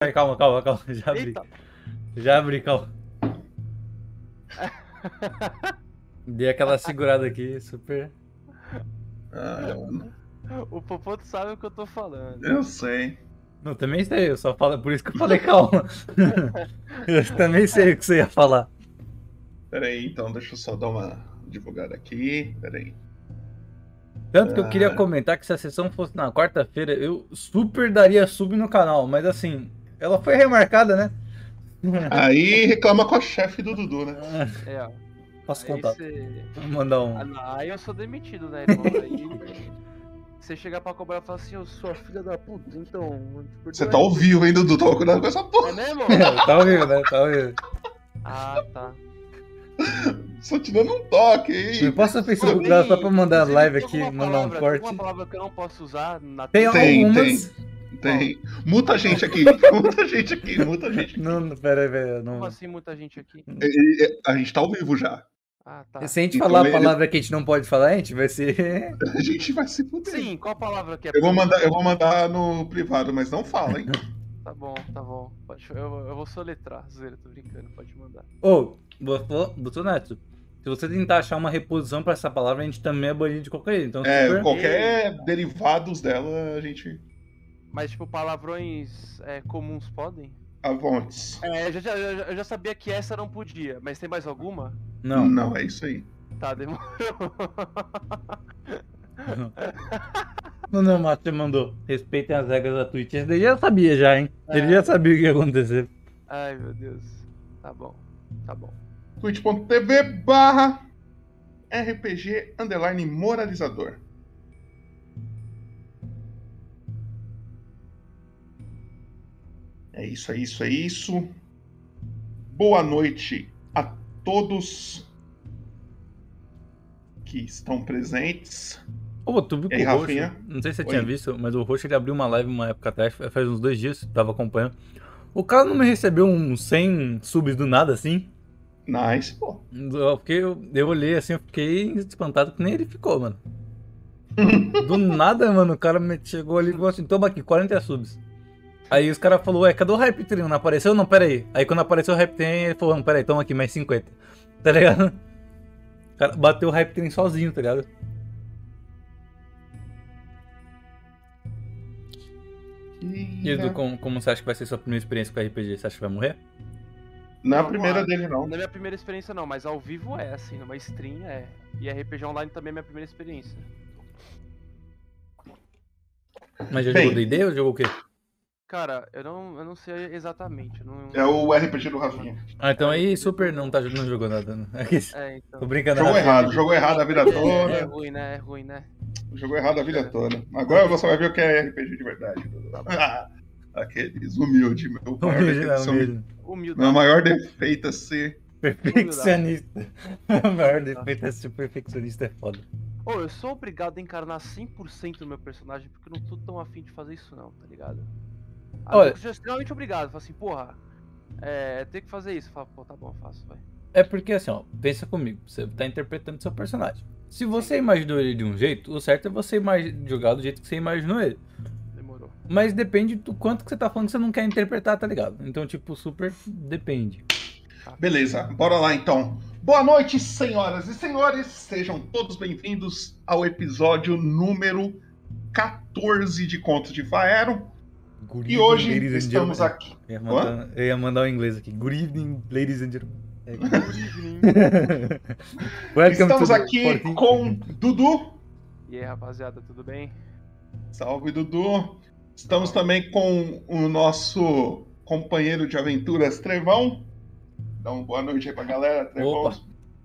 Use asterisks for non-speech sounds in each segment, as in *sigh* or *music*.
Calma, calma, calma. *laughs* Já abri. Eita. Já abri, calma. *laughs* Dei aquela segurada aqui, super. Ah, mano, O Popoto sabe o que eu tô falando. eu sei. Não, também sei, eu só falo, por isso que eu falei calma. *laughs* eu também sei o que você ia falar. Pera aí, então, deixa eu só dar uma divulgada aqui. Pera aí. Tanto que eu Ah. queria comentar que se a sessão fosse na quarta-feira, eu super daria sub no canal, mas assim, ela foi remarcada, né? Aí reclama com a chefe do Dudu, né? É, ó. Posso Aí contar? cê- Vou mandar um. Ah, não, Aí eu sou demitido, né, irmão? Aí *laughs* você chegar pra cobrar e falar assim, eu sou a filha da puta, então. Você tá ao vivo, hein, Dudu? Toma cuidado com essa porra. É mesmo? *laughs* tá ouvindo, né? Tá ouvindo. Ah, tá. Só te dando um toque, Me hein? passa o Facebook dela só pra mandar live aqui, mandar um corte. Tem uma palavra que eu não posso usar na Tem Tem, algumas. Tem. Muta a gente aqui. *laughs* Muta a gente aqui. Muta a gente aqui. Não, não, pera aí, pera aí, Como não. assim muita gente aqui? E- e- A gente tá ao vivo já. Ah, tá. Se a gente Então falar a ele- palavra que a gente não pode falar, a gente vai ser. *laughs* A gente vai se fuder. Sim, qual palavra que é? Eu vou mandar, eu vou mandar no privado, mas não fala, hein? *laughs* Tá bom, tá bom. Pode, eu, eu vou soletrar, zoeira, tô brincando, pode mandar. Ô, doutor Neto, se você tentar achar uma reposição pra essa palavra, a gente também é banido de qualquer jeito. Então, É, super- qualquer derivados dela, a gente. Mas, tipo, palavrões é, comuns podem? Avontes. É, eu já, já- eu já- eu já sabia que essa não podia, mas tem mais alguma? Não. Não, é isso aí. Tá, demorou. *laughs* Não, não, Mato, você mandou. Respeitem as regras da Twitch. Esse daí já sabia já, hein? Ele É. já sabia o que ia acontecer. Ai, meu Deus. Tá bom, tá bom. twitch.tv barra RPG underline moralizador. É isso, é isso, é isso. Boa noite a todos que estão presentes. Ô, tu viu que aí, o Roxo, não sei se você Oi. tinha visto, mas o Roxo ele abriu uma live uma época atrás, faz uns dois dias, tava acompanhando. O cara não me recebeu uns 100 subs do nada assim. Nice, pô. Eu- Porque eu, eu olhei assim, eu fiquei espantado que nem ele ficou, mano. *laughs* Do nada, mano, o cara me- chegou ali e falou assim: toma aqui, 40 subs. Aí os caras falaram, ué, cadê o Hype Train? Não apareceu? Não, pera aí. Aí quando apareceu o Hype Train, ele falou, não, pera aí, toma aqui, mais 50. *laughs* Tá ligado? O cara bateu o Hype Train sozinho, tá ligado? E Edu, como, como você acha que vai ser sua primeira experiência com RPG? Você acha que vai morrer? Não é a Vamos primeira dele, não. Não é minha primeira experiência, não, mas ao vivo é, assim, numa stream é. E RPG online também é minha primeira experiência. Mas já Bem. jogou D&D ou jogou o quê? Cara, eu não, eu não sei exatamente. Não... É o RPG do Rafinha. Ah, então aí super não, tá, não jogou nada. Né? *laughs* É, então. Tô brincando. Jogou Rafinha. errado, jogou errado a vida É, é toda. ruim, né? É ruim, né? Jogou errado a vida toda. Agora você vai ver o que é RPG de verdade. *laughs* Aqueles humilde, meu maior Humilde, humilde. Meu maior defeito é ser. Perfeccionista. O *laughs* maior defeito é ser perfeccionista, é foda. Ô, eu sou obrigado a encarnar 100% do meu personagem porque eu não tô tão afim de fazer isso, não, tá ligado? Olha- Eu sou extremamente obrigado. Falo assim, porra, é, tem que fazer isso. Fala, pô, tá bom, faço, vai. É porque assim, ó, pensa comigo, você tá interpretando seu personagem. Se você imaginou ele de um jeito, o certo é você jogar do jeito que você imaginou ele. Demorou. Mas depende do quanto que você tá falando que você não quer interpretar, tá ligado? Então, tipo, super depende. Beleza, bora lá então. Boa noite, senhoras e senhores. Sejam todos bem-vindos ao episódio número 14 de Contos de Faero. Good E evening, hoje ladies and estamos gentlemen. aqui. Eu ia mandar, eu ia mandar o inglês aqui. Good evening, ladies and gentlemen. É, *laughs* Welcome Estamos to the aqui 14th. com Dudu. E aí, rapaziada, tudo bem? Salve, Dudu. Estamos também com o nosso companheiro de aventuras, Trevão. Dá uma boa noite aí pra galera, Trevão. Opa,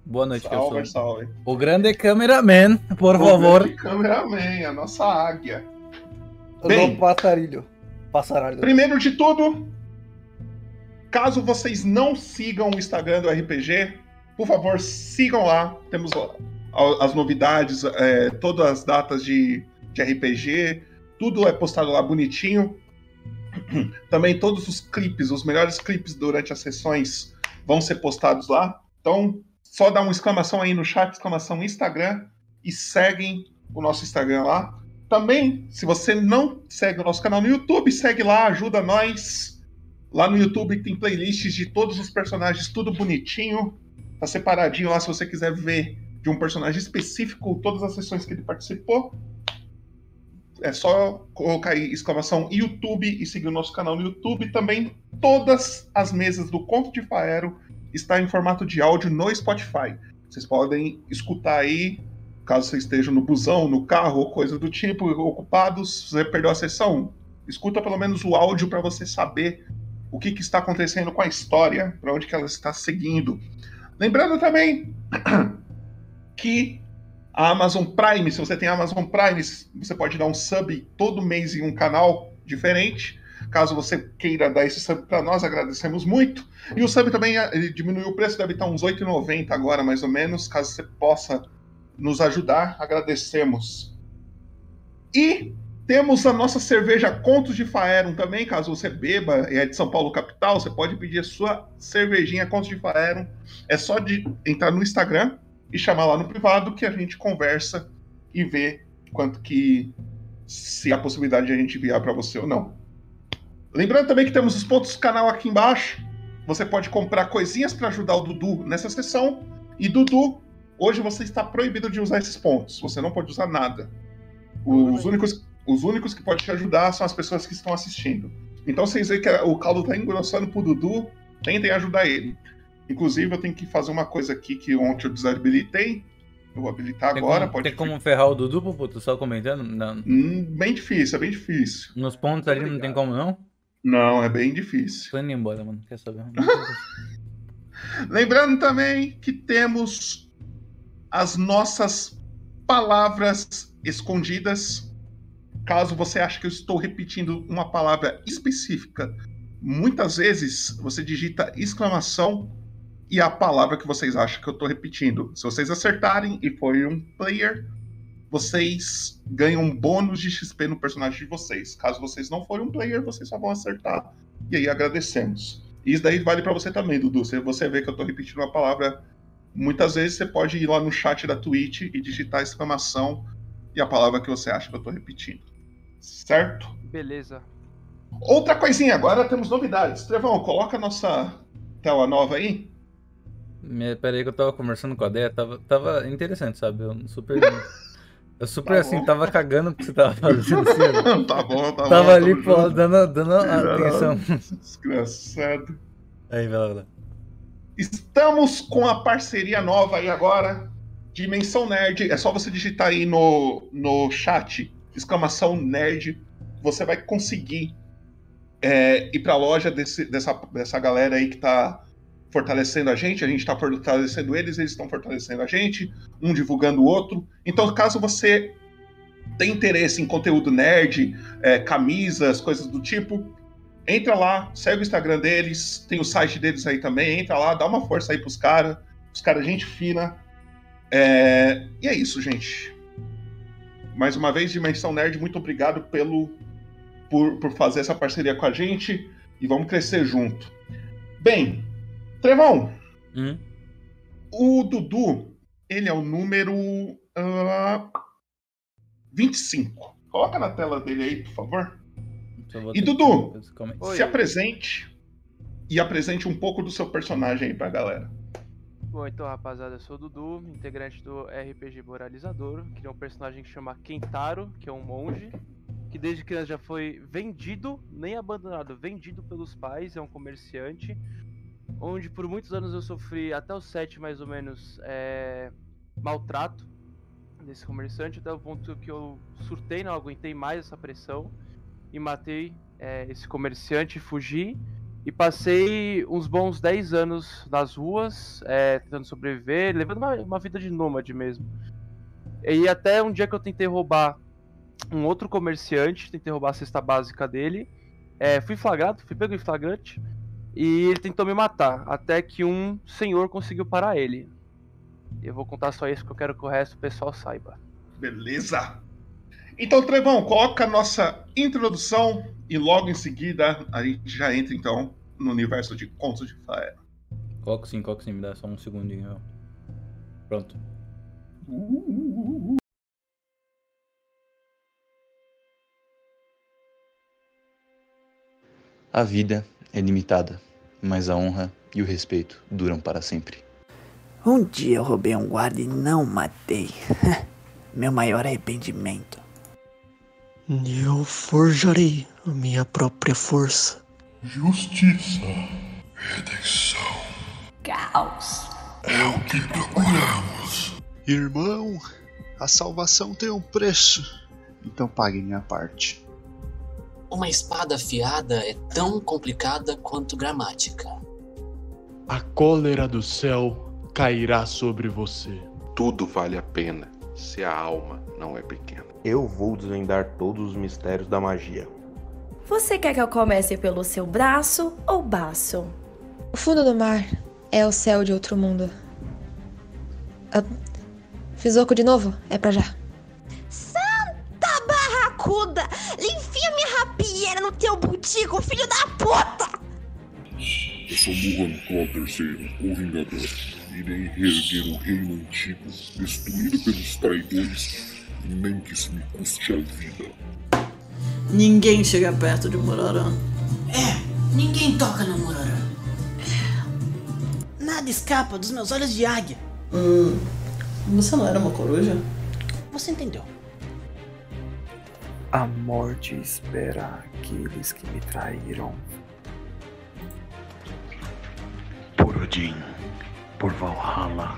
Boa noite, salve, sou. salve. O grande cameraman, por favor. O cameraman, a nossa águia. Bem. Do passarilho. Passaralho. Primeiro de tudo, caso vocês não sigam o Instagram do RPG, por favor, sigam lá. Temos as novidades, é, todas as datas de, de RPG, tudo é postado lá bonitinho. *clears throat* Também todos os clipes, os melhores clipes durante as sessões vão ser postados lá. Então, só dá uma exclamação aí no chat, exclamação Instagram, e seguem o nosso Instagram lá. Também, se você não segue o nosso canal no YouTube, segue lá, ajuda nós. Lá no YouTube tem playlists de todos os personagens, tudo bonitinho. Tá separadinho lá se você quiser ver de um personagem específico todas as sessões que ele participou. É só colocar aí exclamação YouTube e seguir o nosso canal no YouTube. Também todas as mesas do Conto de Faero está em formato de áudio no Spotify. Vocês podem escutar aí, caso você esteja no busão, no carro ou coisa do tipo, ocupados, se você perdeu a sessão, escuta pelo menos o áudio para você saber o que, que, está acontecendo com a história, para onde que ela está seguindo. Lembrando também *clears throat* que a Amazon Prime, se você tem Amazon Prime, você pode dar um sub todo mês em um canal diferente. Caso você queira dar esse sub para nós, agradecemos muito. E o sub também diminuiu o preço, deve estar uns R$ 8,90 agora, mais ou menos. Caso você possa nos ajudar, agradecemos. E temos a nossa cerveja Contos de Faeron também, caso você beba e é de São Paulo capital, você pode pedir a sua cervejinha Contos de Faeron. É só de entrar no Instagram e chamar lá no privado que a gente conversa e vê quanto que se há possibilidade de a gente enviar para você ou não. Lembrando também que temos os pontos do canal aqui embaixo. Você pode comprar coisinhas para ajudar o Dudu nessa sessão. E Dudu, hoje você está proibido de usar esses pontos. Você não pode usar nada. Os únicos, os únicos que podem te ajudar são as pessoas que estão assistindo. Então vocês veem que o caldo está engrossando pro Dudu, tentem ajudar ele. Inclusive, eu tenho que fazer uma coisa aqui que ontem eu desabilitei. Eu vou habilitar tem agora. Como, pode tem como ferrar o Dudu, Puputo? Só comentando? Não. Hum, bem difícil, é bem difícil. Nos pontos ali não tem como, não? Não, é bem difícil. Tô indo embora, mano. Quer saber? *laughs* Lembrando também que temos as nossas palavras escondidas. Caso você ache que eu estou repetindo uma palavra específica, muitas vezes você digita exclamação e a palavra que vocês acham que eu estou repetindo. Se vocês acertarem e foi um player, vocês ganham um bônus de XP no personagem de vocês. Caso vocês não forem um player, vocês só vão acertar. E aí agradecemos. Isso daí vale para você também, Dudu. Se você vê que eu estou repetindo uma palavra, muitas vezes você pode ir lá no chat da Twitch e digitar exclamação e a palavra que você acha que eu estou repetindo. Certo? Beleza. Outra coisinha, agora temos novidades. Trevão, coloca a nossa tela nova aí. Pera aí que eu tava conversando com a Deia, tava, tava interessante, sabe? Eu super. *laughs* Eu super tá assim, bom. tava cagando porque você tava *laughs* fazendo assim. *laughs* tá bom, tá tava bom. Tava ali, tá pô, dando, dando atenção. Desgraçado. Aí, vai lá, vai lá. Estamos com a parceria nova aí agora. Dimensão Nerd. É só você digitar aí no, no chat, exclamação nerd. Você vai conseguir é, ir pra loja desse, dessa, dessa galera aí que tá fortalecendo a gente, a gente está fortalecendo eles, eles estão fortalecendo a gente, um divulgando o outro. Então, caso você tem interesse em conteúdo nerd, é, camisas, coisas do tipo, entra lá, segue o Instagram deles, tem o site deles aí também, entra lá, dá uma força aí pros caras, os caras, gente fina. É... E é isso, gente. Mais uma vez, Dimensão Nerd, muito obrigado pelo por, por fazer essa parceria com a gente e vamos crescer junto. Bem, Trevão, hum? o Dudu, ele é o número uh, 25. Coloca na tela dele aí, por favor. E Dudu, se apresente e apresente um pouco do seu personagem aí pra galera. Bom, então, rapaziada, eu sou o Dudu, integrante do RPG Moralizador, que é um personagem que chama Kentaro, que é um monge, que desde criança já foi vendido, nem abandonado, vendido pelos pais, é um comerciante, onde por muitos anos eu sofri, até os sete mais ou menos, é, maltrato desse comerciante, até o ponto que eu surtei, não aguentei mais essa pressão e matei é, esse comerciante, fugi e passei uns bons 10 anos nas ruas, é, tentando sobreviver, levando uma, uma vida de nômade mesmo. E até um dia que eu tentei roubar um outro comerciante, tentei roubar a cesta básica dele, é, fui flagrado, fui pego em flagrante, e ele tentou me matar, até que um senhor conseguiu parar ele. Eu vou contar só isso que eu quero que o resto do pessoal saiba. Beleza! Então, Trevão, coloca a nossa introdução e logo em seguida a gente já entra então no universo de Contos de Faera. Coloca sim, coloca sim, me dá só um segundinho. Pronto. Uh, uh, uh, a vida é limitada, mas a honra e o respeito duram para sempre. Um dia eu roubei um guarda e não matei. *laughs* Meu maior arrependimento. Eu forjarei a minha própria força. Justiça, redenção. Caos. É o que procuramos. Irmão, a salvação tem um preço. Então pague minha parte. Uma espada afiada é tão complicada quanto gramática. A cólera do céu cairá sobre você. Tudo vale a pena se a alma não é pequena. Eu vou desvendar todos os mistérios da magia. Você quer que eu comece pelo seu braço ou baço? O fundo do mar é o céu de outro mundo. Ah, fiz oco de novo? É pra já. Santa barracuda! Enfia minha rapieira no teu butico, filho da puta! Eu sou Muhan Claw III, o Vingador. Irei reerguer o reino antigo, destruído pelos traidores, nem que isso me custe a vida. Ninguém chega perto de Murarã. É, ninguém toca no Murarã. Nada escapa dos meus olhos de águia. Hum, você não era uma coruja? Você entendeu. A morte espera aqueles que me traíram. Por Odin, por Valhalla.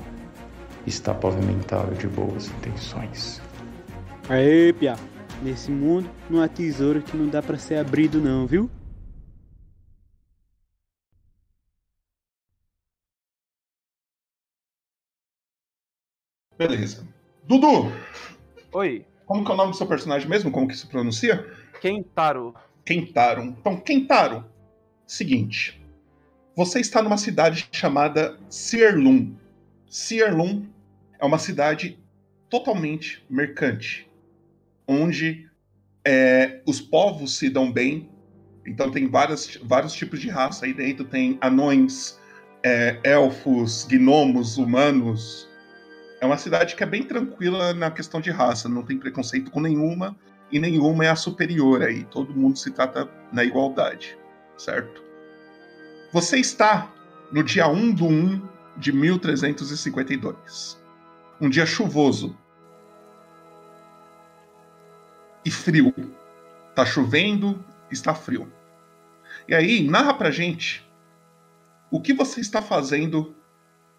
está pavimentado de boas intenções. Aê, Pia. Nesse mundo não há tesouro que não dá para ser abrido não, viu? Beleza. Dudu! Oi. Como que é o nome do seu personagem mesmo? Como que se pronuncia? Kentaro. Kentaro. Então, Kentaro, seguinte. Você está numa cidade chamada Sierlum. Sierlum é uma cidade totalmente mercante, onde é, os povos se dão bem. Então tem várias, vários tipos de raça aí dentro. Tem anões, é, elfos, gnomos, humanos. É uma cidade que é bem tranquila na questão de raça, não tem preconceito com nenhuma e nenhuma é a superior aí. Todo mundo se trata na igualdade, certo? Você está no dia 1 do 1 de 1352. Um dia chuvoso. E frio. Tá chovendo, está frio. E aí, narra pra gente o que você está fazendo.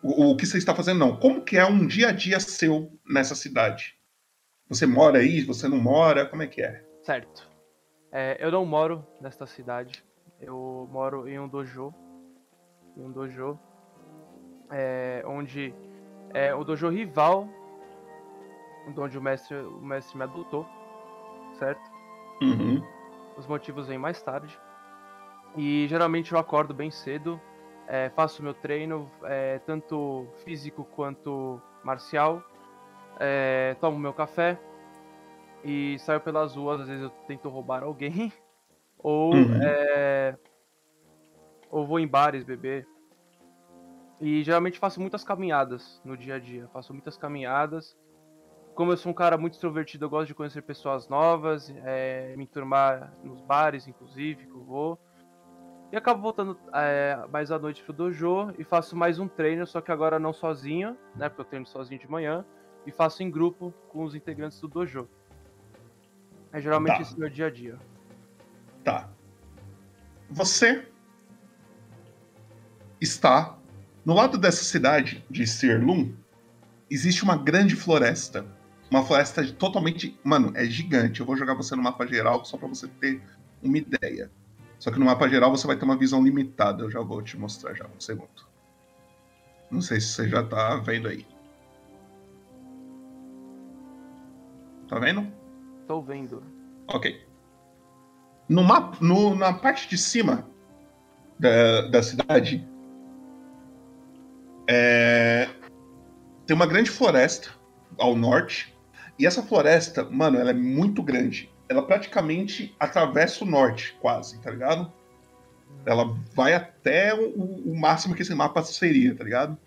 O, o que você está fazendo, não. Como que é um dia a dia seu nessa cidade? Você mora aí? Você não mora? Como é que é? Certo. É, eu não moro nesta cidade. Eu moro em um dojo. Em um dojo. É, onde é o dojo rival. Onde o mestre, o mestre me adotou. Certo? Uhum. Os motivos vêm mais tarde. E geralmente eu acordo bem cedo. É, faço meu treino, é, tanto físico quanto marcial. É, tomo meu café e saio pelas ruas. Às vezes eu tento roubar alguém, *laughs* ou, Uhum. é, ou vou em bares beber. E geralmente faço muitas caminhadas no dia a dia. Faço muitas caminhadas. Como eu sou um cara muito extrovertido, eu gosto de conhecer pessoas novas, é, me enturmar nos bares, inclusive, que eu vou. E acabo voltando é, mais à noite pro dojo e faço mais um treino, só que agora não sozinho, né? Porque eu treino sozinho de manhã. E faço em grupo com os integrantes do dojo. É geralmente Tá. esse meu dia a dia. Tá. Você está no lado dessa cidade de Sirlum, existe uma grande floresta. Uma floresta totalmente. Mano, é gigante. Eu vou jogar você no mapa geral só pra você ter uma ideia. Só que no mapa geral você vai ter uma visão limitada. Eu já vou te mostrar já um segundo. Não sei se você já tá vendo aí. Tá vendo? Tô vendo. Ok. No mapa, no, na parte de cima da, da cidade é, tem uma grande floresta ao norte. E essa floresta, mano, ela é muito grande. Ela praticamente atravessa o norte, quase, tá ligado? Ela vai até o, o máximo que esse mapa seria, tá ligado?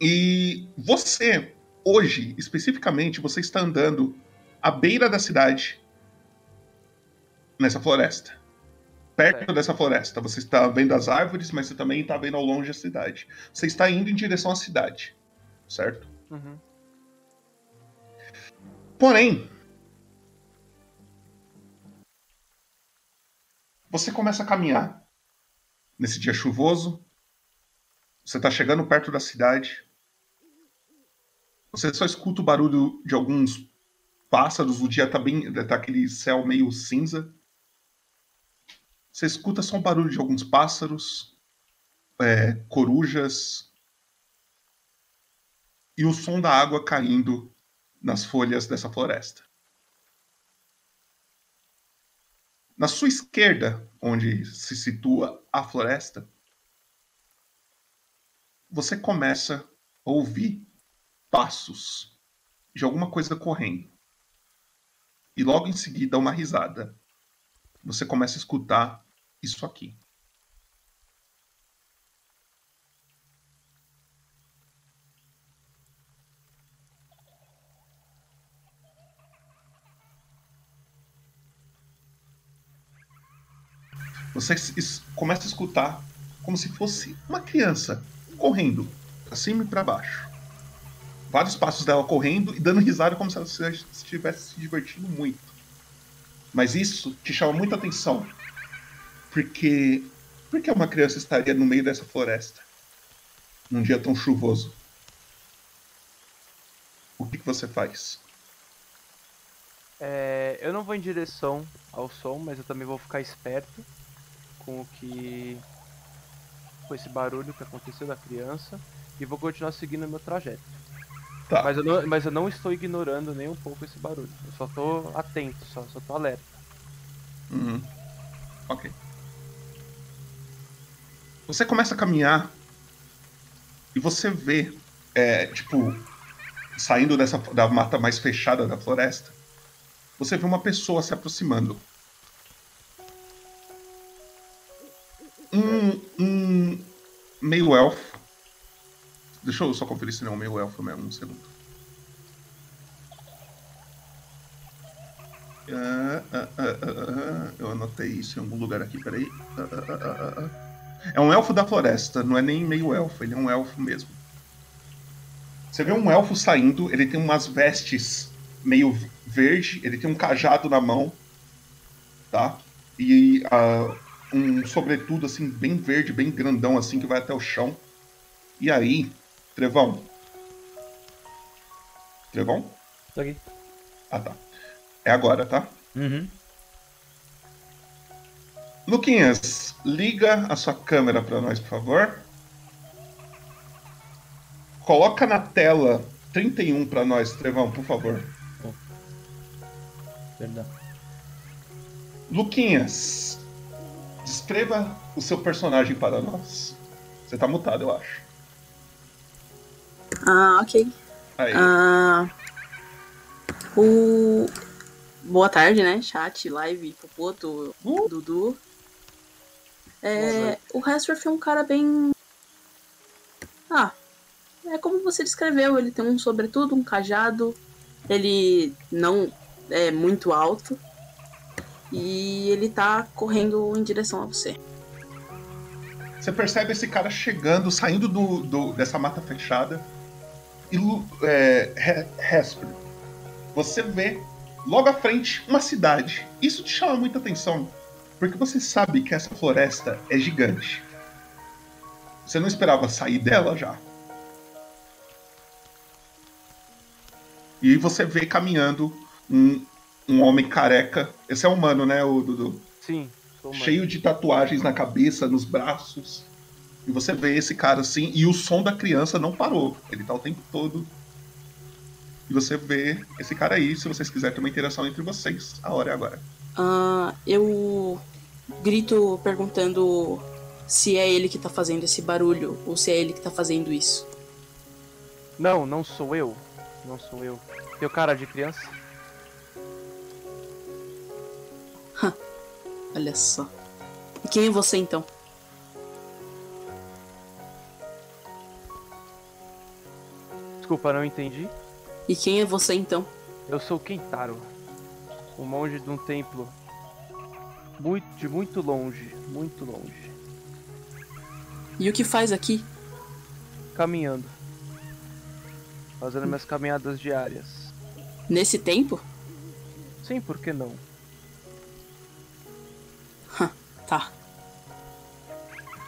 E você, hoje, especificamente, você está andando à beira da cidade nessa floresta. Perto dessa floresta. Você está vendo as árvores, mas você também está vendo ao longe a cidade. Você está indo em direção à cidade. Certo? Uhum. Porém, você começa a caminhar nesse dia chuvoso. Você está chegando perto da cidade. Você só escuta o barulho de alguns pássaros. O dia tá bem, tá aquele céu meio cinza. Você escuta só o barulho de alguns pássaros, é, corujas e o som da água caindo nas folhas dessa floresta. Na sua esquerda, onde se situa a floresta, você começa a ouvir passos de alguma coisa correndo. E logo em seguida, uma risada. Você começa a escutar isso aqui. Você começa a escutar como se fosse uma criança correndo para cima e para baixo. Vários passos dela correndo e dando risada como se ela estivesse se divertindo muito. Mas isso te chama muita atenção, porque por que uma criança estaria no meio dessa floresta num dia tão chuvoso? O que, que você faz? É, eu não vou em direção ao som, mas eu também vou ficar esperto com o que. com esse barulho que aconteceu da criança e vou continuar seguindo o meu trajeto. Tá. Mas, eu não, mas eu não estou ignorando nem um pouco esse barulho. Eu só estou atento, só, só tô alerta. Uhum. Ok. Você começa a caminhar e você vê, é, tipo, saindo dessa da mata mais fechada da floresta, você vê uma pessoa se aproximando. Um, um meio elfo. Deixa eu só conferir se não é um meio elfo mesmo, um segundo. Ah, ah, ah, eu anotei isso em algum lugar aqui, peraí. É um elfo da floresta, não é nem meio elfo, ele é um elfo mesmo. Você vê um elfo saindo, ele tem umas vestes meio verde, ele tem um cajado na mão, tá? E um sobretudo assim, bem verde, bem grandão, assim, que vai até o chão. E aí, Trevão? Trevão? Tô aqui. Ah, tá. É agora, tá? Uhum. Luquinhas, liga a sua câmera para nós, por favor. Coloca na tela 31 para nós, Trevão, por favor. Oh. Perdão. Luquinhas, descreva o seu personagem para nós. Você tá mutado, eu acho. Ah, ok. Aí. Ah, o... Boa tarde, né? Chat, live, Popoto, uh. Dudu. É, o Hesworth é um cara bem. Ah, é como você descreveu, ele tem um sobretudo, um cajado, ele não é muito alto e ele tá correndo em direção a você. Você percebe esse cara chegando, saindo do, do dessa mata fechada e é, Hesper, você vê logo à frente uma cidade. Isso te chama muita atenção porque você sabe que essa floresta é gigante. Você não esperava sair dela já. E você vê caminhando um, um homem careca. Esse é humano, né, o Dudu? Sim, sou humano. Cheio de tatuagens na cabeça, nos braços. E você vê esse cara assim, e o som da criança não parou. Ele tá o tempo todo. E você vê esse cara aí, se vocês quiserem ter uma interação entre vocês. A hora é agora. Ah, eu grito perguntando se é ele que tá fazendo esse barulho ou se é ele que tá fazendo isso. Não, não sou eu. Não sou eu. Tenho cara de criança? Olha só. E quem é você então? Desculpa, não entendi. E quem é você então? Eu sou Kentaro, um monge de um templo muito, de muito longe, muito longe, E o que faz aqui? caminhando, fazendo minhas caminhadas diárias. Nesse tempo? Sim, por que não? Tá.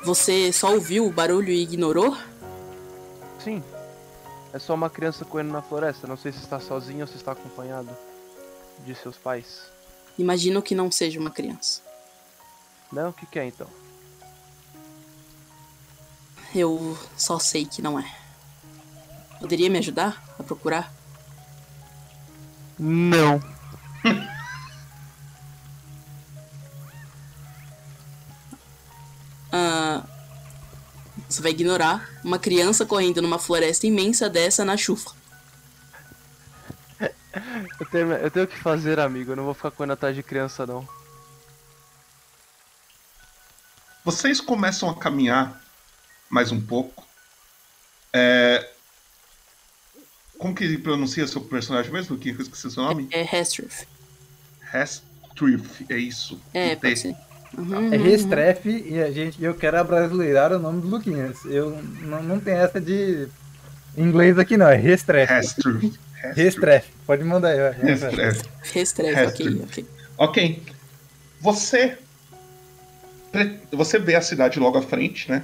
Você só ouviu o barulho e ignorou? Sim. É só uma criança correndo na floresta. Não sei se está sozinho ou se está acompanhado de seus pais. Imagino que não seja uma criança. Não? O que, que é então? Eu só sei que não é. Poderia me ajudar a procurar? Não. *laughs* Ah, você vai ignorar uma criança correndo numa floresta imensa dessa na chuva. Eu tenho, eu tenho o que fazer, amigo. Eu não vou ficar correndo atrás de criança, não. Vocês começam a caminhar mais um pouco. É... Como que pronuncia seu personagem mesmo? Que eu esqueci seu nome? É. Hestruth, é isso. É, Com T. pode ser. Uhum, É uhum. Restrefe e a gente, eu quero abrasileirar o nome do Luquinhas. Eu não, não tem essa de inglês aqui não, é Restrefe. Hestruth. Restrefe. Pode mandar aí. Hestruth. Restrefe, ok, ok. Ok. Você. pre- Você vê a cidade logo à frente, né?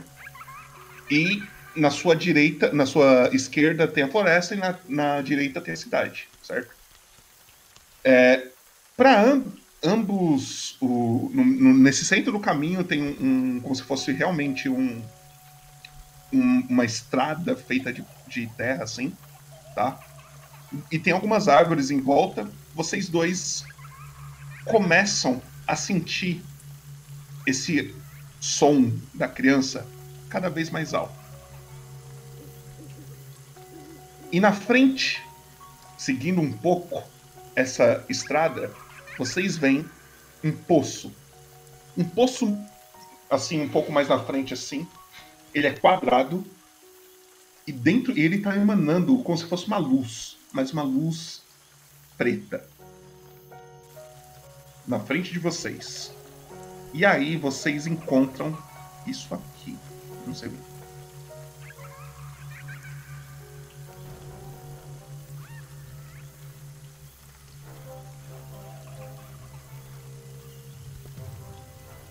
E na sua direita, na sua esquerda tem a floresta e na, na direita tem a cidade, certo? É, Para ambos, o- no- no- nesse centro do caminho tem um, um- como se fosse realmente um, um- uma estrada feita de, de terra, assim, tá? E tem algumas árvores em volta. Vocês dois começam a sentir esse som da criança cada vez mais alto. E na frente, seguindo um pouco essa estrada, vocês veem um poço. Um poço assim um pouco mais na frente assim. Ele é quadrado e dentro ele está emanando como se fosse uma luz, mas uma luz preta na frente de vocês. E aí vocês encontram isso aqui. Não sei.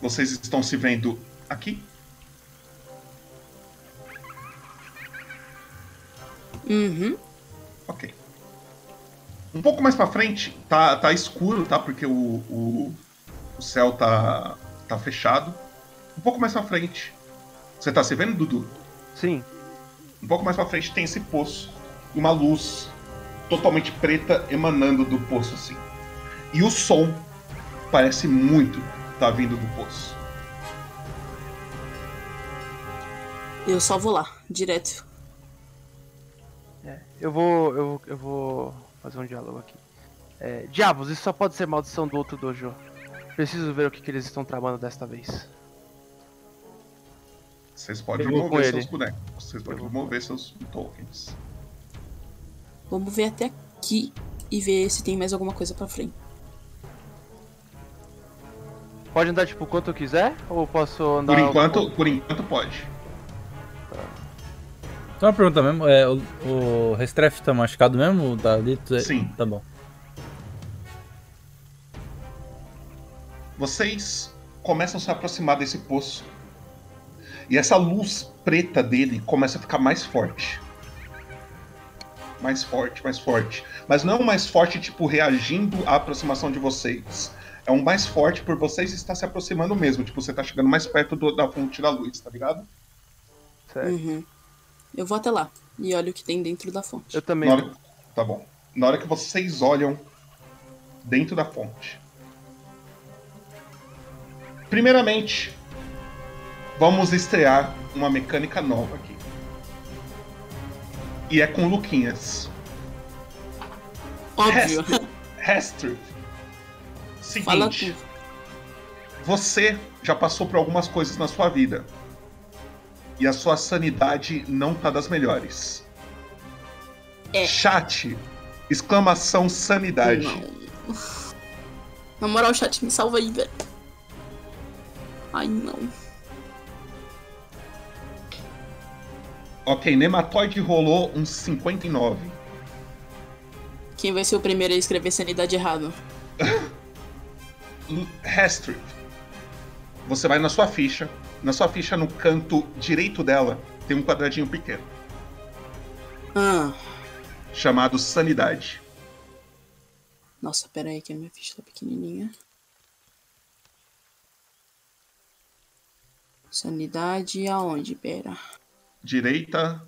Vocês estão se vendo aqui? Uhum. Ok. Um pouco mais pra frente, tá, tá escuro, tá? Porque o, o, o céu tá, tá fechado. Um pouco mais pra frente. Você tá se vendo, Dudu? Sim. Um pouco mais pra frente tem esse poço. E uma luz totalmente preta emanando do poço, assim. E o som parece muito tá vindo do poço. Eu só vou lá, direto. É, eu vou. Eu, eu vou fazer um diálogo aqui. É, diabos, isso só pode ser maldição do outro dojo. Preciso ver o que, que eles estão tramando desta vez. Vocês podem com mover seus bonecos. Vocês podem mover seus tokens. Vamos ver até aqui e ver se tem mais alguma coisa pra frente. Pode andar tipo quanto eu quiser? Ou posso andar. Por enquanto, por enquanto pode. Só uma pergunta mesmo, é, o, o Restrefe tá machucado mesmo? Tá ali? Tu- Sim. Tá bom. Vocês começam a se aproximar desse poço. E essa luz preta dele começa a ficar mais forte. Mais forte, mais forte. Mas não é um mais forte, tipo, reagindo à aproximação de vocês. É um mais forte por vocês estar se aproximando mesmo. Tipo, você tá chegando mais perto do- da fonte da luz, tá ligado? Uhum. Eu vou até lá e olho o que tem dentro da fonte. Eu também. Hora- Tá bom. Na hora que vocês olham dentro da fonte. Primeiramente, vamos estrear uma mecânica nova aqui. E é com Luquinhas. Óbvio. *laughs* Fala Seguinte. Você já passou por algumas coisas na sua vida. E a sua sanidade não tá das melhores. É. Chat. Exclamação sanidade. Na moral, chat, me salva aí, velho. Ai, não. Ok, Nematóide rolou um 59. Quem vai ser o primeiro a escrever sanidade errado? *laughs* Hestrid. Você vai na sua ficha. Na sua ficha, no canto direito dela, tem um quadradinho pequeno. Ah, Chamado Sanidade. nossa, pera aí que a minha ficha tá pequenininha. Sanidade aonde? Pera. Direita.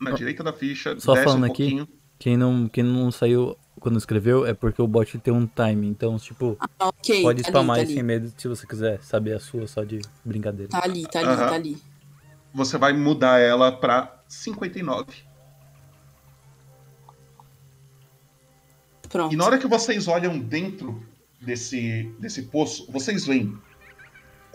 Na direita da ficha, Só falando um aqui, quem não, quem não saiu quando escreveu é porque o bot tem um time. Então, tipo, ok, pode tá ali, spamar tá ali. sem medo se você quiser saber a sua só de brincadeira. Tá ali, tá ali, Aham. tá ali. Você vai mudar ela pra 59. Pronto. E na hora que vocês olham dentro desse, desse poço, vocês veem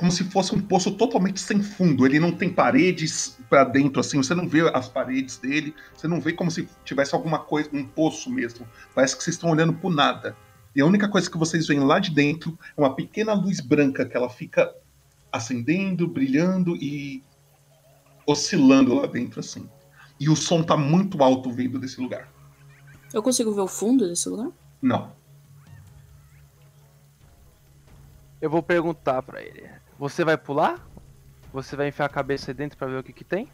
como se fosse um poço totalmente sem fundo. Ele não tem paredes pra dentro, assim. Você não vê as paredes dele. Você não vê como se tivesse alguma coisa, um poço mesmo. Parece que vocês estão olhando pro nada. E a única coisa que vocês veem lá de dentro é uma pequena luz branca que ela fica acendendo, brilhando e oscilando lá dentro, assim. E o som tá muito alto vindo desse lugar. Eu consigo ver o fundo desse lugar? Não. Eu vou perguntar pra ele. Você vai pular? Você vai enfiar a cabeça aí dentro pra ver o que que tem?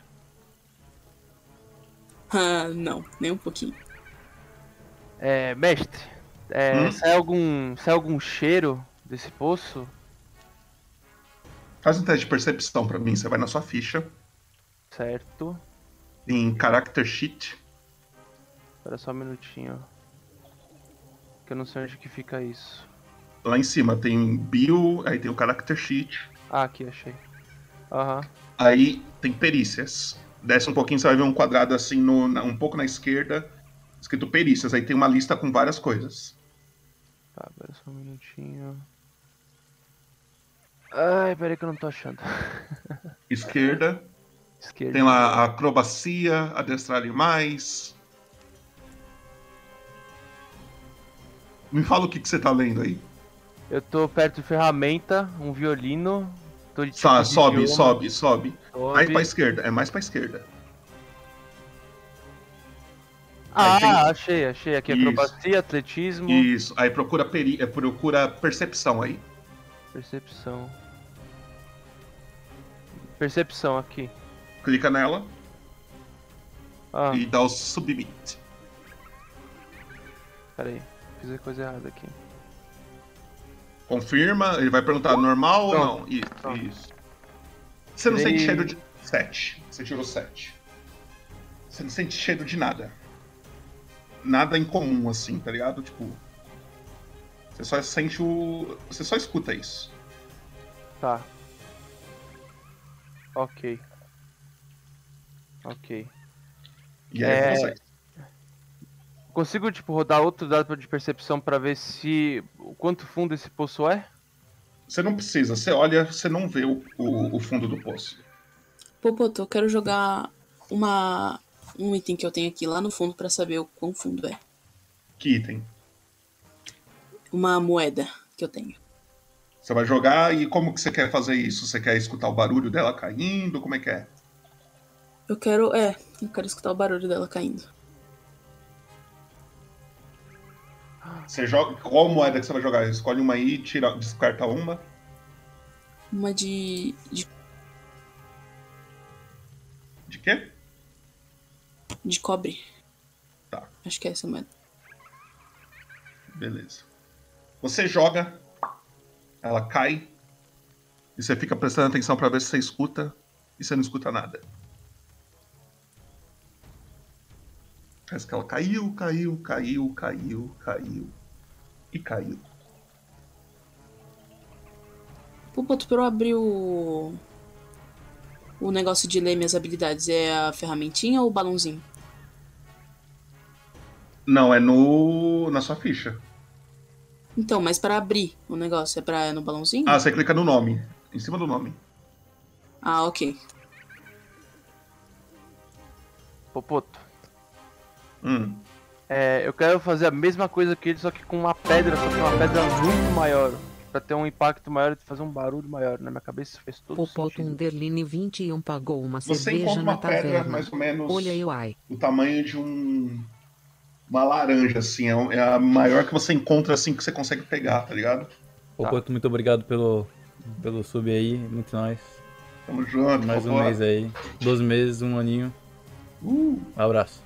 Ah, não, nem um pouquinho. É, mestre, é, Hum? sai algum, sai algum cheiro desse poço? Faz um teste de percepção pra mim. Você vai na sua ficha, Certo. em Character Sheet. Espera só um minutinho. Que eu não sei onde que fica isso. Lá em cima tem Bio, aí tem o Character Sheet. Ah, aqui, achei. Aham. Aí tem Perícias. Desce um pouquinho, você vai ver um quadrado assim, no, na- um pouco na esquerda, escrito Perícias. Aí tem uma lista com várias coisas. Tá, espera só um minutinho. Ai, peraí que eu não tô achando. *laughs* Esquerda. Esquerda. Tem lá a acrobacia, adestrar animais. Me fala o que, que você tá lendo aí. Eu tô perto de ferramenta, um violino. Tô de tipo Tá, de sobe, idioma. sobe, sobe. Sobe. Mais pra esquerda, é mais pra esquerda. Ah, tem- achei, achei. Aqui Isso. acrobacia, atletismo, Isso, aí procura, peri... é, procura percepção aí. percepção. Percepção aqui. Clica nela Ah, e dá o submit. peraí. Fiz a coisa errada aqui. Confirma, ele vai perguntar normal ou Pronto. não? Isso, isso. Você não sente cheiro de. 7. Você tirou 7. Você não sente cheiro de nada. Nada incomum, assim, tá ligado? Tipo. Você só sente o. Você só escuta isso. Tá. Ok. Ok. E aí É, você. Consigo, tipo, rodar outro dado de percepção pra ver se. o quanto fundo esse poço é? Você não precisa, você olha, você não vê o, o, o fundo do poço. Popoto, eu quero jogar uma um item que eu tenho aqui lá no fundo pra saber o quão fundo é. Que item? Uma moeda que eu tenho. Você vai jogar e como que você quer fazer isso? Você quer escutar o barulho dela caindo? Como é que é? Eu quero. É, eu quero escutar o barulho dela caindo. Você joga. Qual moeda que você vai jogar? Escolhe uma aí, tira, descarta uma. Uma de. de De quê? De cobre. Tá. Acho que é essa moeda. Beleza. Você joga, ela cai, e você fica prestando atenção pra ver se você escuta, e você não escuta nada. Parece que ela caiu, caiu, caiu, caiu, caiu. E caiu. Pupoto, pra eu abrir o. O negócio de ler minhas habilidades é a ferramentinha ou o balãozinho? Não, é no. na sua ficha. Então, mas para abrir o negócio é pra é no balãozinho? Ah, você clica no nome. Em cima do nome. Ah, ok. Popoto. Hum. É, eu quero fazer a mesma coisa que ele, só que com uma pedra, só que uma pedra muito maior. Pra ter um impacto maior e fazer um barulho maior. Na minha cabeça isso fez todo Popoto sentido. Underline 21 pagou uma Você cerveja encontra na uma pedra taverna. mais ou menos Olha aí, uai. o tamanho de um. Uma laranja, assim. É um- é a maior que você encontra assim que você consegue pegar, tá ligado? Pô, Porto, muito obrigado pelo, pelo sub aí, muito nóis. Tamo junto, Mais um mês aí. 12 meses, um aninho. Uh. Um abraço.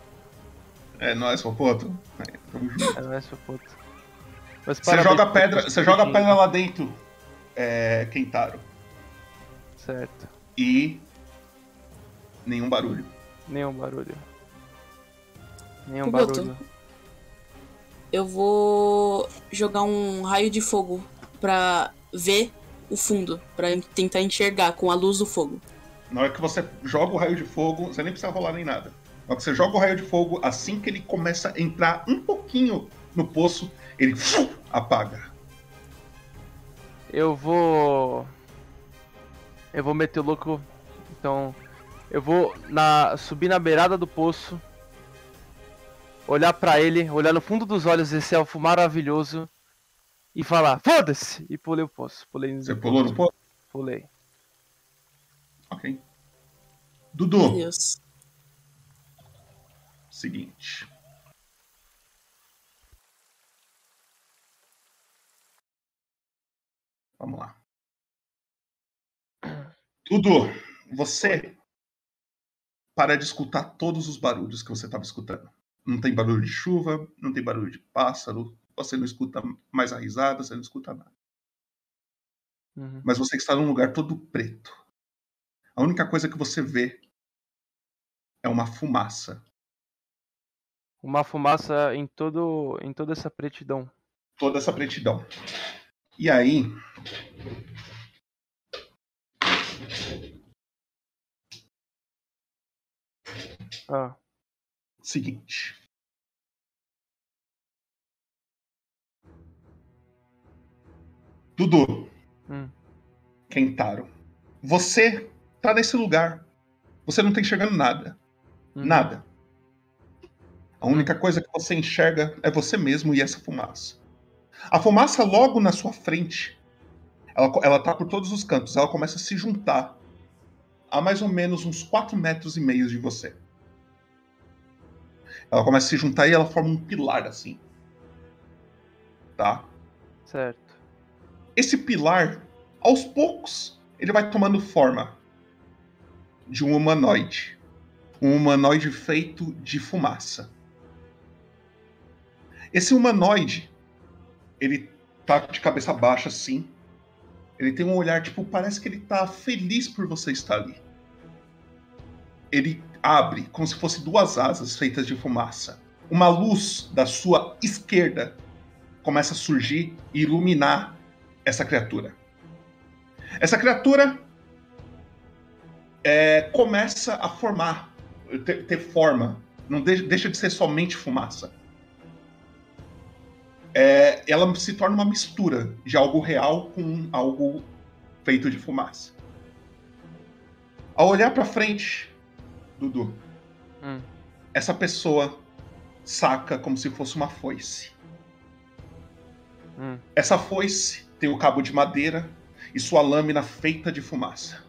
É nóis, Popoto. É, tamo junto. É nóis, Popoto. Mas Você joga pedra, você joga pedra lá dentro, é, Kentaro. Certo. E nenhum barulho. Nenhum barulho. Nenhum Pupoto, barulho. eu vou jogar um raio de fogo pra ver o fundo, pra tentar enxergar com a luz do fogo. Na hora que você joga o raio de fogo, você nem precisa rolar nem nada. Na hora que você joga o raio de fogo, assim que ele começa a entrar um pouquinho no poço, ele apaga. Eu vou. Eu vou meter o louco. Então. Eu vou na... subir na beirada do poço. Olhar pra ele, olhar no fundo dos olhos esse elfo maravilhoso. E falar, foda-se! E pulei o poço. Pulei Você pulou no poço? Pulei. Ok. Dudu, Deus. Seguinte. Vamos lá. Dudu, você para de escutar todos os barulhos que você estava escutando. Não tem barulho de chuva, não tem barulho de pássaro, você não escuta mais a risada, você não escuta nada. Uhum. Mas você está num lugar todo preto. A única coisa que você vê é uma fumaça. Uma fumaça em todo. em toda essa pretidão. Toda essa pretidão. E aí. Ah. Seguinte. Dudu. Hum. Kentaro. Você tá nesse lugar. Você não tá enxergando nada. Nada. A única coisa que você enxerga é você mesmo e essa fumaça. A fumaça logo na sua frente, ela, ela tá por todos os cantos, ela começa a se juntar a mais ou menos uns 4 metros e meio de você. Ela começa a se juntar e ela forma um pilar assim. Tá? Certo. Esse pilar, aos poucos, ele vai tomando forma de um humanoide. Um humanoide feito de fumaça. Esse humanoide, ele tá de cabeça baixa assim. Ele tem um olhar, tipo, parece que ele tá feliz por você estar ali. Ele abre como se fosse duas asas feitas de fumaça. Uma luz da sua esquerda começa a surgir e iluminar essa criatura. Essa criatura é, começa a formar, ter, ter forma. Não de- deixa de ser somente fumaça. É, ela se torna uma mistura de algo real com algo feito de fumaça. Ao olhar pra frente, Dudu, Hum. essa pessoa saca como se fosse uma foice. Hum. Essa foice tem o cabo de madeira e sua lâmina feita de fumaça.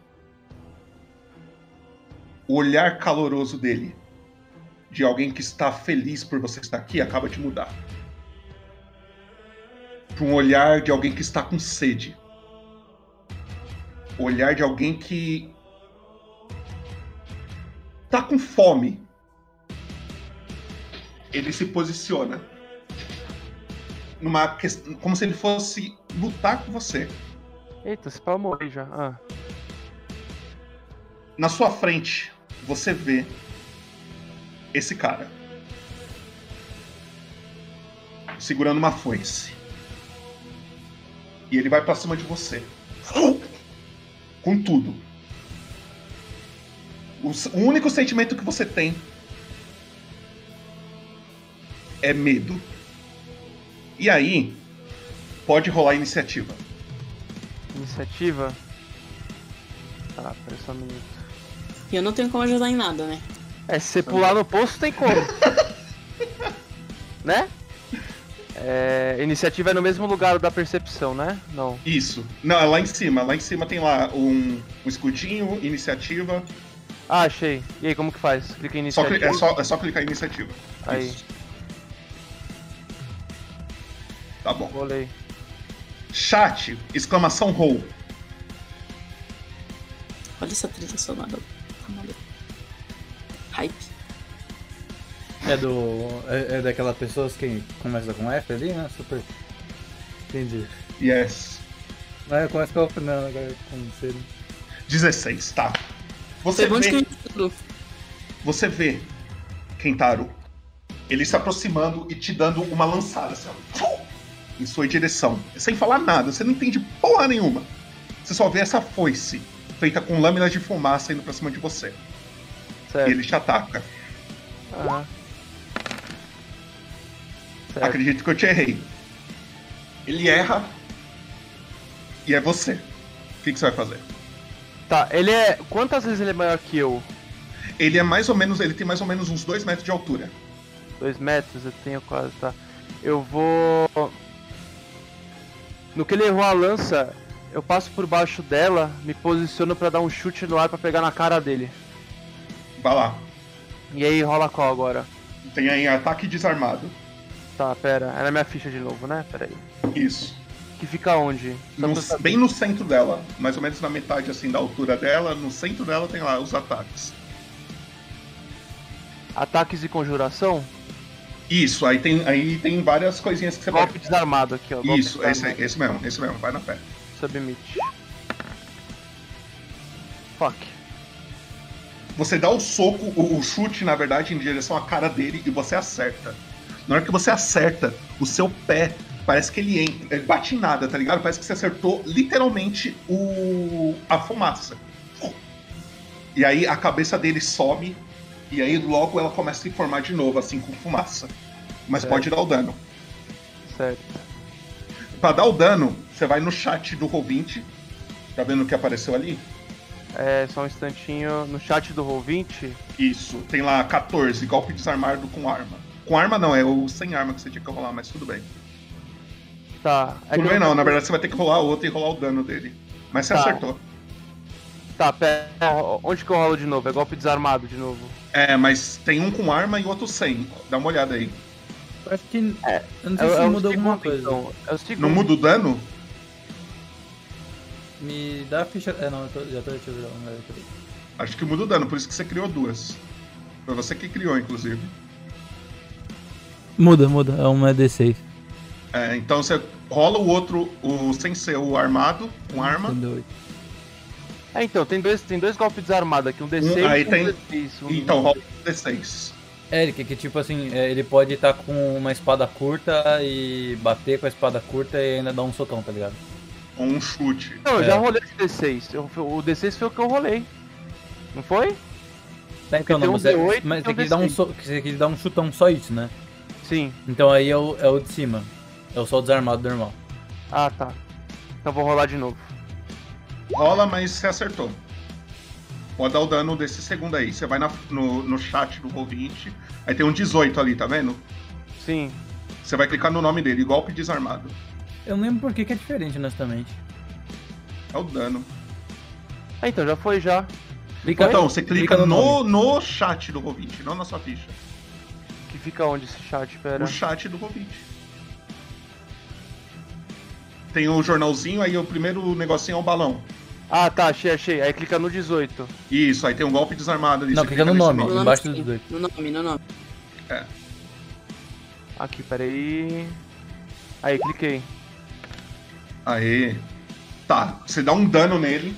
O olhar caloroso dele, de alguém que está feliz por você estar aqui, acaba de mudar. Para um olhar de alguém que está com sede. Olhar de alguém que tá com fome. Ele se posiciona. Numa questão, como se ele fosse lutar com você. Eita, esse pau morri já. Ah. Na sua frente, você vê esse cara segurando uma foice. E ele vai pra cima de você. Com tudo. O, único sentimento que você tem é medo. E aí, pode rolar iniciativa. Iniciativa. Tá, pera só um minuto. E eu não tenho como ajudar em nada, né? É, se você pular no poço, tem como. *laughs* né? É, iniciativa é no mesmo lugar da percepção, né? Não. Isso. Não, é lá em cima. Lá em cima tem lá um, um escudinho, iniciativa. Ah, achei. E aí, como que faz? Clica em Só iniciativa. cli- é, só, é só clicar em iniciativa. Aí. Isso. Tá bom. Rolei. Chat, exclamação roll. Olha essa trilha sonora. Tá. Hype. É do. É, é daquelas pessoas que começa com F ali, né? Super. Entendi. Yes. Mas começa com F, não, agora com C. né? 16, tá. Você bom de vê, que eu você vê Kentaro, ele se aproximando e te dando uma lançada, assim, ó, em sua direção. Sem falar nada, você não entende porra nenhuma. Você só vê essa foice feita com lâminas de fumaça indo pra cima de você. Certo. E ele te ataca. Ah. Certo. Acredito que eu te errei. Ele erra. E é você. O que, que você vai fazer? Tá, ele é. Quantas vezes ele é maior que eu? Ele é mais ou menos. Ele tem mais ou menos uns 2 metros de altura. Dois metros, eu tenho quase, tá. Eu vou. No que ele errou a lança, eu passo por baixo dela, me posiciono pra dar um chute no ar pra pegar na cara dele. Vai lá. E aí rola qual agora? Tem aí ataque desarmado. Tá, pera. É na minha ficha de novo, né? Pera aí. Isso. Que fica onde? No- bem no centro dela, mais ou menos na metade assim da altura dela, no centro dela tem lá os ataques. Ataques e conjuração? Isso, aí tem, aí tem várias coisinhas que você Golpe vai. desarmado aqui, ó. golpe Isso, esse, esse mesmo, esse mesmo, vai na fé. Submit. Fuck. Você dá o soco, o chute, na verdade, em direção à cara dele e você acerta. Na hora que você acerta, o seu pé parece que ele entra, ele bate em nada, tá ligado? Parece que você acertou literalmente o a fumaça. E aí a cabeça dele some e aí logo ela começa a se formar de novo, assim, com fumaça. Mas Certo. pode dar o dano. Certo. Pra dar o dano, você vai no chat do Roll20. Tá vendo o que apareceu ali? É, só um instantinho. No chat do Roll20, Isso, tem lá 14, golpe desarmado com arma. Com arma não, é o sem arma que você tinha que rolar, mas tudo bem. tá. É tudo bem eu- não, na verdade você vai ter que rolar outro e rolar o dano dele. Mas você Tá. acertou. Tá, pera. Onde que eu rolo de novo? É golpe desarmado de novo. É, mas tem um com arma e outro sem. Dá uma olhada aí. Acho que. eu não é- sei se é muda alguma coisa. então. É. Não muda o dano? Me dá a ficha. É, não, eu tô, já tô. Deixa eu virar lugar aqui. Acho que muda o dano, por isso que você criou duas. Foi você que criou, inclusive. Muda, muda. É uma D6. É, então você rola o outro, o sem ser o armado, com arma. É, então, tem dois, tem dois golpes desarmados aqui, um D6 Um- aí e um tem- D6. Um... Então rola o D6. É, ele que, que tipo assim, é, ele pode estar com uma espada curta e bater com a espada curta e ainda dar um socão, tá ligado? Ou um chute. Não, eu É. já rolei esse D6. Eu- o D6 foi o que eu rolei. Não foi? Tá, então não, um você, D8 mas tem um que dar um, D6. so, você tem que dar um chutão só isso, né? Sim. Então aí é o, é o de cima. É o só o desarmado normal. Ah, tá. Então vou rolar de novo. Rola, mas você acertou. Pode dar o dano desse segundo aí. Você vai na- no, no chat do Roll20. Aí tem um 18 ali, tá vendo? Sim. Você vai clicar no nome dele, golpe desarmado. Eu não lembro por que, que é diferente, honestamente. É o dano. Ah, então já foi já. Clica- então, você clica, clica no no, no chat do Roll20, não na sua ficha. Fica onde esse chat, pera? No chat do Roll20. Tem o jornalzinho, aí o primeiro negocinho é o balão. Ah, tá, achei, achei. Aí clica no 18. Isso, aí tem um golpe desarmado ali. Não, você clica no nome, No nome embaixo do 18. No nome, no nome. É. Aqui, peraí. Aí, cliquei. Aí. Tá, você dá um dano nele.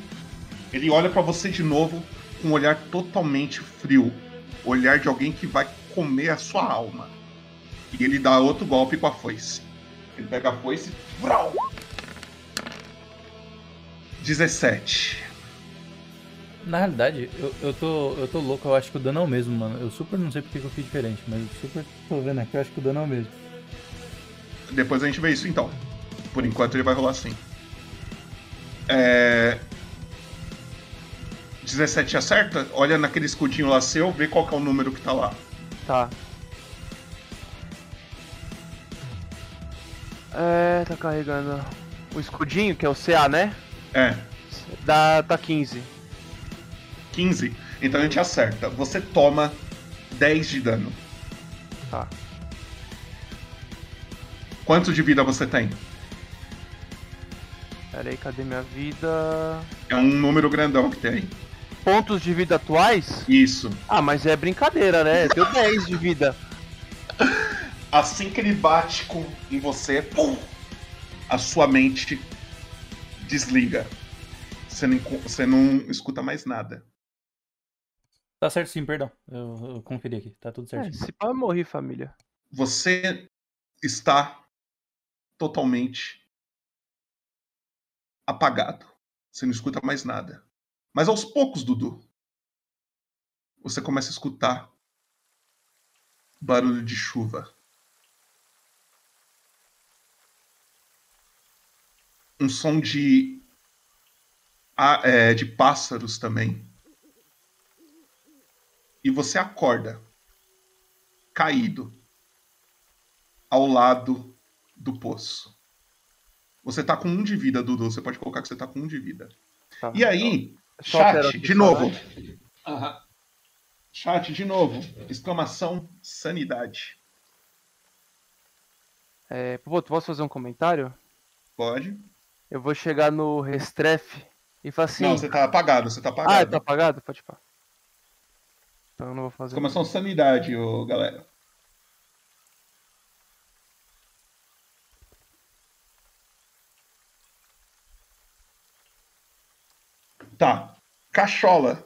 Ele olha pra você de novo com um olhar totalmente frio. Olhar de alguém que vai comer a sua alma. E ele dá outro golpe com a foice. Ele pega a foice. Vrau! 17. Na realidade, eu, eu, tô, eu tô louco, eu acho que o dano é o mesmo, mano. Eu super não sei porque que eu fiz diferente, mas eu super tô vendo aqui, eu acho que o dano é o mesmo. Depois a gente vê isso então. Por enquanto ele vai rolar assim. É... 17 acerta? Olha naquele escudinho lá seu, vê qual que é o número que tá lá. Tá. É, tá carregando. O escudinho, que é o CA, né? É. Dá, tá 15. 15. Então a gente acerta. Você toma 10 de dano. Tá. Quanto de vida você tem? Pera aí, cadê minha vida? É um número grandão que tem. Pontos de vida atuais? Isso. Ah, mas é brincadeira, né? Eu tenho 10 de vida. Assim que ele bate com, em você, pum, a sua mente desliga. Você não, você não escuta mais nada. Tá certo sim, perdão. Eu, eu conferi aqui, tá tudo É, certo. se pá, eu morri, família. Você está totalmente apagado. Você não escuta mais nada. Mas aos poucos, Dudu, você começa a escutar barulho de chuva. Um som de, é, de pássaros também. E você acorda, caído, ao lado do poço. Você tá com um de vida, Dudu. Você pode colocar que você tá com um de vida. Tá. E aí, Só chat, de novo. Aham. Chat, de novo. Exclamação sanidade. É, pô, tu posso fazer um comentário? Pode. Eu vou chegar no Restrefe e falar assim. Não, você tá apagado, você tá apagado. Ah, tá apagado? Pode pá. Então eu não vou fazer. Exclamação sanidade, ô, galera. Tá. Cachola.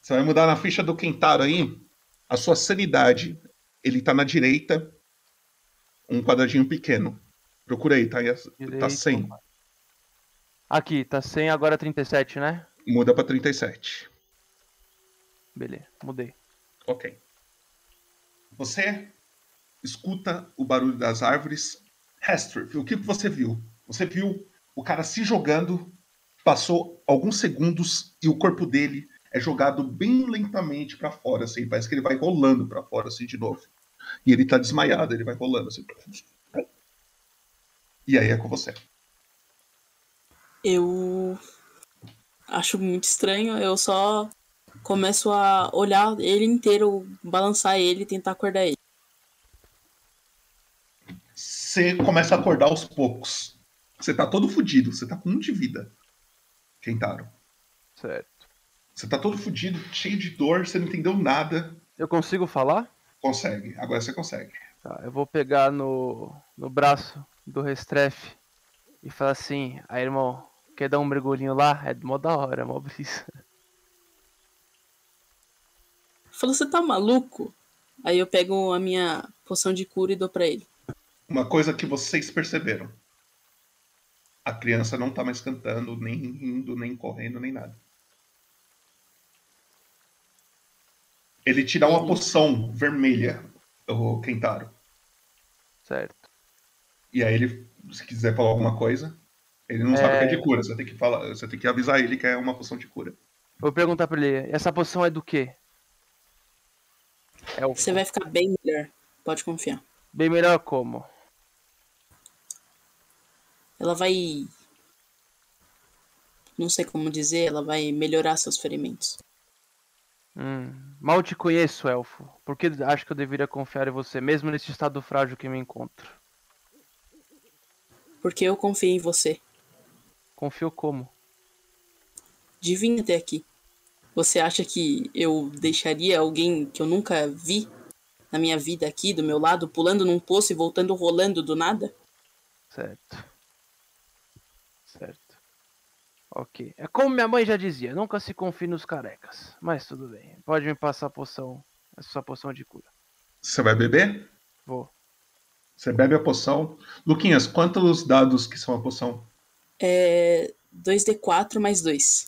Você vai mudar na ficha do Kentaro aí. A sua sanidade. Ele tá na direita. Um quadradinho pequeno. Procura aí, tá? Tá Direita. 100. Aqui, tá 100, agora 37, né? Muda pra 37. Beleza, mudei. Ok. Você escuta o barulho das árvores. Hester, o que você viu? Você viu o cara se jogando, passou alguns segundos e o corpo dele é jogado bem lentamente pra fora, assim. Parece que ele vai rolando pra fora, assim, de novo. E ele tá desmaiado, ele vai rolando, assim. E aí é com você. Eu acho muito estranho. Eu só começo a olhar ele inteiro, balançar ele e tentar acordar ele. Você começa a acordar aos poucos. Você tá todo fudido, você tá com um de vida. Kentaro. Certo. Você tá todo fudido, cheio de dor, você não entendeu nada. Eu consigo falar? Consegue, agora você consegue. Tá, eu vou pegar no, no braço do Restrefe e falar assim, aí irmão, quer dar um mergulhinho lá? É mó da hora, mó brisa. Falou, você tá maluco? Aí eu pego a minha poção de cura e dou pra ele. Uma coisa que vocês perceberam. A criança não tá mais cantando, nem rindo, nem correndo, nem nada. Ele te dá uma poção vermelha, o Kentaro. Certo. E aí ele, se quiser falar alguma coisa, ele não sabe É. que é de cura. Você tem que falar, você tem que avisar ele que é uma poção de cura. Vou perguntar pra ele, essa poção é do quê? É o Você vai ficar bem melhor. Pode confiar. bem melhor como? Ela vai. Não sei como dizer, ela vai melhorar seus ferimentos. Hum, mal te conheço, elfo. Por que acho que eu deveria confiar em você, mesmo nesse estado frágil que me encontro? Porque eu confio em você. Confio como? de vir até aqui. Você acha que eu deixaria alguém que eu nunca vi na minha vida aqui, do meu lado, pulando num poço e voltando rolando do nada? Certo. Certo. Ok. É como minha mãe já dizia, nunca se confie nos carecas. Mas tudo bem. Pode me passar a poção. A sua poção de cura. Você vai beber? Vou. Você bebe a poção. Luquinhas, quantos dados que são a poção? É. 2d4 mais 2.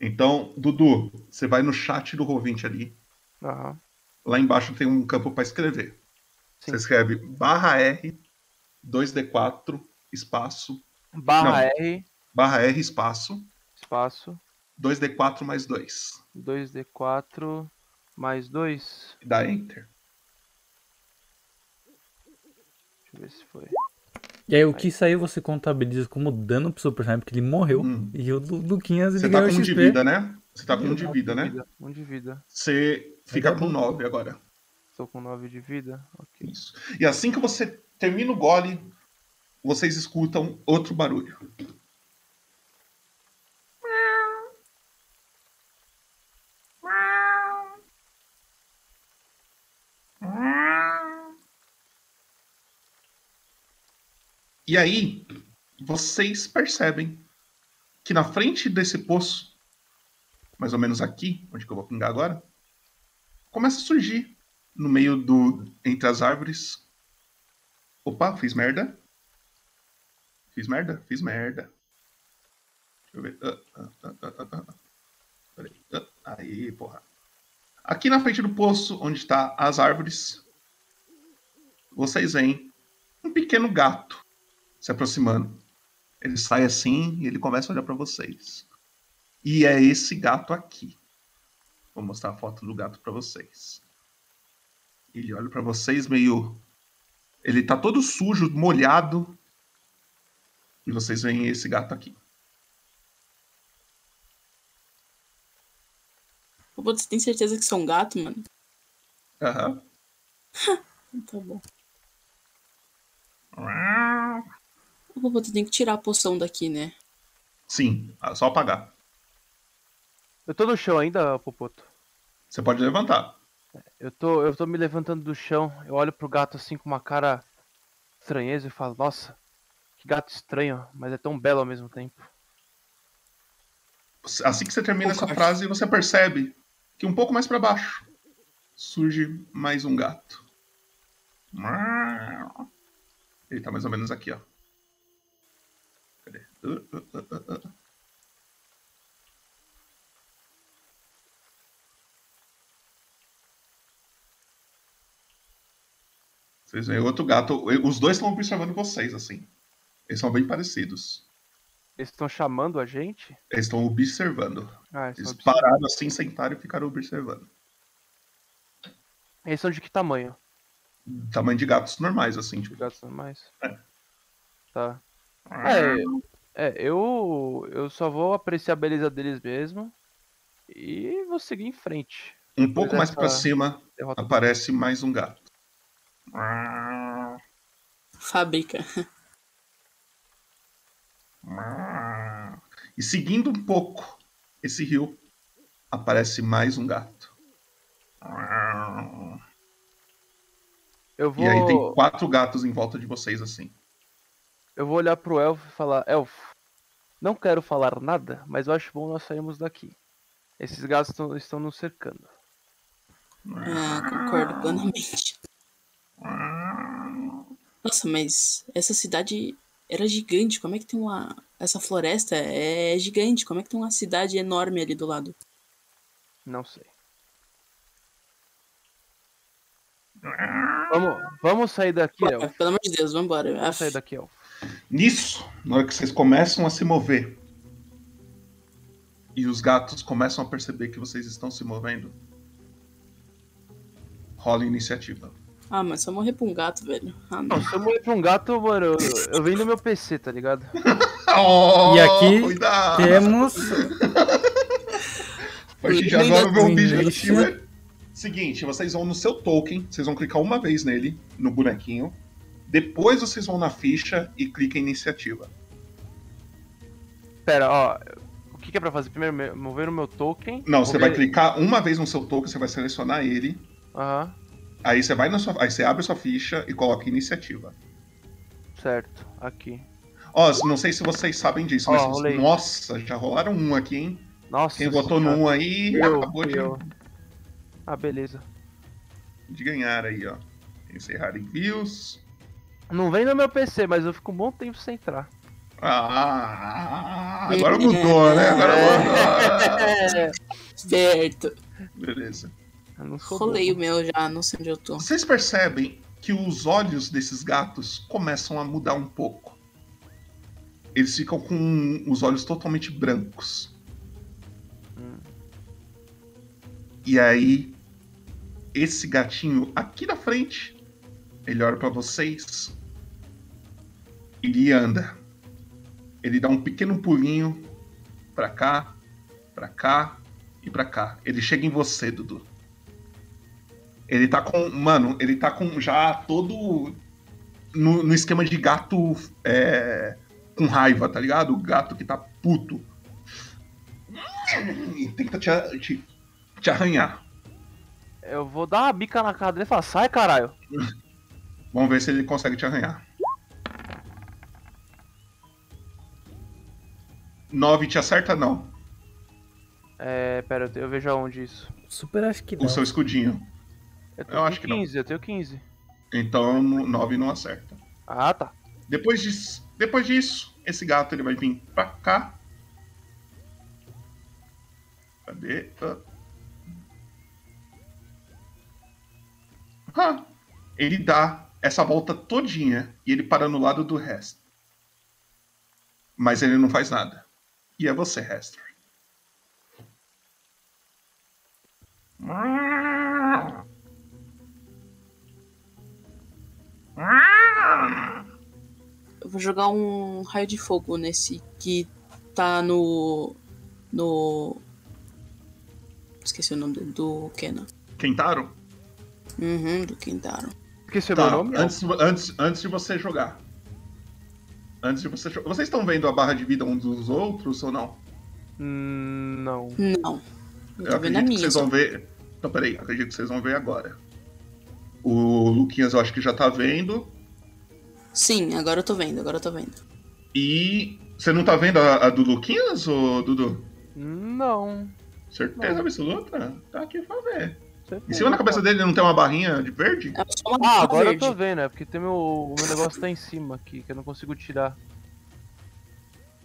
Então, Dudu, você vai no chat do Roll20 ali. Aham. Lá embaixo tem um campo para escrever. Você escreve barra R, 2D4, espaço. Barra Não, R, Barra R, espaço. espaço, 2D4 mais 2. 2D4 mais 2. E dá Enter. Deixa eu ver se foi. E aí o que saiu você contabiliza como dano pro seu personagem, porque ele morreu. E o Lu- Luquinhas ele Você tá com um de vida, né? Você tá com um de vida, né? Um de vida. Você fica com 9 agora. Estou com 9 de vida. Ok. Isso. E assim que você termina o gole, vocês escutam outro barulho. E aí, vocês percebem que na frente desse poço, mais ou menos aqui, onde que eu vou pingar agora, começa a surgir no meio do entre as árvores. Opa, fiz merda. Fiz merda, fiz merda. Deixa eu ver. Ah, ah, ah. Peraí. Ah, aí, porra. Aqui na frente do poço, onde está as árvores, vocês veem um pequeno gato se aproximando. Ele sai assim e ele começa a olhar para vocês. E é esse gato aqui. Vou mostrar a foto do gato para vocês. Ele olha para vocês meio. Ele tá todo sujo, molhado. E vocês veem esse gato aqui. Você tem certeza que sou um gato, mano? Aham. *laughs* Tá bom. Pô, você tem que tirar a poção daqui, né? Sim, ah, só apagar. Eu tô no chão ainda, Popoto. Você pode levantar. Eu tô, eu tô me levantando do chão. Eu olho pro gato assim com uma cara estranheza e falo, nossa, que gato estranho, mas é tão belo ao mesmo tempo. Assim que você termina essa frase, você percebe que um pouco mais para baixo surge mais um gato. Ele tá mais ou menos aqui, ó. Cadê? Uh, uh, uh, uh, uh. Vocês veem outro gato. Os dois estão observando vocês, assim. Eles são bem parecidos. Eles estão chamando a gente? Eles estão observando. Ah, eles Eles observando. pararam assim, sentaram e ficaram observando. Eles são de que tamanho? Tamanho de gatos normais, assim, tipo. Gatos normais? É. Tá. É, é, eu, eu só vou apreciar a beleza deles mesmo e vou seguir em frente. Um Depois pouco mais pra cima aparece mais um gato. Fábrica. E seguindo um pouco esse rio, aparece mais um gato. Eu vou, E aí tem quatro gatos em volta de vocês, assim. Eu vou olhar pro elfo e falar, elfo, não quero falar nada, mas eu acho bom nós sairmos daqui. Esses gatos tão- estão nos cercando. Ah, concordo plenamente. Nossa, mas essa cidade era gigante. Como é que tem uma. Essa floresta é gigante. Como é que tem uma cidade enorme ali do lado? Não sei. Vamos, vamos sair daqui, Bora, elfo. pelo amor de Deus, vambora. Vamos sair daqui, elfo. Nisso, na hora que vocês começam a se mover e os gatos começam a perceber que vocês estão se movendo, rola iniciativa. Ah, mas só morrer pra um gato, velho. Ah, não. Não, se eu morrer pra um gato, mano, eu, eu venho no meu PC, tá ligado? *laughs* Oh, E aqui cuidado. temos. A partir de Ainda agora, o meu objetivo é. Seguinte, vocês vão no seu token, vocês vão clicar uma vez nele, no bonequinho. Depois vocês vão na ficha e clica em iniciativa. Pera, ó. O que que, é pra fazer? Primeiro, me- mover o meu token. Não, você vai clicar uma vez no seu token, você vai selecionar ele. Aham, Aí você vai na sua. Aí você abre a sua ficha e coloca iniciativa. certo. Aqui. Ó, não sei se vocês sabem disso, mas. nossa, já rolaram um aqui, hein? Nossa. Quem votou no um aí Eu, acabou de, eu. Ah, beleza. de ganhar aí, ó. Encerrar envios. Não vem no meu PC, mas eu fico um bom tempo sem entrar. Ah, agora mudou, né? Agora mudou. *laughs* Certo. Beleza. Eu não sou Rolei o meu já, não sei onde eu tô. Vocês percebem que os olhos desses gatos começam a mudar um pouco. Eles ficam com os olhos totalmente brancos. E aí, esse gatinho aqui na frente, ele olha pra vocês. Ele anda. Ele dá um pequeno pulinho pra cá, pra cá e pra cá. Ele chega em você, Dudu. Ele tá com. Mano, ele tá com já todo. No, no esquema de gato é, com raiva, tá ligado? O gato que tá puto. E tenta te, te, te arranhar. Eu vou dar uma bica na cara dele e falar, sai caralho. Vamos ver se ele consegue te arranhar. 9 te acerta, não. É, pera, eu, vejo aonde isso. Super acho que não. O seu escudinho. Eu, Eu acho que não. 15, eu tenho 15. Então 9 não acerta. Ah, tá. Depois disso, depois disso, esse gato ele vai vir pra cá. Cadê? Ah. Ah, ele dá essa volta todinha e ele para no lado do resto. Mas ele não faz nada. E é você, Hester. Eu vou jogar um raio de fogo nesse que tá no. No. Esqueci o nome do, do Kenan. Kentaro? Uhum, do Kentaro. Esqueci Tá, meu nome? não? antes, antes, antes de você jogar. Antes de você. Vocês estão vendo a barra de vida uns dos outros ou não? Hum, não. Não. Eu acredito que vocês vão ver. Então, peraí, eu acredito que vocês vão ver agora. O Luquinhas eu acho que já tá vendo. Sim, agora eu tô vendo, agora eu tô vendo. E. Você não tá vendo a, a do Luquinhas, ô Dudu? Não. Certeza Não. absoluta? Tá aqui pra ver. Em cima da cabeça dele não tem uma barrinha de verde? É só uma Ah, agora verde. eu tô vendo, é porque tem meu, o meu negócio tá em cima aqui, que eu não consigo tirar.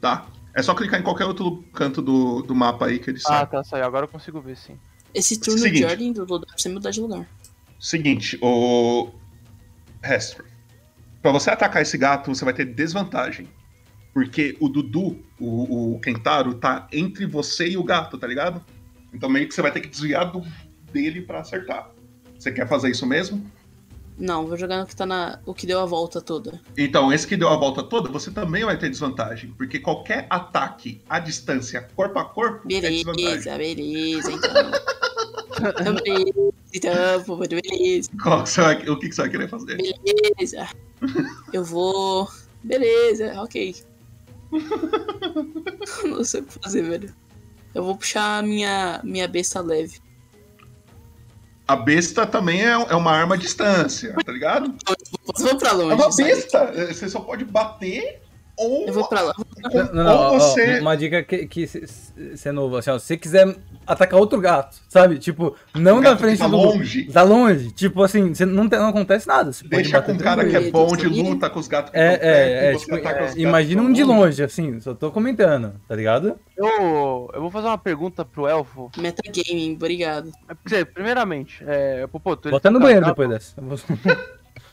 Tá. É só clicar em qualquer outro canto do, do mapa aí que ele Ah, sai. tá, saiu. Agora eu consigo ver, sim. Esse turno Seguinte. de ordem do dá pra você mudar de lugar. Seguinte, o. Hester. Pra você atacar esse gato, você vai ter desvantagem. Porque o Dudu, o, o Kentaro, tá entre você e o gato, tá ligado? Então meio que você vai ter que desviar do, dele pra acertar. Você quer fazer isso mesmo? Não, vou jogar no que tá na. o que deu a volta toda. Então, esse que deu a volta toda, você também vai ter desvantagem. Porque qualquer ataque à distância, corpo a corpo, é desvantagem. Beleza, beleza, então. Então, beleza, então, pô, beleza. Qual vai- o que, que você vai querer fazer? Beleza. Eu vou. Beleza, ok. *laughs* Não sei o que fazer, velho. Eu vou puxar a minha, minha besta leve. A besta também é, é uma arma à distância, tá ligado? Vou pra longe. É uma sai. besta. Você só pode bater ou. Eu vou pra lá. Não, não, ó, ou ó, você. uma dica que, que se- é novo, assim, ó, se você quiser atacar outro gato, sabe? Tipo, não na frente tá do. longe. Tá longe. Tipo assim, você não, tem- não acontece nada. Você pode Deixa bater com um cara que é bom de luta com os gatos que É, é, é, tipo, ataca os gatos imagina um de longe, assim, só tô comentando, tá ligado? Eu, eu vou fazer uma pergunta pro elfo. Metagaming, obrigado. É primeiramente, é, Popoto, Bota tá no banheiro depois dessa.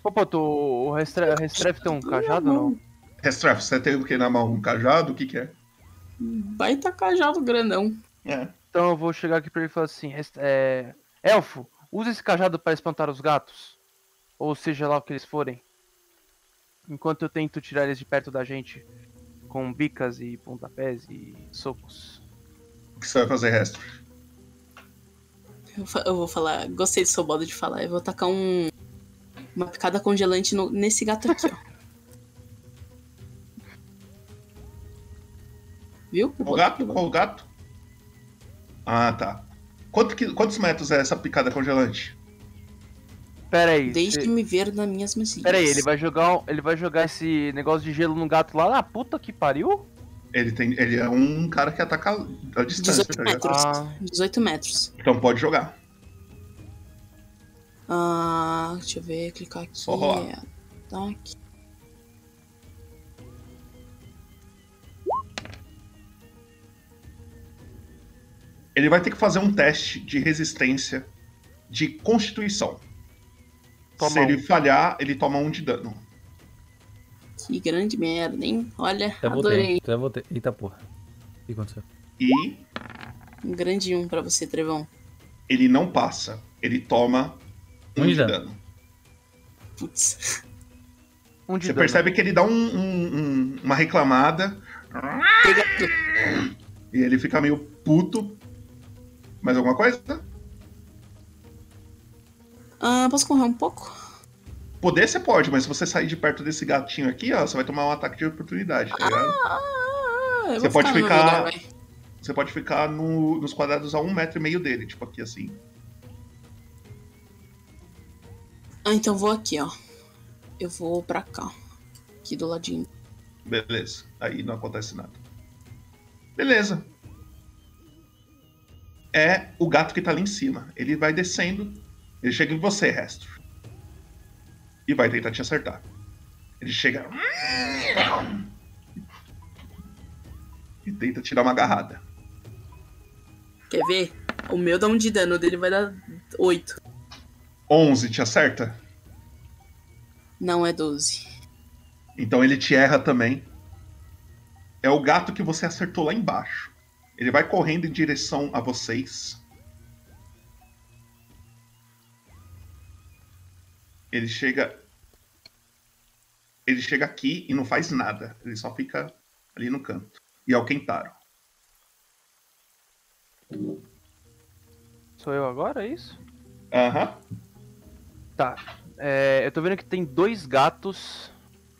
Popoto, o Restre- Restref tem um cajado ou não? Restref, você tem o que na mão? Um cajado? O que que é? Baita cajado grandão. É. Então eu vou chegar aqui pra ele e falar assim: é, Elfo, usa esse cajado para espantar os gatos. Ou seja lá o que eles forem. Enquanto eu tento tirar eles de perto da gente com bicas e pontapés e socos. O que você vai fazer, Restref? Eu, eu vou falar, gostei do seu modo de falar. Eu vou tacar um. Uma picada congelante no- nesse gato aqui, ó. *laughs* Viu? O gato? Qual o gato? Ah, tá. Quanto que- quantos metros é essa picada congelante? Pera aí. Deixe-me ver nas minhas mensagens. Pera aí, ele vai jogar, ele vai jogar esse negócio de gelo no gato lá na puta que pariu? Ele, tem, ele é um cara que ataca a distância, 18 tá metros. Ah. 18 metros. Então pode jogar. Ah, deixa eu ver, clicar aqui. Ataque. Ele vai ter que fazer um teste de resistência de constituição. Toma Se ele um. falhar, ele toma um de dano. Que grande merda, hein? Olha, voltei. adorei. Até voltei. Eita porra. O que aconteceu? E Um grande um pra você, Trevão. ele não passa. Ele toma um, Um de de dano. dano. Putz. Um de Você dano. percebe que ele dá um- um- um- uma reclamada. E ele fica meio puto. Mais alguma coisa? Ah, posso correr um pouco? Poder você pode, mas se você sair de perto desse gatinho aqui, ó, você vai tomar um ataque de oportunidade, tá ligado? Ah, eu Você pode meu ficar. lugar, vai. Você pode ficar no- nos quadrados a um metro e meio dele, tipo aqui assim. Ah, então vou aqui, ó. Eu vou pra cá. Aqui do ladinho. Beleza. Aí não acontece nada. Beleza. É o gato que tá ali em cima. Ele vai descendo. Ele chega em você, resto. E vai tentar te acertar. Ele chega. E tenta te dar uma agarrada. Quer ver? O meu dá um de dano, o dele vai dar 8. 11 te acerta? Não é 12. Então ele te erra também. É o gato que você acertou lá embaixo. Ele vai correndo em direção a vocês. Ele chega. Ele chega aqui e não faz nada. Ele só fica ali no canto. E é o Kentaro. Sou eu agora, é isso? Aham. Tá. É, eu tô vendo que tem dois gatos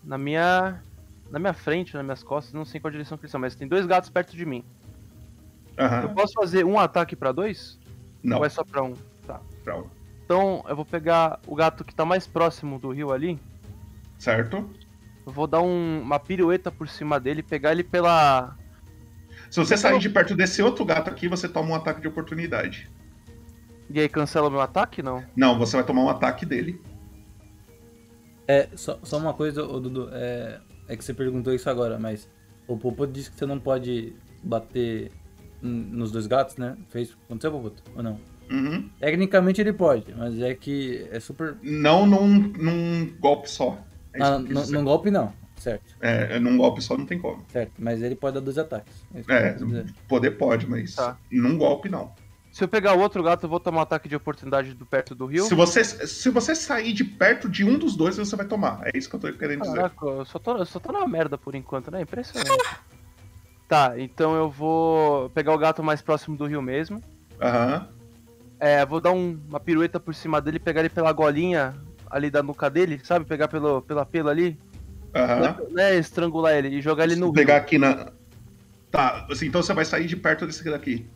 na minha. Na minha frente, nas minhas costas, não sei qual direção que eles são, mas tem dois gatos perto de mim. Aham. Eu posso fazer um ataque pra dois? Não. Ou é só pra um? Tá. Pra um. Então eu vou pegar o gato que tá mais próximo do rio ali. Certo? Eu vou dar um- uma pirueta por cima dele, pegar ele pela. Se você sair de perto desse outro gato aqui, você toma um ataque de oportunidade. E aí cancela o meu ataque? Não. Não, você vai tomar um ataque dele. É, só, só uma coisa, ô Dudu, é, é que você perguntou isso agora, mas o Popoto disse que você não pode bater nos dois gatos, né? Fez, aconteceu, Popoto? Ou não? Uhum. Tecnicamente ele pode, mas é que é super... Não num, num golpe só. É Ah, num golpe não, certo. É, num golpe só não tem como. Certo, mas ele pode dar dois ataques. É, dizer. poder pode, mas Tá. num golpe não. Se eu pegar o outro gato, eu vou tomar um ataque de oportunidade do perto do rio. Se você, se você sair de perto de um dos dois, você vai tomar. É isso que eu tô querendo dizer. Caraca, eu só tô, eu só tô na merda por enquanto, né? Impressionante. *laughs* tá, então eu vou pegar o gato mais próximo do rio mesmo. Aham. É, vou dar um- uma pirueta por cima dele, pegar ele pela golinha ali da nuca dele, sabe? Pegar pelo, pela pela ali. Aham. Né, estrangular ele e jogar ele no pegar aqui na. Tá, assim, então você vai sair de perto desse daqui.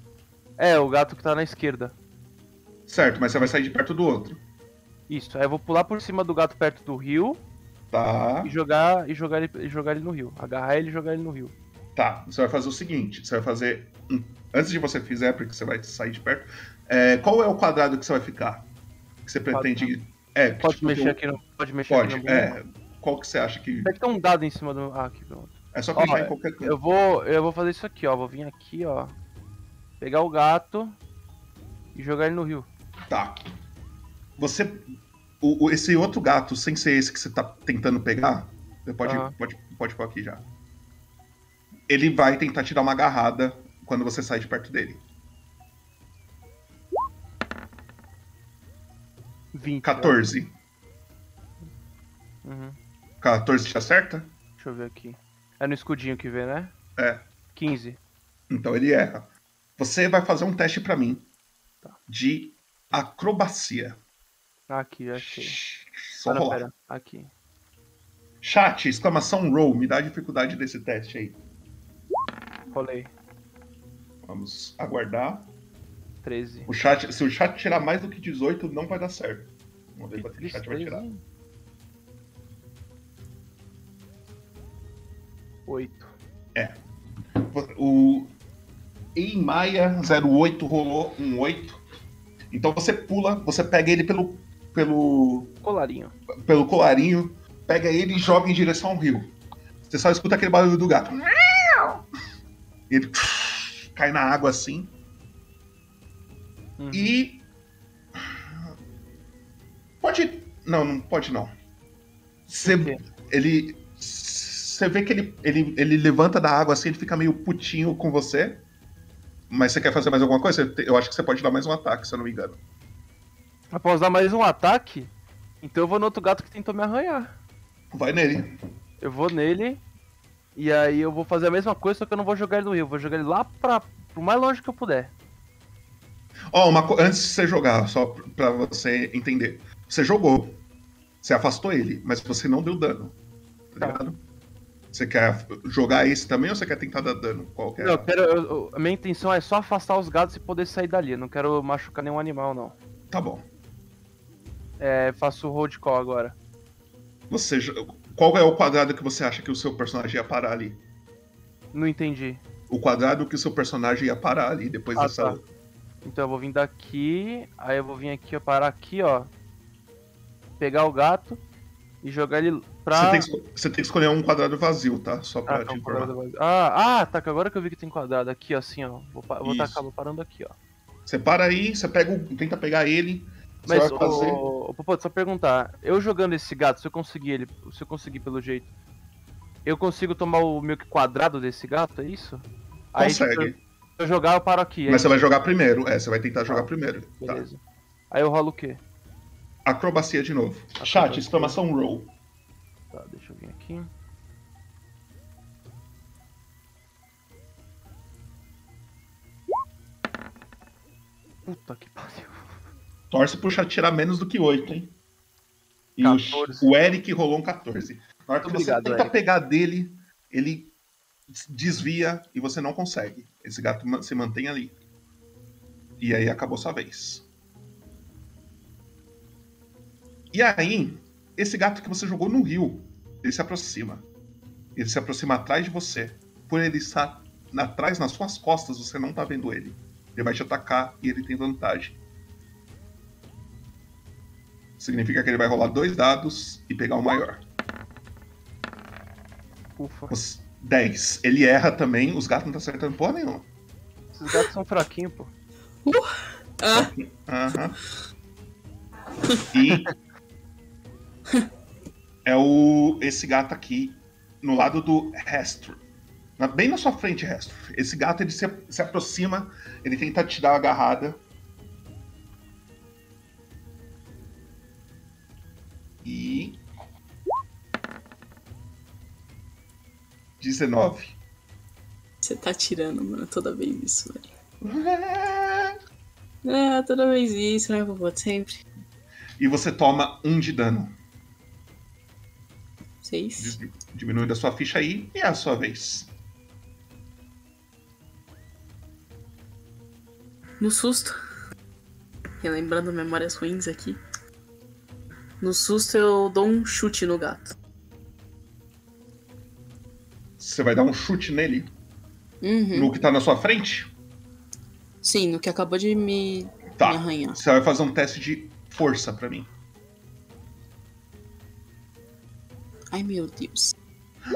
É, o gato que tá na esquerda. Certo, mas você vai sair de perto do outro. Isso, aí eu vou pular por cima do gato perto do rio Tá. e jogar, e jogar, ele, e jogar ele no rio. Agarrar ele e jogar ele no rio. Tá, você vai fazer o seguinte: você vai fazer. Antes de você fizer, porque você vai sair de perto. é, qual é o quadrado que você vai ficar? Que você pretende. É, que, Pode tipo, mexer aqui no. Pode mexer Pode, aqui no é. Qual que você acha que. Deve ter um dado em cima do. Ah, aqui pronto. É só clicar Ó, em qualquer canto. Eu vou, eu vou fazer isso aqui, ó. Vou vir aqui, ó. Pegar o gato e jogar ele no rio. Tá. Você. O, o- esse outro gato, sem ser esse que você tá tentando pegar, você pode, pode, pode pôr aqui já. Ele vai tentar te dar uma agarrada quando você sai de perto dele. 20. 14. Uhum. 14 te acerta? Deixa eu ver aqui. É no escudinho que vê, né? É. 15. Então ele erra. Você vai fazer um teste pra mim Tá. de acrobacia. Aqui, achei. Só Pera, rolar. pera. Aqui. Chat, exclamação roll, me dá a dificuldade desse teste aí. Rolei. Vamos aguardar. 13. O chat, se o chat tirar mais do que 18, não vai dar certo. Vamos ver quanto que o chat vai tirar. 8. É. O em Maia 08 rolou um 8. Então você pula, você pega ele pelo pelo Colarinho. pelo colarinho, pega ele e joga em direção ao rio. Você só escuta aquele barulho do gato. Ele cai na água assim. E pode não, não pode não. Você ele você vê que ele, ele, ele levanta da água assim, ele fica meio putinho com você. Mas você quer fazer mais alguma coisa? Eu acho que você pode dar mais um ataque, se eu não me engano. Posso dar mais um ataque? Então eu vou no outro gato que tentou me arranhar. Vai nele. Eu vou nele. E aí eu vou fazer a mesma coisa, só que eu não vou jogar ele no rio. Vou jogar ele lá pra, pro mais longe que eu puder. Ó, uma co- antes de você jogar, só pra você entender. Você jogou. Você afastou ele, mas você não deu dano. Tá ligado? Você quer jogar esse também ou você quer tentar dar dano? Qual que é? Não, eu quero, eu- a minha intenção é só afastar os gatos e poder sair dali. Eu não quero machucar nenhum animal, não. Tá bom. É, faço o road call agora. Você, qual é o quadrado que você acha que o seu personagem ia parar ali? Não entendi. O quadrado que o seu personagem ia parar ali depois Ah, dessa. tá. Então eu vou vir daqui, aí eu vou vir aqui, ó, parar aqui, ó. Pegar o gato e jogar ele pra. Você, tem que, você tem que escolher um quadrado vazio, tá? Só pra Ah, te um informar. vazio. ah, ah, tá, agora que eu vi que tem quadrado aqui, assim, ó. Vou, vou Isso. tacar, vou parando aqui, ó. Você para aí, você pega o, tenta pegar ele. Você Mas, vai fazer. ô, ô, Popô, só perguntar. Eu jogando esse gato, se eu conseguir ele, se eu conseguir pelo jeito, eu consigo tomar o meio que quadrado desse gato, é isso? Aí, Consegue. se eu jogar, eu paro aqui. é Mas você isso? vai jogar primeiro. É, você vai tentar jogar primeiro. Tá. Beleza. Aí eu rolo o quê? Acrobacia de novo. Chat, exclamação roll. Tá, deixa eu vir aqui. Puta que pariu. Torce chat tirar menos do que 8, hein? E o, 14. o Eric rolou um 14. Na hora que Muito você obrigado, tenta Eric. pegar dele, ele desvia e você não consegue. Esse gato se mantém ali. E aí acabou sua vez. E aí, esse gato que você jogou no rio, ele se aproxima. Ele se aproxima atrás de você. Por ele estar atrás nas suas costas, você não tá vendo ele. Ele vai te atacar e ele tem vantagem. Significa que ele vai rolar dois dados e pegar o maior. Ufa. Os 10. Ele erra também, os gatos não estão acertando porra nenhuma. Esses gatos são fraquinhos, pô. Aham. E *laughs* é o esse gato aqui no lado do Restro. Na- Bem na sua frente, Restro. Esse gato ele se, se aproxima, ele tenta te dar uma agarrada. 19. Você tá tirando, mano, toda vez isso, velho. *laughs* É, toda vez isso, né, vovô? Sempre. E você toma um de dano. Seis. Diminui da sua ficha aí e é a sua vez. No susto. Relembrando memórias ruins aqui. No susto eu dou um chute no gato. Você vai dar um chute nele? Uhum. No que tá na sua frente? Sim, no que acabou de me, Tá. me arranhar. Você vai fazer um teste de força pra mim. Ai meu Deus.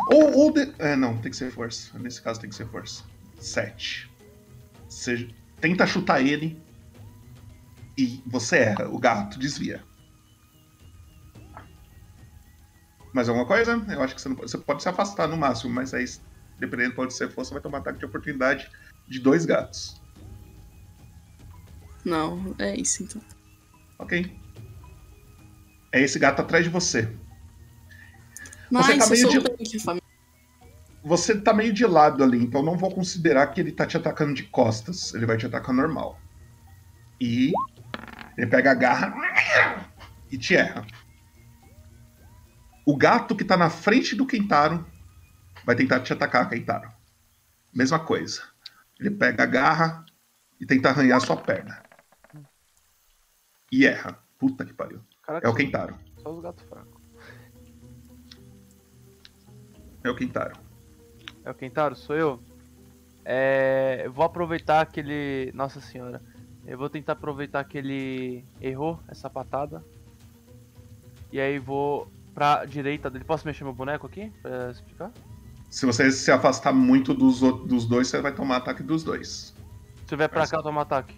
Ou, ou de... É, não, tem que ser força. Nesse caso tem que ser força. 7. Você tenta chutar ele e você erra. O gato desvia. Mais alguma coisa? Eu acho que você não pode. Você pode se afastar no máximo, mas aí, dependendo pode ser força, vai tomar ataque de oportunidade de dois gatos. Não, é isso então. Ok. É esse gato atrás de você. Mas Você tá eu meio de- bem. Você tá meio de lado ali, então não vou considerar que ele tá te atacando de costas. Ele vai te atacar normal. E ele pega a garra e te erra. O gato que tá na frente do Kentaro vai tentar te atacar, Kentaro. Mesma coisa. Ele pega a garra e tenta arranhar a sua perna. E erra. Puta que pariu. Caraca, É o Kentaro. Só os gatos fracos. É o Kentaro. É o Kentaro? Sou eu? É. Eu vou aproveitar que ele. Nossa senhora. Eu vou tentar aproveitar que ele errou essa patada. E aí vou pra direita dele. Posso mexer meu boneco aqui? Pra explicar? Se você se afastar muito dos, dos dois, você vai tomar ataque dos dois. Se eu vier pra cá, eu tomo ataque.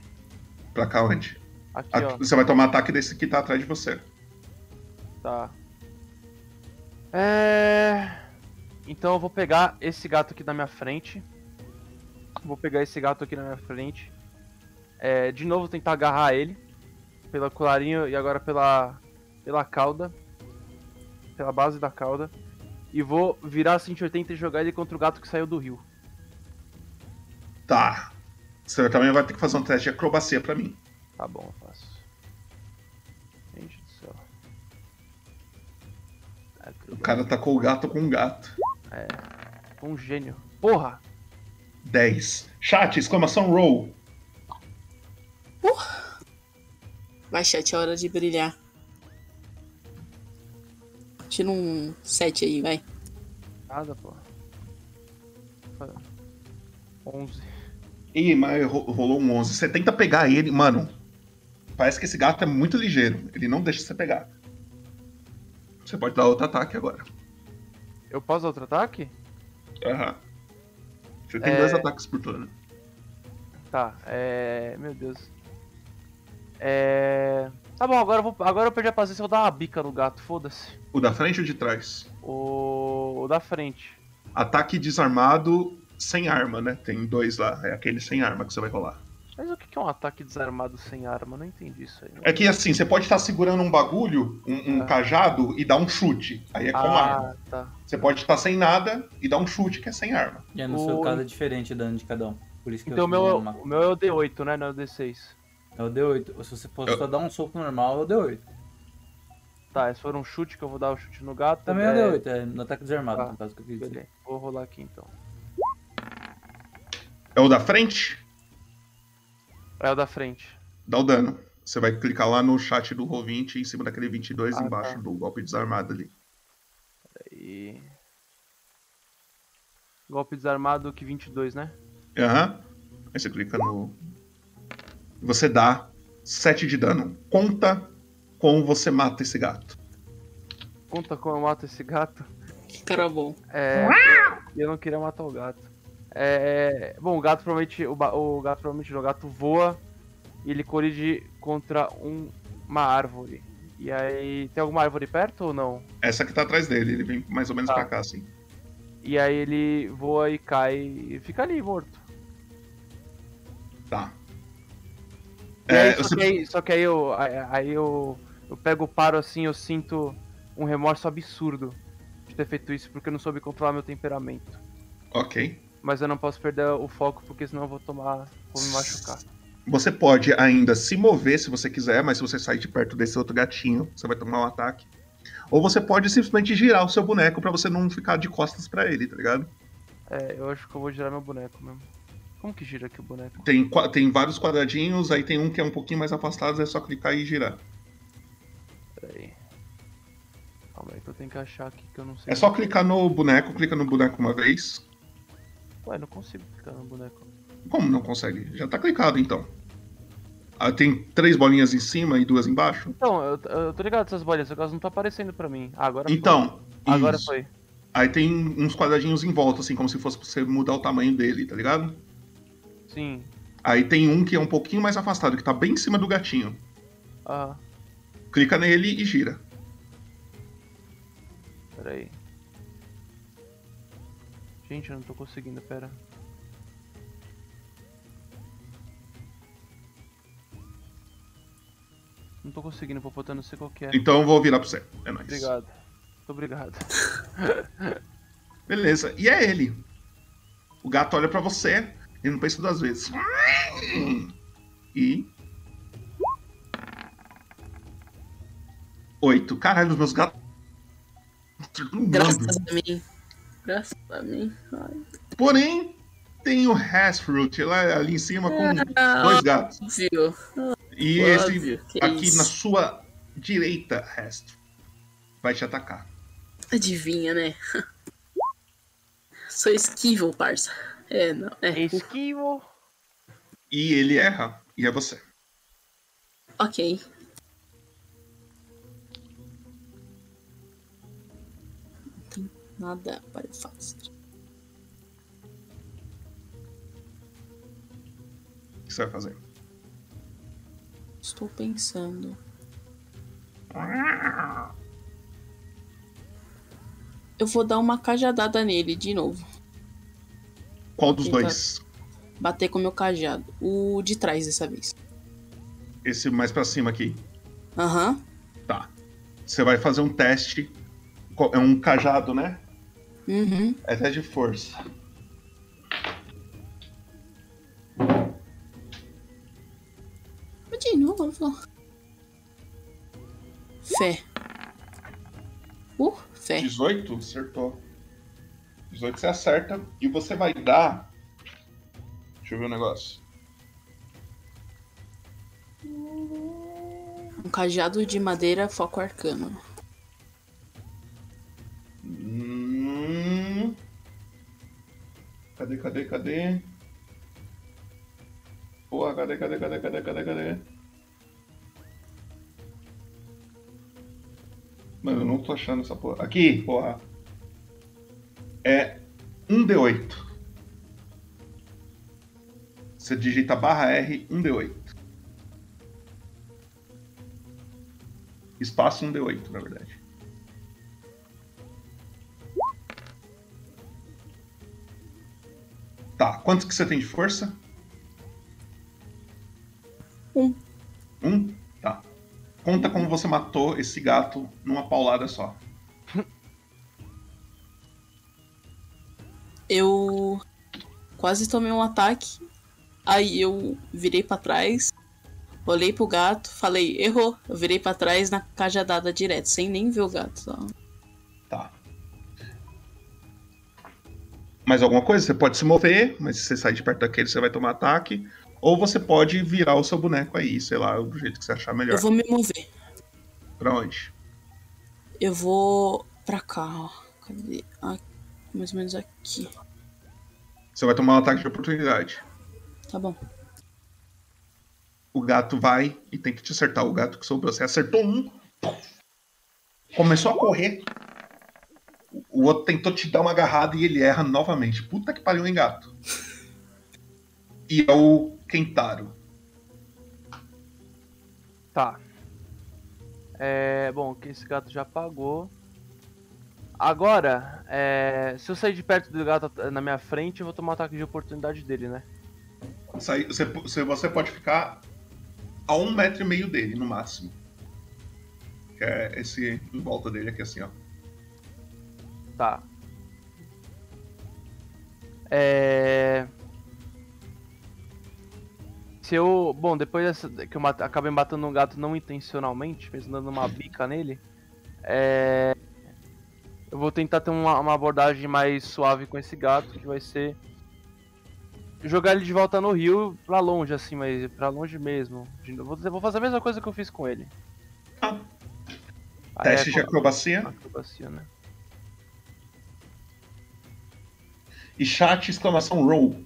Pra cá onde? Aqui, Aqui- você vai tomar ataque desse que tá atrás de você. Tá. É. Então eu vou pegar esse gato aqui na minha frente. Vou pegar esse gato aqui na minha frente. É, de novo tentar agarrar ele. Pelo colarinho e agora pela. pela cauda. Pela base da cauda. E vou virar 180 e jogar ele contra o gato que saiu do rio. Tá. Você também vai ter que fazer um teste de acrobacia pra mim. Tá bom, eu faço. Gente do céu. O cara tacou o gato com um gato. É. Um gênio. Porra! 10. Chat, exclamação roll. Vai, chat, é hora de brilhar. Tira um 7 aí, vai. Nada, pô. 11. Ih, mas ro- rolou um 11. Você tenta pegar ele, mano. Parece que esse gato é muito ligeiro. Ele não deixa você pegar. Você pode dar outro ataque agora. Eu posso dar outro ataque? Aham. Você tem É. dois ataques por turno. Tá, é. Meu Deus. É. Tá bom, agora eu, vou... agora eu perdi a paciência, eu vou dar uma bica no gato, foda-se. O da frente ou de trás? O... o da frente. Ataque desarmado sem arma, né? Tem dois lá. É aquele sem arma que você vai rolar. Mas o que é um ataque desarmado sem arma? Eu não entendi isso aí. É que assim, você pode estar segurando um bagulho, um, um cajado, e dar um chute. Aí é com Ah, arma. tá. Você pode estar sem nada e dar um chute que é sem arma. E é no seu O- caso é diferente dano de cada um. Por isso que Então eu o meu, é- uma- o meu é o D8, né? Não é o D6. É o D8. Se você for só dar um soco normal, é o D8. Tá, se for um chute que eu vou dar o chute no gato. Também é o D8, é no ataque desarmado, Tá, no caso que eu quis dizer. beleza. Vou rolar aqui então. É o da frente? É o da frente. Dá o dano. Você vai clicar lá no chat do Roll20 em cima daquele 22 Ah, embaixo tá. do golpe desarmado ali. Aí. Golpe desarmado que 22, né? Aham. Aí você clica no. Você dá 7 de dano. Conta como você mata esse gato. Conta como eu mato esse gato. Que cara bom. É. Eu não queria matar o gato. É. Bom, o gato provavelmente. O, o gato provavelmente o gato voa e ele colide contra um- uma árvore. E aí. Tem alguma árvore perto ou não? Essa que tá atrás dele, ele vem mais ou menos Tá. pra cá, assim. E aí ele voa e cai e fica ali morto. Tá. E É, aí, só, você- que aí, só que aí eu. aí- Aí eu. Eu pego o paro assim, eu sinto um remorso absurdo de ter feito isso porque eu não soube controlar meu temperamento. Ok. Mas eu não posso perder o foco porque senão eu vou tomar. vou me machucar. Você pode ainda se mover se você quiser, mas se você sair de perto desse outro gatinho, você vai tomar um ataque. Ou você pode simplesmente girar o seu boneco pra você não ficar de costas pra ele, tá ligado? É, eu acho que eu vou girar meu boneco mesmo. Como que gira aqui o boneco? Tem, tem vários quadradinhos, aí tem um que é um pouquinho mais afastado, é só clicar e girar. Peraí. Calma aí que eu tenho que achar aqui que eu não sei. É só clicar no boneco, clica no boneco uma vez. Ué, não consigo clicar no boneco. Como não consegue? Já tá clicado então. Ah, tem três bolinhas em cima e duas embaixo? Então, eu, eu tô ligado essas bolinhas, só que elas não estão aparecendo pra mim. Ah, agora foi. Então. Agora isso. foi. Aí tem uns quadradinhos em volta, assim, como se fosse pra você mudar o tamanho dele, tá ligado? Sim. Aí tem um que é um pouquinho mais afastado, que tá bem em cima do gatinho. Ah, Clica nele e gira. peraí. Gente, eu não tô conseguindo, pera. Não tô conseguindo, vou botar não sei qual que é. Então eu vou virar pra você. É nóis. Obrigado. Muito obrigado. *laughs* Beleza. E é ele. O gato olha pra você e não pensa duas vezes. E. Oito. Caralho, os meus gatos. Graças a mim. Graças a mim. Ai. Porém, tem o Hasfruit lá ali em cima com Ah, dois gatos. Óbvio. E Óbvio, esse que aqui isso. na sua direita, Hastro, vai te atacar. Adivinha, né? *laughs* Sou esquivo, parça. É, não. É. Esquivo. E ele erra, e é você. Ok. Não tem nada para fazer. O que você vai fazer? Estou pensando. Eu vou dar uma cajadada nele de novo. Qual dos Tentar dois? Bater com o meu cajado. O de trás dessa vez. Esse mais pra cima aqui. Aham. Tá. Você vai fazer um teste. É um cajado, né? Uhum. É até de força. De novo, falou. Fé. Uh, fé. 18? Acertou. 18 você acerta. E você vai dar. Deixa eu ver o negócio. Um cajado de madeira foco arcano. Hum... Cadê, cadê, cadê? Porra, cadê, cadê, cadê, cadê, cadê, cadê? Mano, eu não tô achando essa porra. Aqui, porra. É 1D8. Você digita barra R 1D8. Espaço 1D8, na verdade. Tá, quantos que você tem de força? Um. Um? Tá. Conta como você matou esse gato numa paulada só. Eu quase tomei um ataque. Aí eu virei pra trás, olhei pro gato, falei, errou. Eu virei pra trás na cajadada direto, sem nem ver o gato. Só. Tá. Mais alguma coisa? Você pode se mover, mas se você sair de perto daquele, você vai tomar ataque. Ou você pode virar o seu boneco aí, sei lá, do jeito que você achar melhor. Eu vou me mover. Pra onde? Eu vou pra cá, ó. Cadê? Ah, mais ou menos aqui. Você vai tomar um ataque de oportunidade. Tá bom. O gato vai e tem que te acertar. O gato que sobrou. Você acertou um. Começou a correr. O outro tentou te dar uma agarrada e ele erra novamente. Puta que pariu, hein, gato? E é o Kentaro. Tá. É, bom, que esse gato já pagou. Agora, é, se eu sair de perto do gato na minha frente, eu vou tomar um ataque de oportunidade dele, né? Você, você- pode ficar a um metro e meio dele, no máximo. Que é esse em volta dele aqui, assim, ó. Tá. É. Se eu. Bom, depois dessa, que eu mate- acabei matando um gato não intencionalmente, mesmo dando uma bica nele, é. Eu vou tentar ter uma, uma abordagem mais suave com esse gato, que vai ser. Jogar ele de volta no rio pra longe, assim, mas pra longe mesmo. Vou, eu vou fazer a mesma coisa que eu fiz com ele. Aí Teste é de acrobacia. Acrobacia, né? E chat, exclamação roll.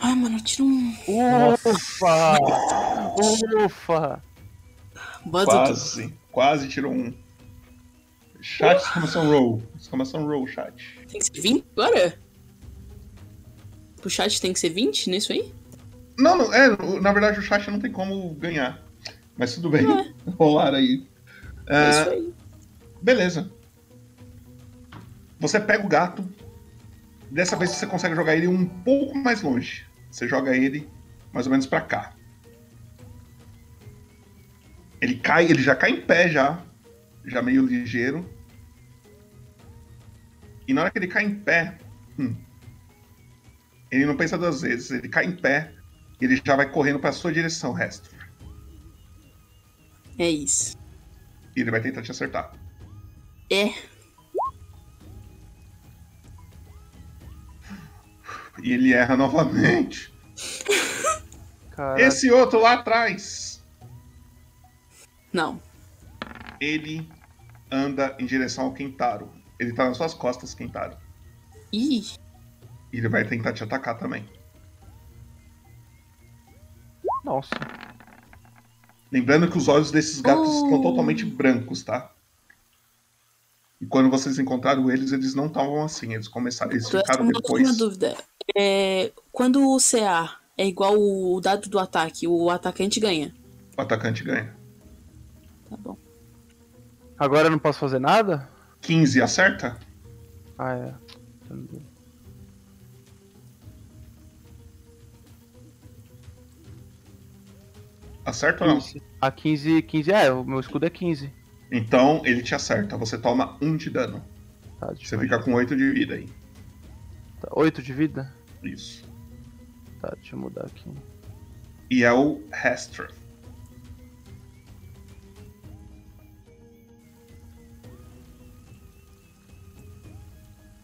Ai, mano, eu tiro um. Ufa! Ufa! Bota Quase. Quase tirou um. Chat, exclamação roll. Exclamação roll, chat. Tem que ser 20 agora? Pro chat tem que ser 20 nisso aí? Não, não, é, o- na verdade o chat não tem como ganhar. Mas tudo bem. *laughs* Rolar aí. É Ah, isso aí. Beleza. Você pega o gato. Dessa vez você consegue jogar ele um pouco mais longe. Você joga ele mais ou menos pra cá. Ele cai, ele já cai em pé já, já meio ligeiro. E na hora que ele cai em pé, hum, ele não pensa duas vezes. Ele cai em pé e ele já vai correndo pra sua direção, resto. É isso. E ele vai tentar te acertar. É. E ele erra novamente. *laughs* Caraca. Esse outro lá atrás, Não. ele anda em direção ao Kentaro. Ele tá nas suas costas, Kentaro. Ih, E ele vai tentar te atacar também. Nossa. Lembrando que os olhos desses gatos Oh. estão totalmente brancos, tá? E quando vocês encontraram eles, eles não estavam assim. Eles começaram, eles ficaram uma depois. dúvida. É, quando o CA é igual o dado do ataque, o atacante ganha. O atacante ganha. Tá bom. Agora eu não posso fazer nada? 15 acerta? Ah, é. Acerta ou não? A 15, 15, é, o meu escudo é 15. Então ele te acerta. Você toma 1 de dano. Tá, Você fica com 8 de vida aí. Tá, 8 de vida? Isso. Tá, deixa eu mudar aqui. E é o Hestra.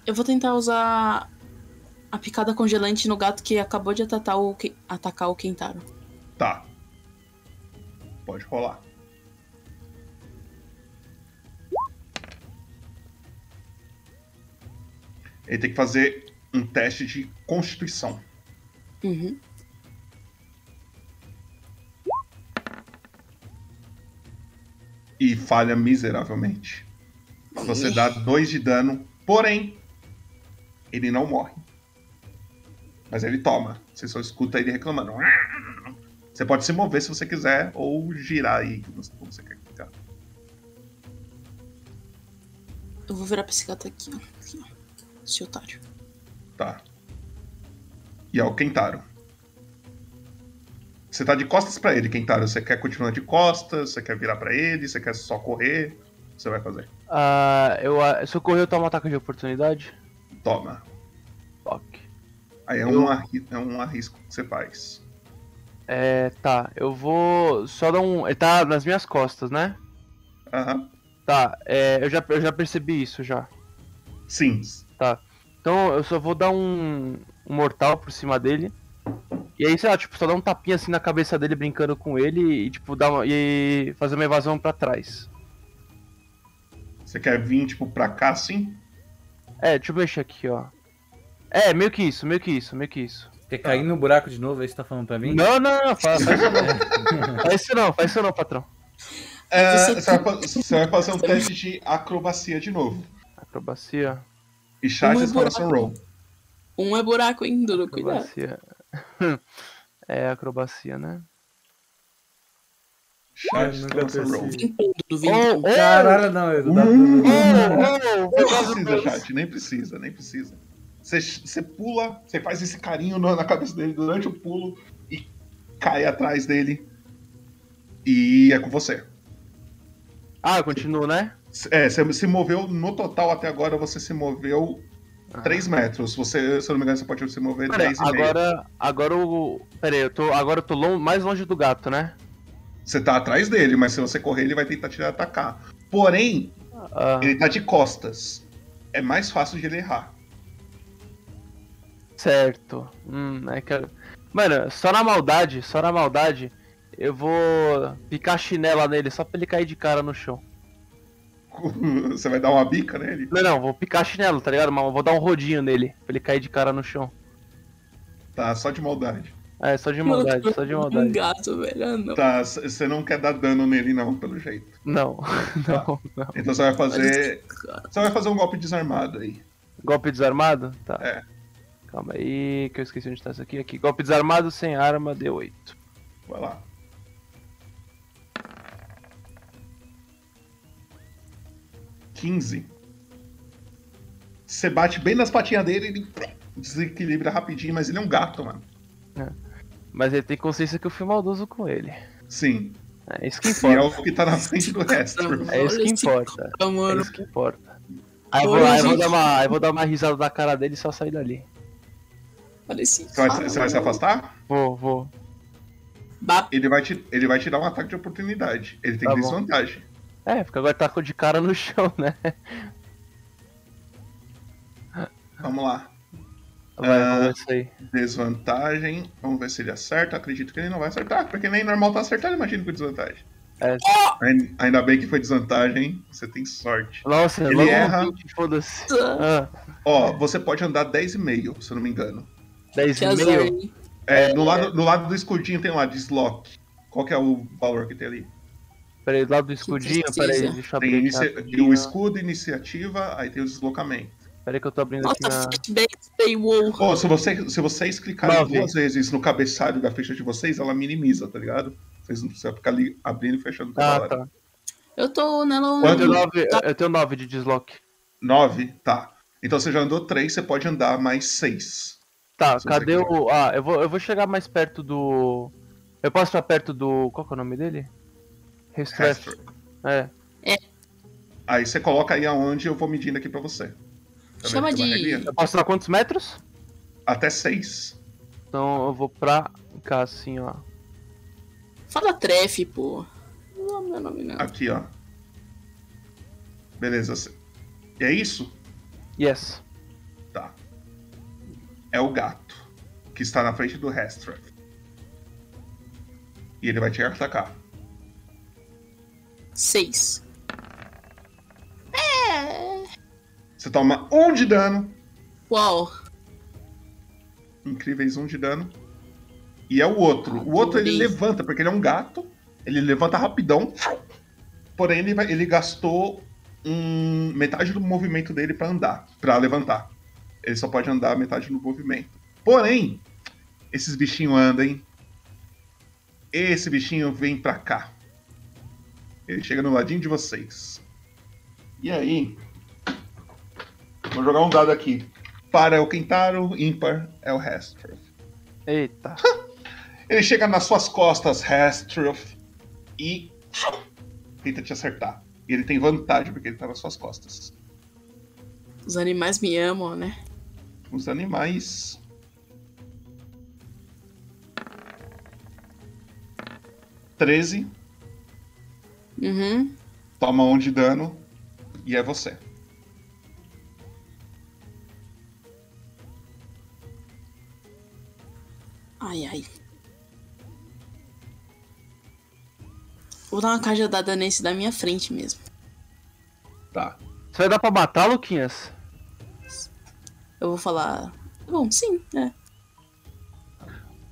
Eu vou tentar usar a picada congelante no gato que acabou de atacar o, atacar o Kentaro. Tá. Pode rolar. Ele tem que fazer um teste de constituição. Uhum. E falha miseravelmente. Você dá 2 de dano, porém, ele não morre. Mas ele toma. Você só escuta ele reclamando. Você pode se mover se você quiser, ou girar aí como você quer ficar. Eu vou virar pra esse gato aqui, ó. Aqui, ó. Esse otário. Tá. E é o Kentaro. Você tá de costas pra ele, Kentaro. Você quer continuar de costas? Você quer virar pra ele? Você quer só correr? O que você vai fazer? Ah, eu, se eu correr, eu tomo ataque de oportunidade? Toma. Ok. Aí é, Eu- um, arri- é um arrisco que você faz. É, tá, eu vou só dar um. Ele tá nas minhas costas, né? Aham. Tá, é, eu, já, eu já percebi isso já. Sim. Tá. Então eu só vou dar um, um mortal por cima dele. E aí, sei lá, tipo, só dar um tapinha assim na cabeça dele brincando com ele e, tipo, dar uma, e fazer uma evasão pra trás. Você quer vir, tipo, pra cá assim? É, deixa eu mexer aqui, ó. É, meio que isso, meio que isso, meio que isso. Quer cair no buraco de novo? Aí você tá falando pra mim? Não, não, não, faz, faz isso não. faz isso não, faz isso não, patrão. É, Você- vai, fa- você vai fazer um teste de acrobacia de novo. Acrobacia. E chat Um é exclamação roll. Um é buraco, hein, Dudu? Cuidado. Acrobacia. *laughs* é, acrobacia, né? Chat Eu nunca exclamação roll. percebi. Vem tudo, vem Oh, oh, Caralho, não, eu Hum. oh, oh, precisa, chat, nem precisa, nem precisa. Você, você pula, você faz esse carinho na na cabeça dele durante o pulo e cai atrás dele. E é com você. Ah, eu continuo, né? É, você se moveu no total até agora, você se moveu 3 metros. Você, se eu não me engano, você pode se mover Pera, 10 e meio. agora, agora o. Pera aí, eu tô, agora eu tô lon- mais longe do gato, né? Você tá atrás dele, mas se você correr, ele vai tentar te atacar. Porém, Ah, ele tá de costas. É mais fácil de ele errar. certo. Hum, é que. Mano, só na maldade, só na maldade, eu vou picar a chinela nele só pra ele cair de cara no chão. *laughs* Você vai dar uma bica nele? Não, não, vou picar a chinela, tá ligado? Mas vou dar um rodinho nele, pra ele cair de cara no chão. Tá, só de maldade. É, só de *laughs* maldade, só de Um maldade. gato, velho. Ah, não. Tá, você não quer dar dano nele, não, pelo jeito. Não, *laughs* não, não. Então você vai fazer. Você vai fazer um golpe desarmado aí. Golpe desarmado? Tá. É. Calma aí, que eu esqueci onde tá isso aqui. Aqui, golpe desarmado sem arma, D8. Vai lá. Quinze. Você bate bem nas patinhas dele, ele desequilibra rapidinho, mas ele é um gato, mano. Mas ele tem consciência que eu fui maldoso com ele. Sim. É isso que E é importa. o que tá na frente do resto. É isso que importa. É isso que importa. Aí eu vou, aí eu vou dar uma, aí eu vou dar uma risada na cara dele e só sair dali. Olha esse Você vai, você vai se afastar? Vou, vou. Ele vai, te, ele vai te dar um ataque de oportunidade. Ele tem Tá desvantagem. É, porque agora tá com de cara no *laughs* chão, né? Vamos lá. Vai, Ah, ver isso aí. desvantagem. Vamos ver se ele acerta. Acredito que ele não vai acertar, porque nem normal tá acertando, imagino com desvantagem. É. Ain- Ainda bem que foi desvantagem, hein? Você tem sorte. Nossa, ele erra. 20, foda-se. Ah, Ó, você pode andar 10,5, se eu não me engano. 10 Que e azar, meio. hein? É, no, lado, no lado do escudinho tem lá, deslock. Qual que é o valor que tem ali? Peraí, do lado do escudinho, peraí, deixa eu Tem inicia- o escudo, iniciativa, aí tem o deslocamento. Peraí que eu tô abrindo aqui Nossa, na... flashback, stay wow. Ó, se, você, se vocês clicarem Nove. duas vezes no cabeçalho da ficha de vocês, ela minimiza, tá ligado? Vocês não precisam ficar ali abrindo e fechando toda Ah, hora. tá. Eu tô nela Eu tenho um. 9, eu tenho 9 de deslock. 9? Tá. Então você já andou 3, você pode andar mais 6. Tá, cadê o... Ah, eu vou, eu vou chegar mais perto do... Eu posso ficar perto do... Qual que é o nome dele? Restref. É. Aí você coloca aí aonde eu vou medindo aqui pra você. Chama de- regrinha? Eu posso dar quantos metros? Até 6. Então eu vou pra cá, assim, ó. Fala trefe, pô. Não é meu nome, não. Aqui, ó. Beleza. É isso? Yes. Tá. É o gato. Que está na frente do Hestref. E ele vai te atacar. Seis. É. Você toma 1 um de dano. Uau. Incríveis 1 um de dano. E é o outro. O outro ele levanta, porque ele é um gato. Ele levanta rapidão. Porém, ele, vai- ele gastou um, metade do movimento dele pra andar, pra levantar. Ele só pode andar metade do movimento. Porém, esses bichinhos andam, hein? Esse bichinho vem pra cá. Ele chega no ladinho de vocês. E aí? Vou jogar um dado aqui. Para é o Kentaro, ímpar é o Hestruf. Eita. *laughs* Ele chega nas suas costas, Hestruf, e tenta te acertar. E ele tem vantagem porque ele tá nas suas costas. Os animais me amam, né? Os animais. Treze, Uhum. toma um de dano e é você. Ai, ai. Vou dar uma cajadada nesse da minha frente mesmo. Tá. Você vai dar pra matar, Luquinhas? Eu vou falar. Bom, sim, né?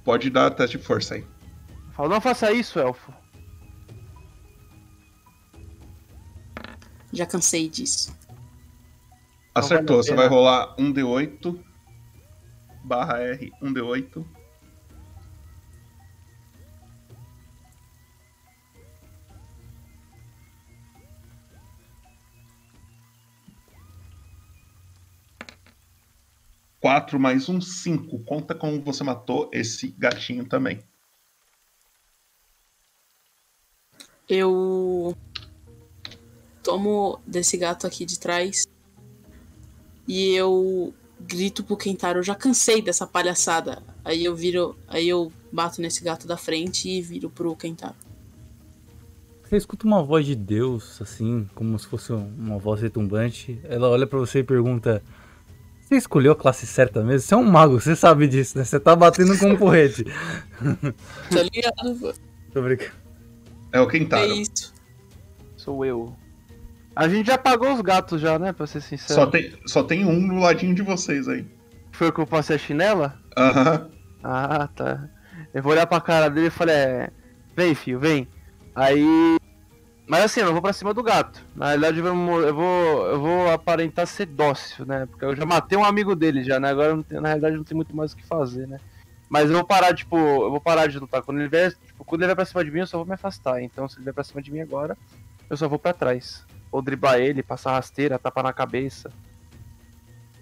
Pode dar teste de força aí. Fala, não faça isso, elfo. Já cansei disso. Então Acertou, você vai rolar 1D8 barra R, 1D8 4 mais 1, 5. Conta como você matou esse gatinho também. Eu tomo desse gato aqui de trás e eu grito pro Kentaro, eu já cansei dessa palhaçada. Aí eu viro, aí eu bato nesse gato da frente e viro pro Kentaro. Você escuta uma voz de Deus, assim, como se fosse uma voz retumbante. Ela olha para você e pergunta: você escolheu a classe certa mesmo? Você é um mago, você sabe disso, né? Você tá batendo com um porrete. *laughs* Tá ligado? Tô brincando. É o Kentaro. É isso. Sou eu. A gente já pagou os gatos já, né? Pra ser sincero. Só tem, só tem um no ladinho de vocês aí. Foi que eu passei a chinela? Aham. Ah, tá. Eu vou olhar pra cara dele e falei, é. Vem, filho, vem. Aí. Mas assim, eu não vou pra cima do gato. Na realidade, eu vou, eu vou, eu vou aparentar ser dócil, né? Porque eu já matei um amigo dele já, né? Agora, não tem- na realidade, não tem muito mais o que fazer, né? Mas eu vou parar, tipo, eu vou parar de lutar. Quando ele vier, tipo, quando ele vier pra cima de mim, eu só vou me afastar. Então, se ele vier pra cima de mim agora, eu só vou pra trás. Ou driblar ele, passar rasteira, tapa na cabeça.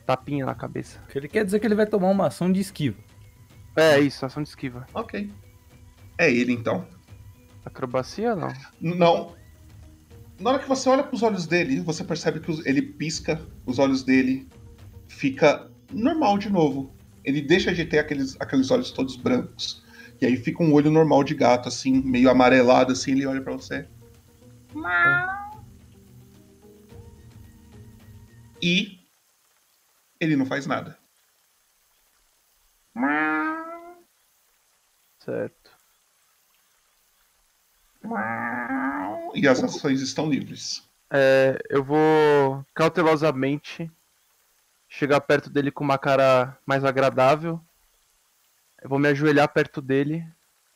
Tapinha na cabeça. O que ele quer dizer que ele vai tomar uma ação de esquiva. É isso, ação de esquiva. Ok. É ele então. Acrobacia não? Não. Na hora que você olha pros olhos dele, você percebe que os- ele pisca, os olhos dele fica normal de novo. Ele deixa de ter aqueles, aqueles olhos todos brancos. E aí fica um olho normal de gato, assim, meio amarelado, assim, ele olha pra você. E ele não faz nada. Certo. E as ações estão livres. É, eu vou cautelosamente chegar perto dele com uma cara mais agradável. Eu vou me ajoelhar perto dele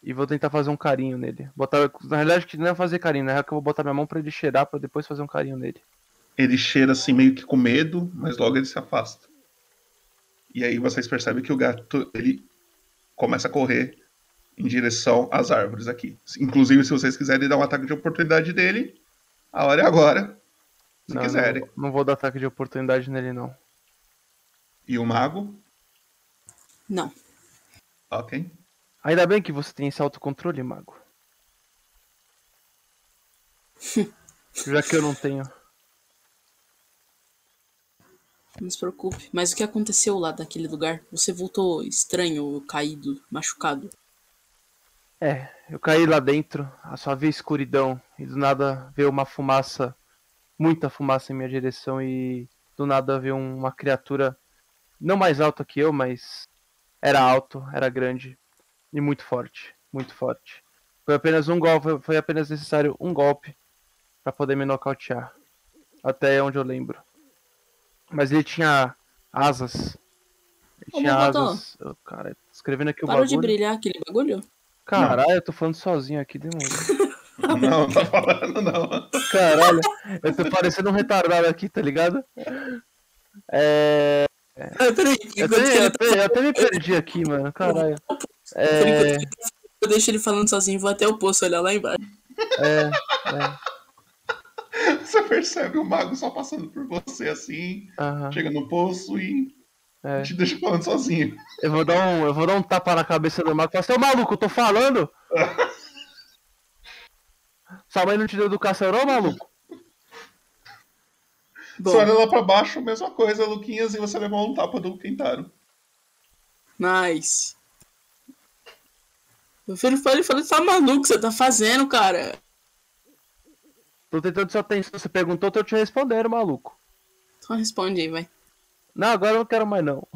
e vou tentar fazer um carinho nele. Botar, na realidade, que não é fazer carinho, na real que eu vou botar minha mão pra ele cheirar pra depois fazer um carinho nele. Ele cheira assim meio que com medo, mas logo ele se afasta. E aí vocês percebem que o gato ele começa a correr em direção às árvores aqui. Inclusive, se vocês quiserem dar um ataque de oportunidade dele, a hora é agora. Se não, quiserem. Não, não vou dar ataque de oportunidade nele, não. E o mago? Não. Ok. Ainda bem que você tem esse autocontrole, mago. *laughs* Já que eu não tenho. Não se preocupe. Mas o que aconteceu lá naquele lugar? Você voltou estranho, caído, machucado. É, eu caí lá dentro, a só vi escuridão e do nada veio uma fumaça, muita fumaça em minha direção e do nada veio uma criatura não mais alta que eu, mas era alto, era grande e muito forte, muito forte. Foi apenas um golpe, foi apenas necessário um golpe para poder me nocautear, até onde eu lembro. Mas ele tinha asas. Ele Ô, tinha asas. Eu, cara, escrevendo aqui o Parou bagulho. de brilhar aquele bagulho? Caralho, eu tô falando sozinho aqui, demônio. *laughs* Não, tá falando não. Caralho, eu tô parecendo um retardado aqui, tá ligado? É. Peraí, Eu até, ele eu, tá até, eu até me perdi aqui, mano. Caralho. É. tá- Eu deixo ele falando sozinho, vou até o poço olhar lá embaixo. É. é. Você percebe o mago só passando por você assim, Aham. chega no poço e É. te deixa falando sozinho. Eu vou dar um, eu vou dar um tapa na cabeça do mago e falar, seu maluco, eu tô falando! *laughs* Sua mãe não te deu educação, não, maluco? Você olha lá pra baixo, mesma coisa, Luquinhas, e você levou um tapa do Quintaro. Nice. Meu filho falou, ele falou, tá maluco, o que você tá fazendo, cara? Tô tentando sua atenção, você perguntou, tô te respondendo, maluco. Então responde aí, vai. Não, agora eu não quero mais não.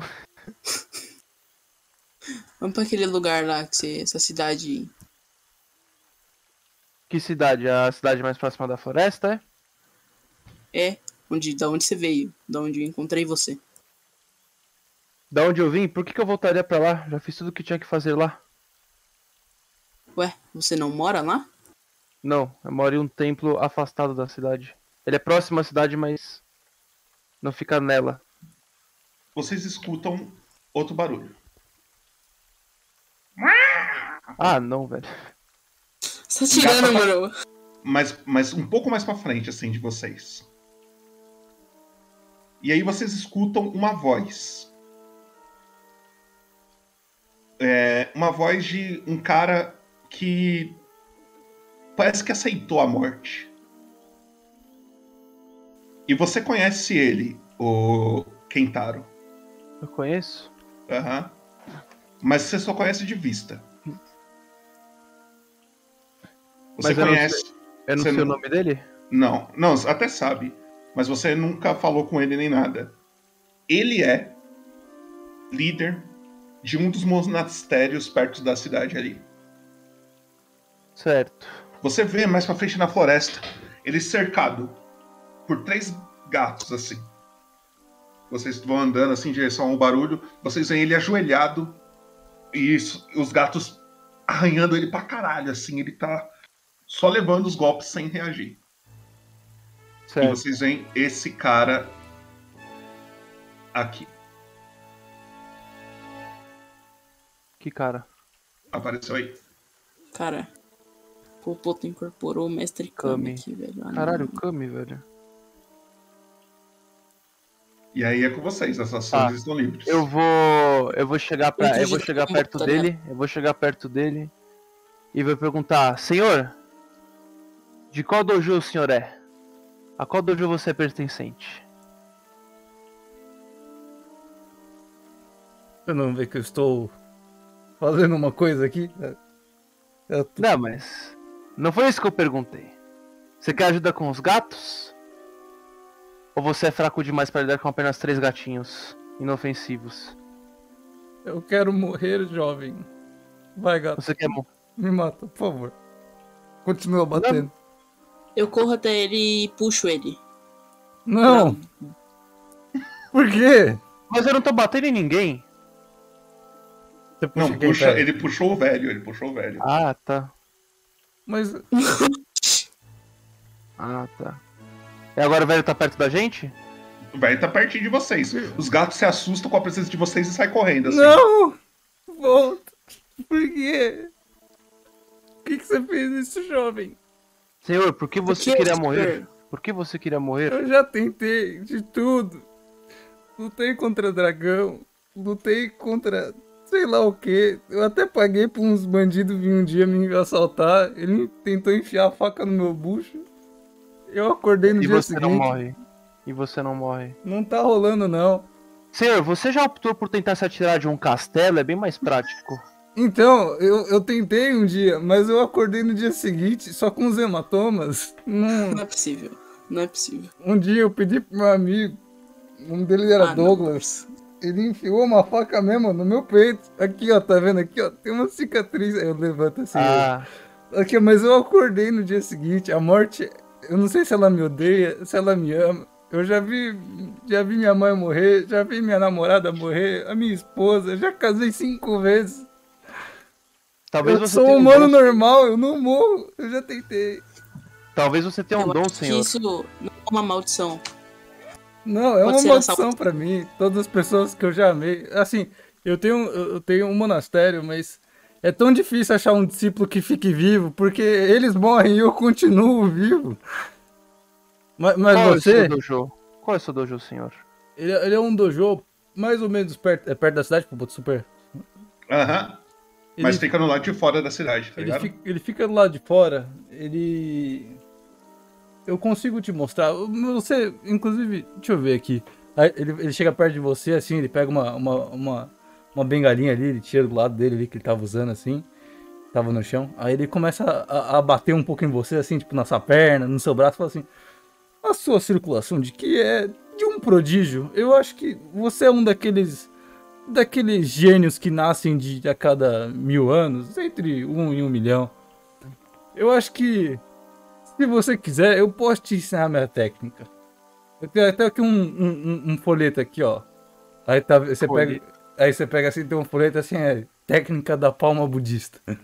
Vamos pra aquele lugar lá, que você, essa cidade. Que cidade? A cidade mais próxima da floresta, é? É, onde, da onde você veio, da onde eu encontrei você. Da onde eu vim? Por que, que eu voltaria pra lá? Já fiz tudo o que tinha que fazer lá. Ué, você não mora lá? Não, eu moro em um templo afastado da cidade. Ele é próximo à cidade, mas não fica nela. Vocês escutam outro barulho. Ah, não, velho. Você tá tirando, mano. Mas, mas um pouco mais pra frente, assim, de vocês. E aí vocês escutam uma voz. É, uma voz de um cara que parece que aceitou a morte. E você conhece ele, o Kentaro. Eu conheço? Aham. Mas você só conhece de vista. Você Mas eu não conhece. sei- eu não sei o nome dele? Não, não, até sabe. Mas você nunca falou com ele nem nada. Ele é líder de um dos monastérios perto da cidade ali. Certo. Você vê mais pra frente na floresta, ele cercado por três gatos assim. Vocês vão andando assim em direção ao barulho, vocês veem ele ajoelhado e isso- os gatos arranhando ele pra caralho assim, ele tá só levando os golpes sem reagir. E Certo. vocês veem esse cara aqui. Que cara? Apareceu aí. Cara, Popoto incorporou o mestre Kami Kami. aqui, velho. Caralho. Kami, velho. E aí é com vocês, as ações Tá. estão livres. Eu vou. Eu vou chegar Eu vou chegar perto dele. Eu vou chegar perto dele. E vou perguntar, senhor, de qual dojo o senhor é? A qual dojo você é pertencente? Eu não vê que eu estou fazendo uma coisa aqui? Eu tô- Não, mas. Não foi isso que eu perguntei. Você quer ajuda com os gatos? Ou você é fraco demais para lidar com apenas três gatinhos inofensivos? Eu quero morrer jovem. Vai, gato. Você quer morrer? Me mata, por favor. Continua batendo. Eu corro até ele e puxo ele. Não! *laughs* Por quê? Mas eu não tô batendo em ninguém. Você Não, quem, puxa, ele puxou o velho, ele puxou o velho. Ah, tá. Mas. *laughs* Ah, tá. E agora o velho tá perto da gente? O velho tá pertinho de vocês. Os gatos se assustam com a presença de vocês e saem correndo assim. Não! Volta! Por quê? Por que, que você fez isso, jovem? Senhor, por que você que, queria senhor? morrer? Por que você queria morrer? Eu já tentei de tudo. Lutei contra dragão, lutei contra sei lá o que. Eu até paguei pra uns bandidos vir um dia me assaltar. Ele tentou enfiar a faca no meu bucho. Eu acordei no E dia você seguinte. não morre. E você não morre. Não tá rolando, não. Senhor, você já optou por tentar se atirar de um castelo? É bem mais prático. Então, eu, eu tentei um dia, mas eu acordei no dia seguinte só com os hematomas. Não, Não é possível. Não é possível. Um dia eu pedi pro meu amigo, o nome dele era Ah, não. Douglas. Ele enfiou uma faca mesmo no meu peito. Aqui, ó, tá vendo aqui, ó? Tem uma cicatriz. Aí eu levanto assim. Ah. ó. Aqui, mas eu acordei no dia seguinte. A morte, eu não sei se ela me odeia, se ela me ama. Eu já vi, já vi minha mãe morrer, já vi minha namorada morrer, a minha esposa, já casei cinco vezes. Talvez eu você sou tenha um um humano dom- normal, eu não morro, eu já tentei. Talvez você tenha um Eu dom, senhor. isso não é uma maldição. Não, é Pode uma maldição pra mim. Todas as pessoas que eu já amei. Assim, eu tenho, eu tenho um monastério, mas é tão difícil achar um discípulo que fique vivo, porque eles morrem e eu continuo vivo. Mas, mas Qual é o você, seu dojo? Qual é o seu dojo, senhor? ele, ele é um dojo mais ou menos perto, é perto da cidade, Popoto Super. Aham. Mas fica no lado de fora da cidade, tá Ele ligado? fica, ele fica do lado de fora. Ele. Eu consigo te mostrar. Você, inclusive, deixa eu ver aqui. Ele, ele chega perto de você, assim, ele pega uma, uma, uma, uma bengalinha ali, ele tira do lado dele ali que ele tava usando, assim. Tava no chão. Aí ele começa a, a bater um pouco em você, assim, tipo, na sua perna, no seu braço, fala assim. A sua circulação de que é de um prodígio. Eu acho que você é um daqueles daqueles gênios que nascem de a cada mil anos, entre um e um milhão. Eu acho que, se você quiser, eu posso te ensinar minha técnica. Eu tenho até aqui um, um, um- folheto aqui, ó. Aí tá, você pega, aí você pega assim, tem um folheto assim, é técnica da palma budista. *laughs*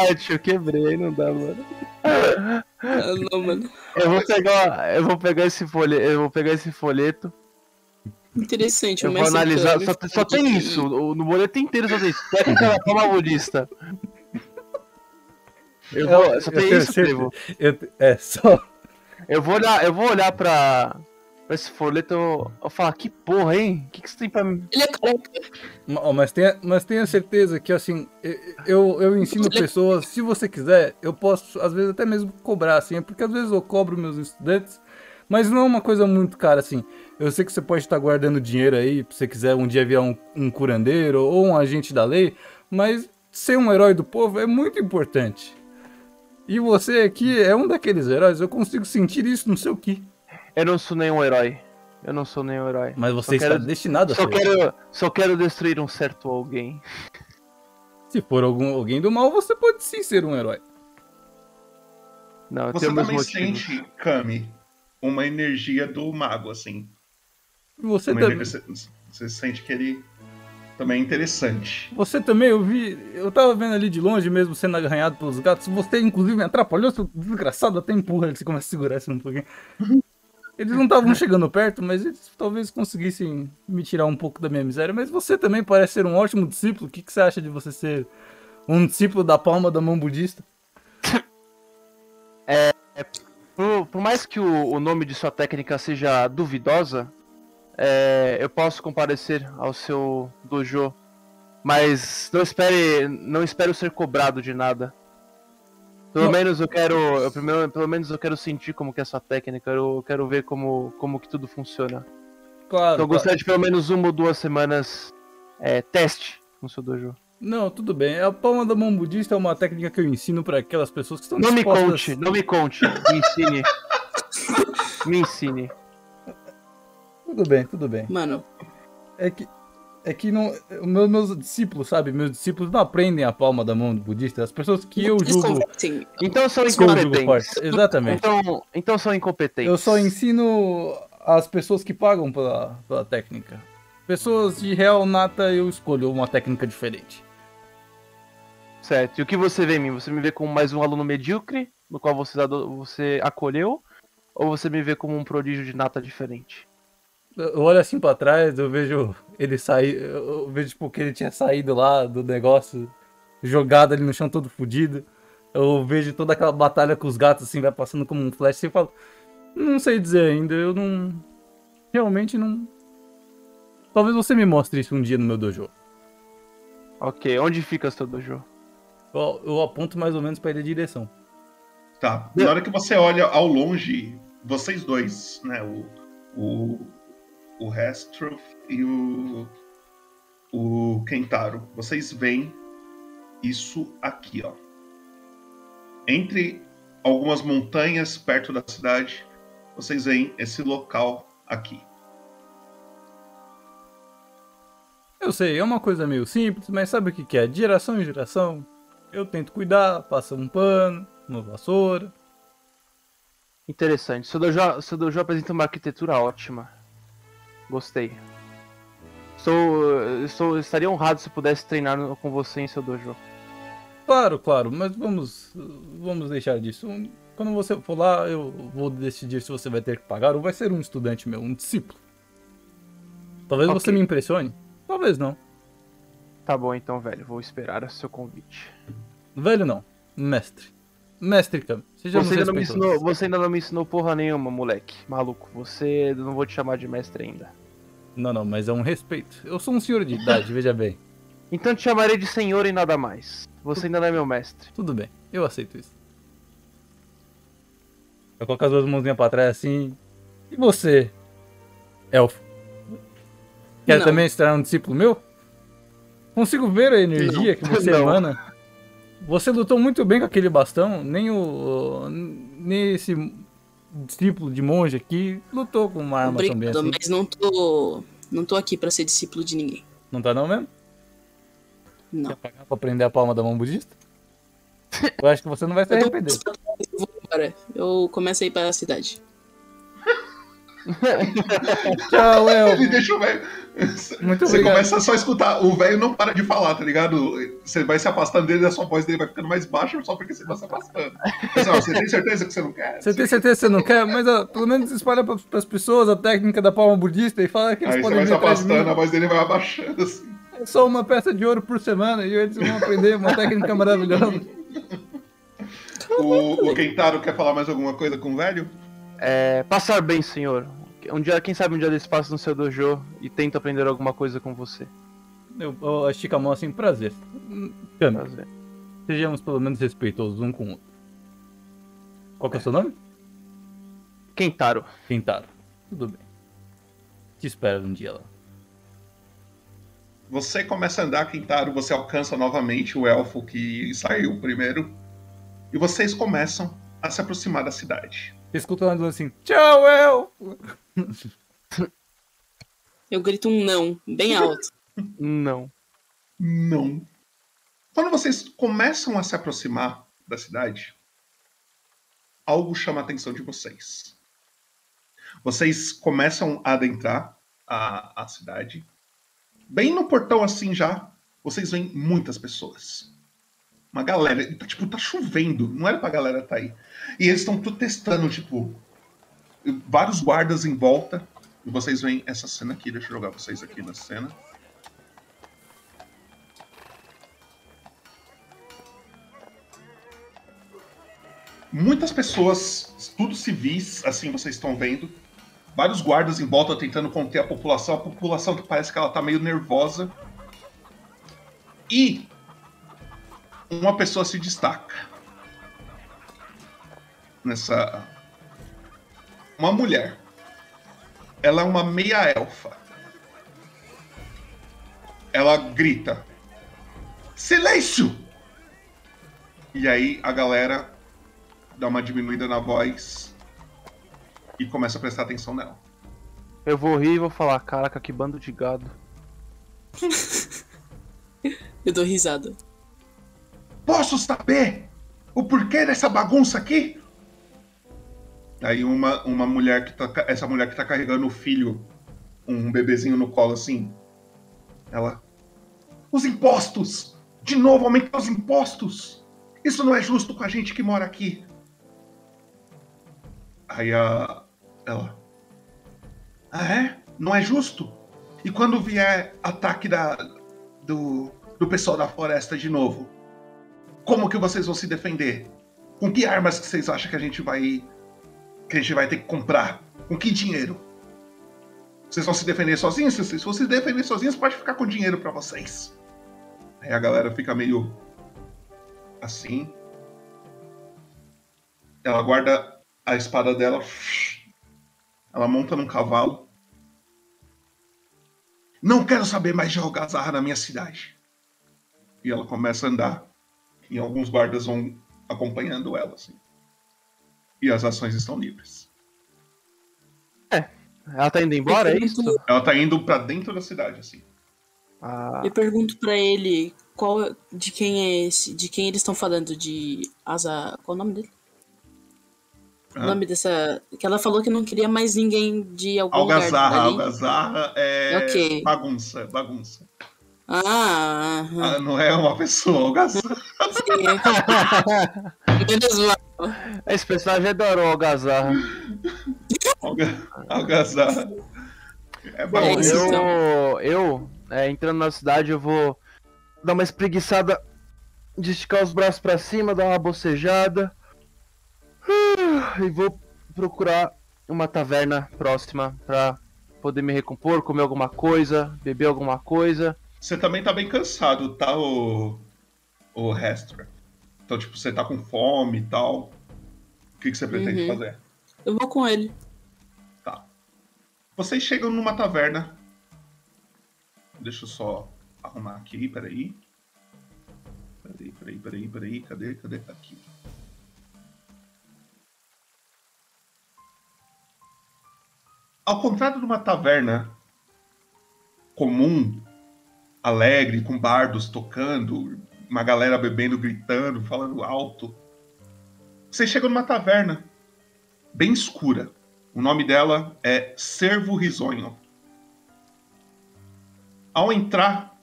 Ai, tio, eu quebrei, não dá, mano. Ah, não, mano. Eu vou pegar, eu vou pegar esse folheto, eu vou pegar esse folheto. Interessante, Eu vou analisar, só, só tem isso, o- no boleto inteiro só tem isso. Técnica da palma budista. Eu vou, só Eu tem tenho isso, certeza- eu- é, só. Eu vou olhar, eu vou olhar pra, pra esse folheto eu, eu falar, que porra, hein? O que, que você tem pra mim? Ele é careca. Mas tenha, mas tenha certeza que assim, eu, eu ensino pessoas, se você quiser, eu posso às vezes até mesmo cobrar assim, porque às vezes eu cobro meus estudantes, mas não é uma coisa muito cara assim. Eu sei que você pode estar guardando dinheiro aí, se você quiser um dia virar um, um curandeiro ou um agente da lei, mas ser um herói do povo é muito importante. E você aqui é um daqueles heróis, eu consigo sentir isso no seu ki. Eu não sou nenhum herói. Eu não sou nenhum herói. Mas você Só está quero- destinado a só ser. quero, só quero destruir um certo alguém. Se for algum, alguém do mal, você pode sim ser um herói. Não, Você também motivos. sente, Kami, uma energia do mago, assim. Você Uma também. energia- Você, você sente que ele também é interessante. Você também, eu vi. Eu tava vendo ali de longe mesmo sendo agarranhado pelos gatos. Você, inclusive, me atrapalhou, seu desgraçado, até empurra ele. Você começa a segurar assim um pouquinho. Eles não estavam chegando perto, mas eles talvez conseguissem me tirar um pouco da minha miséria. Mas você também parece ser um ótimo discípulo. O que, que você acha de você ser um discípulo da palma da mão budista? É, é, por, por mais que o, o nome de sua técnica seja duvidosa, é, eu posso comparecer ao seu dojo, mas não espere, não espero ser cobrado de nada. Pelo Não. menos eu quero, eu, primeiro, pelo menos eu quero sentir como que é a sua técnica, eu quero ver como, como que tudo funciona. Claro. Então eu gostaria de pelo menos uma ou duas semanas é, teste no seu dojo. Não, tudo bem. A palma da mão budista é uma técnica que eu ensino para aquelas pessoas que estão Não me dispostas... conte, não me conte, me ensine. *laughs* Me ensine. Tudo bem, tudo bem. Mano. É que. É que não. Meus, meus discípulos, sabe? Meus discípulos não aprendem a palma da mão do budista. As pessoas que eu julgo. Então são incompetentes. Exatamente. Então, então são incompetentes. Eu só ensino as pessoas que pagam pela, pela técnica. Pessoas de real nata, eu escolho uma técnica diferente. Certo. E o que você vê em mim? Você me vê como mais um aluno medíocre, no qual você, você acolheu? Ou você me vê como um prodígio de nata diferente? Eu olho assim pra trás, eu vejo ele sair. Eu vejo tipo que ele tinha saído lá do negócio, jogado ali no chão todo fudido. Eu vejo toda aquela batalha com os gatos assim, vai passando como um flash. Você fala, não sei dizer ainda, eu não. Realmente não. Talvez você me mostre isso um dia no meu dojo. Ok, onde fica seu dojo? Eu, eu aponto mais ou menos pra ele a direção. Tá. Na hora que você olha ao longe, vocês dois, né? O, o, o Hestroth e o, o Kentaro, vocês veem isso aqui, ó. Entre algumas montanhas perto da cidade, vocês veem esse local aqui. Eu sei, é uma coisa meio simples, mas sabe o que, que é? De geração em geração, eu tento cuidar, passo um pano, uma vassoura. Interessante. Seu dojo, seu dojo apresenta uma arquitetura ótima. Gostei. Sou, estou, estaria honrado se pudesse treinar com você em seu dojo. Claro, claro, mas vamos, vamos deixar disso. Quando você for lá, eu vou decidir se você vai ter que pagar ou vai ser um estudante meu, um discípulo. Talvez você Ok. me impressione, talvez não. Tá bom então, velho. Vou esperar o seu convite. Velho não, mestre. Mestre Kami, sejamos Você ainda, não me ensinou, você ainda não me ensinou porra nenhuma, moleque. Maluco. Você. eu Não vou te chamar de mestre ainda. Não, não, mas é um respeito. Eu sou um senhor de idade, *laughs* veja bem. Então te chamarei de senhor e nada mais. Você ainda não é meu mestre. Tudo bem, eu aceito isso. Eu coloco as duas mãozinhas pra trás assim. E você, elfo? Quer Não. também se tornar um discípulo meu? Consigo ver a energia que você Não. emana. Você lutou muito bem com aquele bastão. Nem o. Nem esse discípulo de monge aqui lutou com uma arma também Obrigado, assim. mas não tô. Não tô aqui pra ser discípulo de ninguém. Não tá não mesmo? Não. Quer pagar pra aprender a palma da mão budista? *laughs* Eu acho que você não vai se arrepender. Eu vou embora. Eu começo a ir pra cidade. *laughs* Tchau, elfo. Ele deixa o velho. Muito Você obrigado. começa só a escutar. O velho não para de falar, tá ligado? Você vai se afastando dele, a sua voz dele vai ficando mais baixa só porque você vai se afastando. Mas, ó, você tem certeza que você não quer? Você tem certeza que você não quer? Mas ó, pelo menos espalha para as pessoas a técnica da palma budista e fala que eles Aí você podem vai se afastando, a voz dele vai abaixando assim. É só uma peça de ouro por semana e eles vão aprender uma técnica maravilhosa. O, o Kentaro quer falar mais alguma coisa com o velho? É. Passar bem, senhor. Um dia, quem sabe um dia desse passo no seu dojo e tento aprender alguma coisa com você. Eu, eu estico a mão assim, prazer. Kami, Prazer. sejamos pelo menos respeitosos um com o outro. Qual que é o seu nome? Kentaro. Kentaro. Tudo bem. Te espero um dia lá. Você começa a andar, Kentaro, você alcança novamente o elfo que saiu primeiro. E vocês começam a se aproximar da cidade. Você escuta assim, tchau, elfo! *laughs* Eu grito um não, bem alto. Não. Não. Quando vocês começam a se aproximar da cidade, algo chama a atenção de vocês. Vocês começam a adentrar a, a cidade. Bem no portão assim já, vocês veem muitas pessoas. Uma galera, tipo, tá chovendo, não era pra galera tá aí. E eles estão testando, tipo, vários guardas em volta. E vocês veem essa cena aqui, deixa eu jogar vocês aqui na cena. Muitas pessoas, tudo civis, assim vocês estão vendo. Vários guardas em volta tentando conter a população. A população parece que ela tá meio nervosa. E uma pessoa se destaca. Nessa. Uma mulher. Ela é uma meia elfa. Ela grita: Silêncio! E aí a galera dá uma diminuída na voz e começa a prestar atenção nela. Eu vou rir e vou falar, caraca, que bando de gado. *laughs* Eu dou risada. Posso saber o porquê dessa bagunça aqui? Aí uma, uma mulher que tá. Essa mulher que tá carregando o filho, um bebezinho no colo assim. Ela. Os impostos! De novo aumentar os impostos! Isso não é justo com a gente que mora aqui. Aí a. Ela. Ah é? Não é justo? E quando vier ataque da. do. do pessoal da floresta de novo? Como que vocês vão se defender? Com que armas que vocês acham que a gente vai. que a gente vai ter que comprar? Com que dinheiro? Vocês vão se defender sozinhos? Se vocês se defender sozinhos, pode ficar com dinheiro pra vocês. Aí a galera fica meio. assim. Ela guarda a espada dela. Ela monta num cavalo. Não quero saber mais de algazarra na minha cidade. E ela começa a andar. E alguns guardas vão acompanhando ela, assim. E as ações estão livres. Ela tá indo embora, é isso? Ela tá indo pra dentro da cidade, assim. Ah, Eu pergunto pra ele qual de quem é esse, de quem eles estão falando, de Asa. Qual é o nome dele? O nome dessa. Que ela falou que não queria mais ninguém de algum Algazarra, lugar. dali. algazarra é Ok. bagunça, bagunça. Ah. Ah, não é uma pessoa, algazarra. *laughs* Menos mal. Esse personagem adorou o Algazarra. Alga- Algazarra. É Bom, bom. isso, eu, então. eu é, entrando na cidade, eu vou dar uma espreguiçada de esticar os braços pra cima, dar uma bocejada. Ah, E vou procurar uma taverna próxima pra poder me recompor, comer alguma coisa, beber alguma coisa. Você também tá bem cansado, tá, o, o Restra? Então, tipo, você tá com fome e tal. O que, que você pretende Uhum. fazer? Eu vou com ele. Vocês chegam numa taverna. Deixa eu só arrumar aqui, peraí. Peraí, peraí, peraí, peraí. Cadê, cadê? Aqui. Ao contrário de uma taverna comum, alegre, com bardos tocando, uma galera bebendo, gritando, falando alto. Vocês chegam numa taverna bem escura. O nome dela é Servo Risonho. Ao entrar,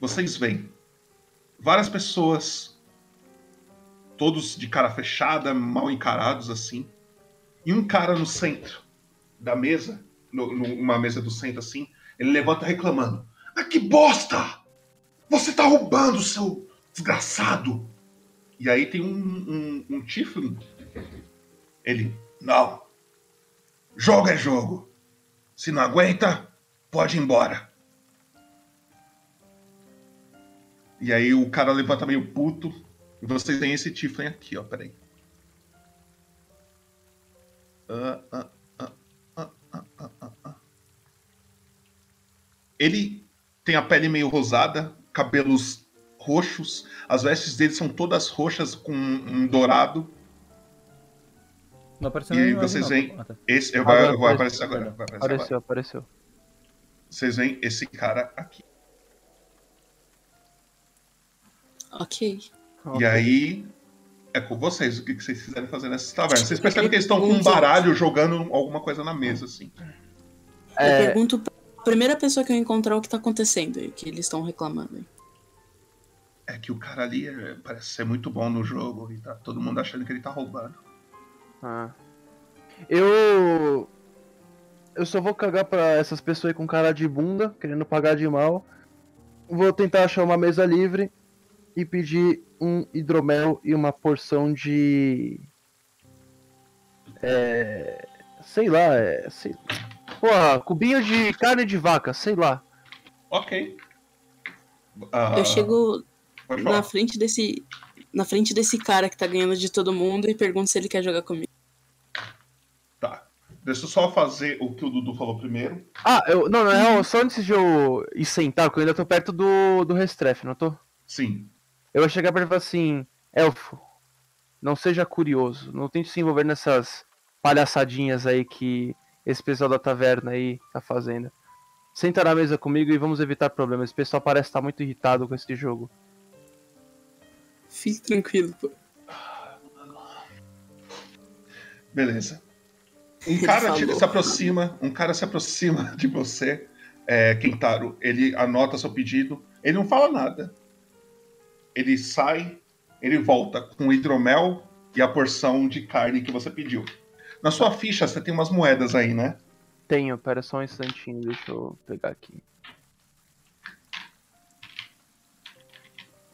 vocês veem várias pessoas, todos de cara fechada, mal encarados assim, e um cara no centro da mesa, numa mesa do centro assim, ele levanta reclamando: Ah, que bosta! Você tá roubando, seu desgraçado! E aí tem um, um, um Tiflin. Ele, não. Jogo é jogo. Se não aguenta, pode ir embora. E aí o cara levanta meio puto. E vocês têm esse Tiflin aqui, ó. Peraí. Ah, ah, ah. Ele tem a pele meio rosada, cabelos roxos. As vestes dele são todas roxas com um dourado. Não apareceu E aí vocês veem. Ah, tá. Esse, eu vai, Agora vai apareceu, aparecer agora. Vai aparecer Apareceu, agora. apareceu. Vocês veem esse cara aqui. Ok. E aí. É com vocês o que vocês quiserem fazer nessa taverna. Vocês percebem que eles estão com um baralho jogando alguma coisa na mesa, assim. Eu É, pergunto pra primeira pessoa que eu encontrar o que tá acontecendo aí, que eles estão reclamando aí. É que o cara ali é, parece ser muito bom no jogo e tá todo mundo achando que ele tá roubando. Ah. Eu. Eu só vou cagar pra essas pessoas aí com cara de bunda, querendo pagar de mal. Vou tentar achar uma mesa livre e pedir um hidromel e uma porção de. É. Sei lá, é. Sei... Porra, cubinho de carne de vaca, sei lá. Ok. Ah, eu chego pode na frente desse. Na frente desse cara que tá ganhando de todo mundo e pergunto se ele quer jogar comigo. Tá. Deixa eu só fazer o que o Dudu falou primeiro. Ah, eu. Não, na real, só antes de eu ir sentar, porque eu ainda tô perto do, do Restrefe, não tô? Sim. Eu vou chegar pra ele e falar assim, Elfo, não seja curioso, não tente se envolver nessas palhaçadinhas aí que esse pessoal da taverna aí tá fazendo. Senta na mesa comigo e vamos evitar problemas. Esse pessoal parece estar muito irritado com esse jogo. Fique tranquilo, pô. Beleza. Um cara te- se aproxima, um cara se aproxima de você, é, Kentaro. Ele anota seu pedido. Ele não fala nada. Ele sai, ele volta com o hidromel e a porção de carne que você pediu. Na sua ficha você tem umas moedas aí, né? Tenho, pera só um instantinho, deixa eu pegar aqui.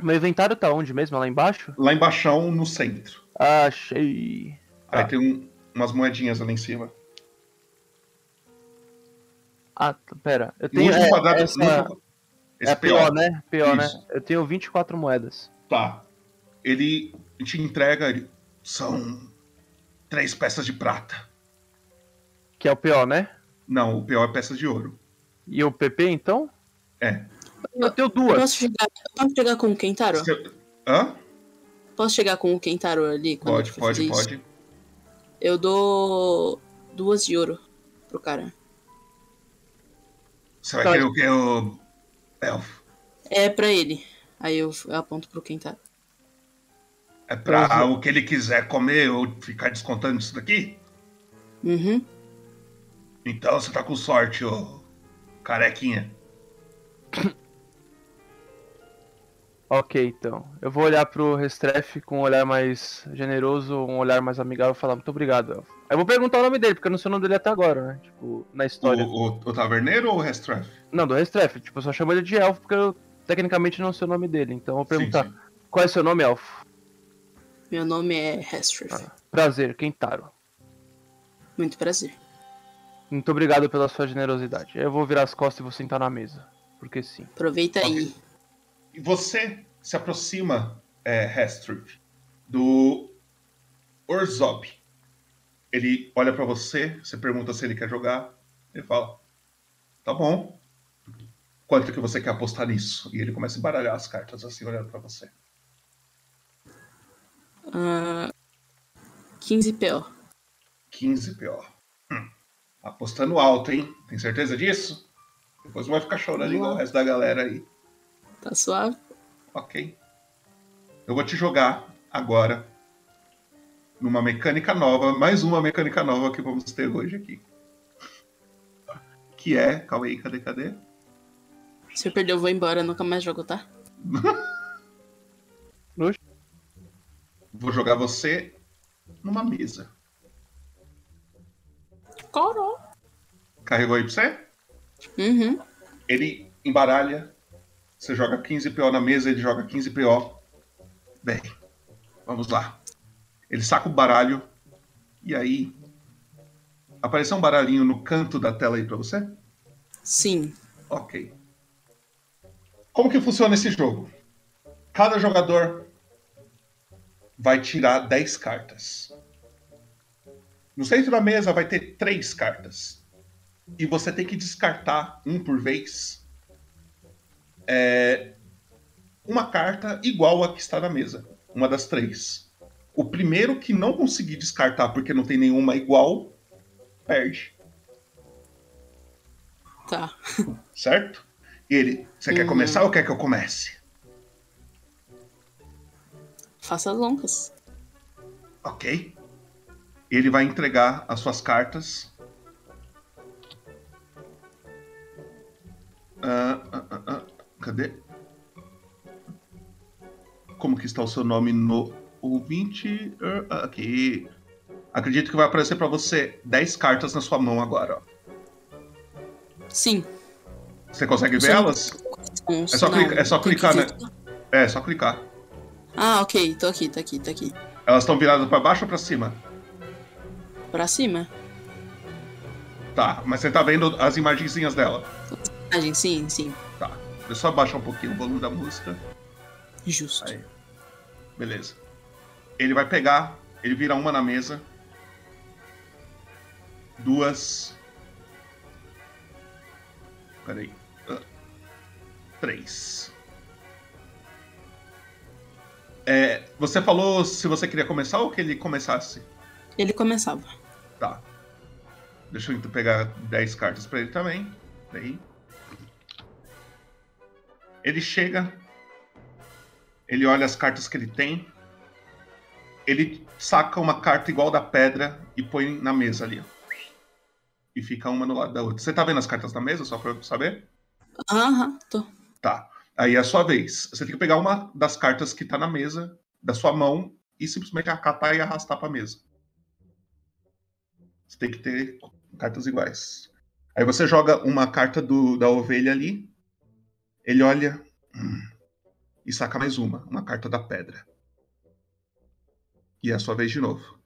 Meu inventário tá onde mesmo? Lá embaixo? Lá embaixo, no centro. Achei. Aí tem um- umas moedinhas ali em cima. Ah, tá, pera. Eu No tenho. último é, quadrado- essa- no último- esse é a PO, PO. né? PO, né? Eu tenho 24 moedas. Tá. Ele te entrega. São três peças de prata. Que é o PO, né? Não, o PO é peça de ouro. E o PP, então? É. Eu tenho duas. posso chegar, posso chegar com o Kentaro? Hã? Posso chegar com o Kentaro ali? Pode, pode, isso? pode. Eu dou duas de ouro pro cara. Você vai querer o que, o elfo? É pra ele. Aí eu eu aponto pro Kentaro. É pra o que ele quiser comer ou ficar descontando isso daqui? Uhum. Então você tá com sorte, ô carequinha. *coughs* Ok, então. Eu vou olhar pro Restrefe com um olhar mais generoso, um olhar mais amigável e falar muito obrigado, Elfo. Eu vou perguntar o nome dele, porque eu não sei o nome dele até agora, né? Tipo, na história. O, o, o taverneiro ou o Restref? Não, do Restrefe. Tipo, eu só chamo ele de Elfo porque eu tecnicamente não sei o nome dele. Então eu vou perguntar: qual é seu nome, Elfo? Meu nome é Hestrif. Prazer, Kentaro. Muito prazer. Muito obrigado pela sua generosidade. Eu vou virar as costas e vou sentar na mesa. Porque sim. Aproveita aí. E você se aproxima, é, do Orzob. Ele olha pra você, você pergunta se ele quer jogar. Ele fala: Tá bom. Quanto que você quer apostar nisso? E ele começa a embaralhar as cartas assim, olhando pra você. Ah, 15 PO. 15 PO. Hum. Apostando alto, hein? Tem certeza disso? Depois não vai ficar chorando igual o resto da galera aí. Tá suave? Ok. Eu vou te jogar agora numa mecânica nova, mais uma mecânica nova que vamos ter hoje aqui. Que é. Calma aí, cadê, cadê? Se eu perder, eu vou embora. Nunca mais jogo, tá? *laughs* Vou jogar você numa mesa. Coró. Carregou aí pra você? Uhum. Ele embaralha. Você joga 15 PO na mesa, ele joga 15 PO. Bem, vamos lá. Ele saca o baralho. E aí. Apareceu um baralhinho no canto da tela aí pra você? Sim. Ok. Como que funciona esse jogo? Cada jogador vai tirar 10 cartas. No centro da mesa vai ter três cartas. E você tem que descartar um por vez. É, uma carta igual a que está na mesa. Uma das três. O primeiro que não conseguir descartar porque não tem nenhuma igual, perde. Tá. Certo? E ele, você quer Uhum. começar ou quer que eu comece? Faça as honras. Ok. Ele vai entregar as suas cartas. Ah, ah, ah, ah, cadê? Como que está o seu nome no ouvinte? Ah, aqui. Acredito que vai aparecer para você 10 cartas na sua mão agora. Sim. Você consegue ver elas? É só, clica- é só clicar, né? clicar. É, só clicar. Ah, ok. Tô aqui, tô aqui, tô aqui. Elas estão viradas para baixo ou para cima? Pra cima. Tá, mas você tá vendo as imagenzinhas dela. Imagem, sim, sim. Tá. Deixa eu só abaixar um pouquinho o volume da música. Justo. Aí. Beleza. Ele vai pegar, ele vira uma na mesa. Duas. Peraí. Ah. Três. É, você falou se você queria começar ou que ele começasse? Ele começava. Tá. Deixa eu então pegar 10 cartas pra ele também. Daí. Ele chega. Ele olha as cartas que ele tem. Ele saca uma carta igual da pedra e põe na mesa ali. E fica uma no lado da outra. Você tá vendo as cartas na mesa, só pra eu saber? Aham, tô. Tá. Aí é a sua vez. Você tem que pegar uma das cartas que tá na mesa, da sua mão, e simplesmente acatar e arrastar pra mesa. Você tem que ter cartas iguais. Aí você joga uma carta do, da ovelha ali. Ele olha. hum, e saca mais uma. Uma carta da pedra. E é a sua vez de novo.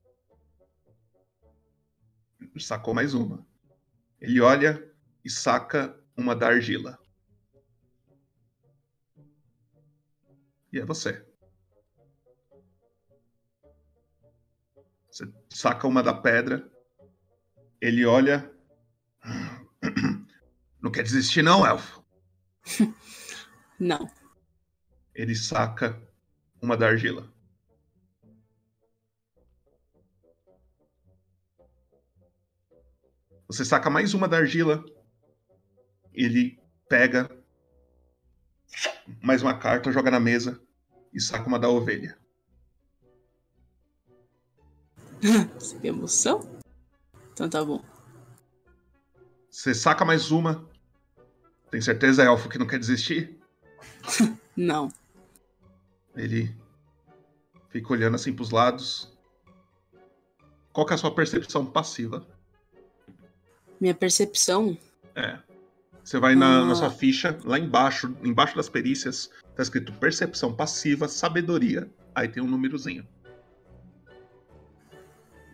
Sacou mais uma. Ele olha e saca uma da argila. E é você. Você saca uma da pedra. Ele olha. *clears throat* Não quer desistir, não, elfo? *laughs* Não. Ele saca uma da argila. Você saca mais uma da argila. Ele pega mais uma carta, joga na mesa e saca uma da ovelha. Você tem emoção? Então tá bom. Você saca mais uma. Tem certeza, elfo, que não quer desistir? *laughs* Não. Ele fica olhando assim pros lados. Qual que é a sua percepção passiva? Minha percepção. É. Você vai na, na sua ficha, lá embaixo, embaixo das perícias, tá escrito percepção passiva, sabedoria. Aí tem um númerozinho.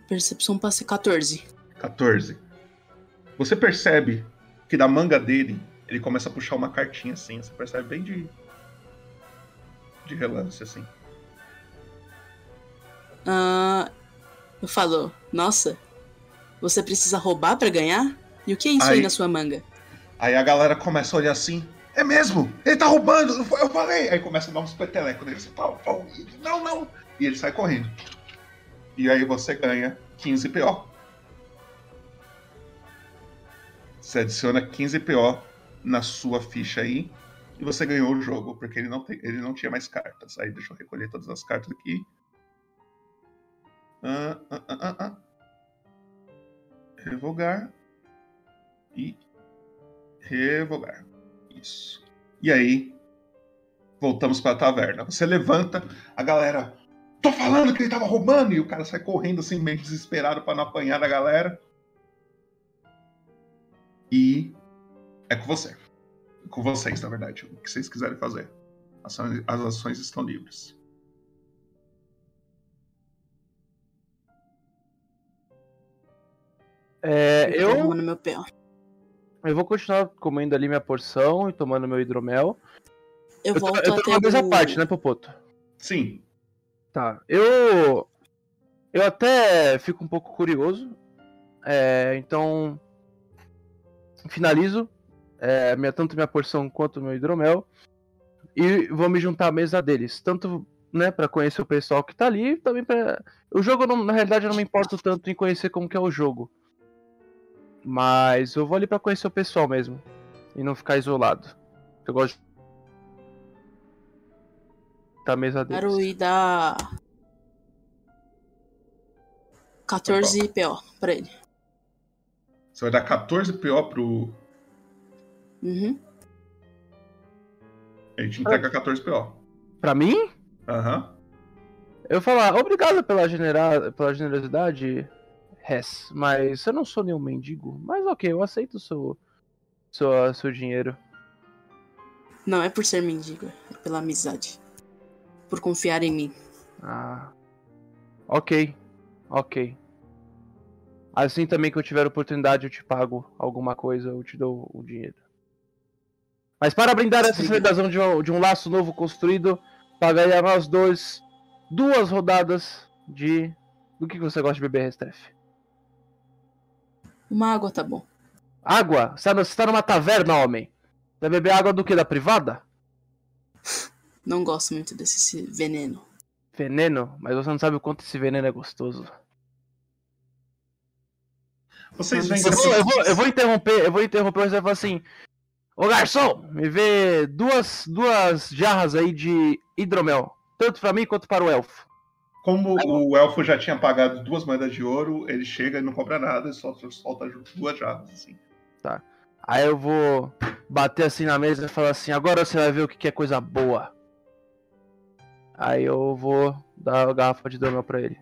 Percepção passe 14. 14. Você percebe que da manga dele, ele começa a puxar uma cartinha assim. Você percebe bem de. de relance, assim. Ah, eu falo, nossa, você precisa roubar pra ganhar? E o que é isso aí, Aí- na sua manga? Aí a galera começa a olhar assim. É mesmo? Ele tá roubando! Eu falei! Aí começa a dar uns petelecos nele. Assim, pau, pau. Não, não! E ele sai correndo. E aí você ganha 15 PO. Você adiciona 15 PO na sua ficha aí. E você ganhou o jogo, porque ele não, tem, ele não tinha mais cartas. Aí deixa eu recolher todas as cartas aqui. Ah, ah, ah, ah, ah. Revogar. E revogar. Isso. E aí, voltamos para a taverna. Você levanta, a galera. Tô falando que ele tava roubando! E o cara sai correndo assim, meio desesperado para não apanhar da galera. E é com você. Com vocês, na verdade. O que vocês quiserem fazer. Ações- As ações estão livres. É, eu, no meu pé. Eu vou continuar comendo ali minha porção e tomando meu hidromel. Eu tô- volto eu tô até na mesma o- parte, né, Popoto? Sim. Tá. Eu. Eu até fico um pouco curioso. É, então. Finalizo. é, minha, tanto minha porção quanto meu hidromel. E vou me juntar à mesa deles. Tanto né, para conhecer o pessoal que tá ali, também para O jogo, não- na realidade, eu não me importo tanto em conhecer como que é o jogo. Mas eu vou ali pra conhecer o pessoal mesmo. E não ficar isolado. Eu gosto de. Da mesa deles. Quero ir dar 14 PO pra ele. Você vai dar 14 PO pro. Uhum. Ele te entrega 14 PO. Pra mim? Aham. Eu falar, obrigado pela, genera... pela generosidade, Hess, mas eu não sou nenhum mendigo. Mas ok, eu aceito o seu, seu, seu dinheiro. Não é por ser mendigo, é pela amizade. Por confiar em mim. Ah. Ok, ok. Assim também que eu tiver oportunidade, eu te pago alguma coisa, eu te dou o dinheiro. Mas para brindar essa celebração de um, de um laço novo construído, pagaria a nós dois duas rodadas de. Do que você gosta de beber, Restef? Uma água tá bom. Água? Você tá, você tá numa taverna, homem? Vai beber água do que? Da privada? Não gosto muito desse veneno. Veneno? Mas você não sabe o quanto esse veneno é gostoso. Vocês veem Eu vou, eu, vou, eu vou interromper, eu vou interromper, mas vai falar assim. Ô garçom, me vê duas, duas jarras aí de hidromel. Tanto pra mim quanto para o elfo. Como o elfo já tinha pagado duas moedas de ouro, ele chega e não cobra nada, só solta duas jarras, assim. Tá. Aí eu vou bater assim na mesa e falar assim, agora você vai ver o que é coisa boa. Aí eu vou dar a garrafa de hidromel pra ele.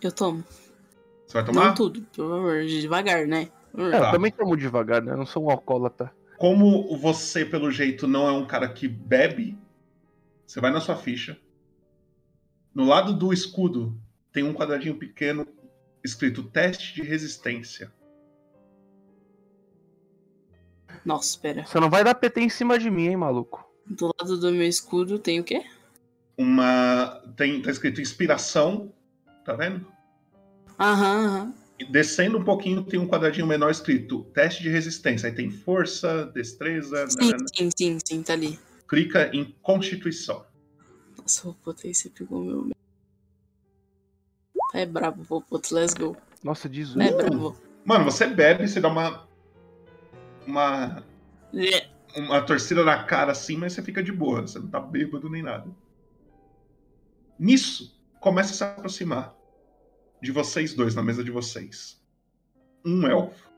Eu tomo. Você vai tomar? Não tudo, por favor, devagar, né? É, eu também tomo devagar, né? Eu não sou um alcoólatra. Como você, pelo jeito, não é um cara que bebe, você vai na sua ficha. No lado do escudo tem um quadradinho pequeno escrito teste de resistência. Nossa, espera. Você não vai dar PT em cima de mim, hein, maluco? Do lado do meu escudo tem o quê? Uma. Tem, tá escrito inspiração, tá vendo? Aham, aham. E descendo um pouquinho tem um quadradinho menor escrito teste de resistência. Aí tem força, destreza. Sim, nanana. sim, sim, sim, tá ali. Clica em constituição. Nossa, o você pegou meu. É brabo, Popoto, let's go. Nossa, diz É brabo. Mano, você bebe, você dá uma. Uma. Uma torcida na cara assim, mas você fica de boa. Você não tá bêbado nem nada. Nisso, começa a se aproximar de vocês dois, na mesa de vocês. Um elfo,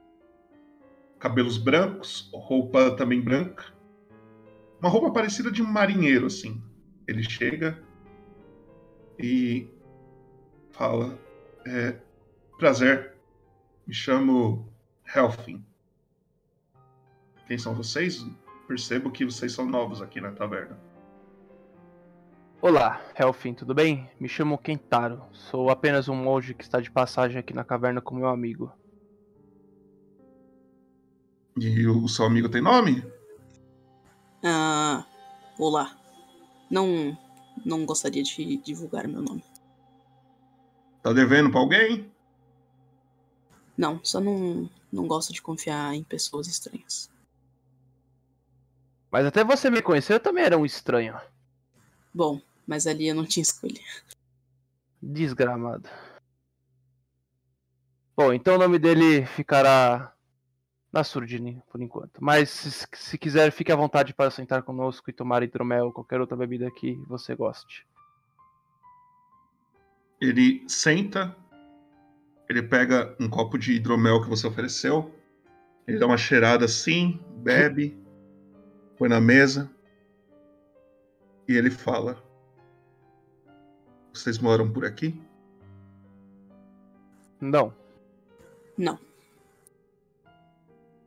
cabelos brancos, roupa também branca. Uma roupa parecida de um marinheiro, assim. Ele chega e fala: é, Prazer, me chamo Helfin. Quem são vocês? Percebo que vocês são novos aqui na taverna. Olá, Helfin, tudo bem? Me chamo Kentaro. Sou apenas um monge que está de passagem aqui na caverna com meu amigo. E o seu amigo tem nome? Ah. Olá. Não. Não gostaria de divulgar meu nome. Tá devendo pra alguém? Não, só não. Não gosto de confiar em pessoas estranhas. Mas até você me conhecer, eu também era um estranho. Bom, mas ali eu não tinha escolha. Desgramado. Bom, então o nome dele ficará na Surdine, por enquanto. Mas se, se quiser, fique à vontade para sentar conosco e tomar hidromel ou qualquer outra bebida que você goste. Ele senta, ele pega um copo de hidromel que você ofereceu, ele dá uma cheirada assim, bebe, põe na mesa e ele fala: Vocês moram por aqui? Não. Não.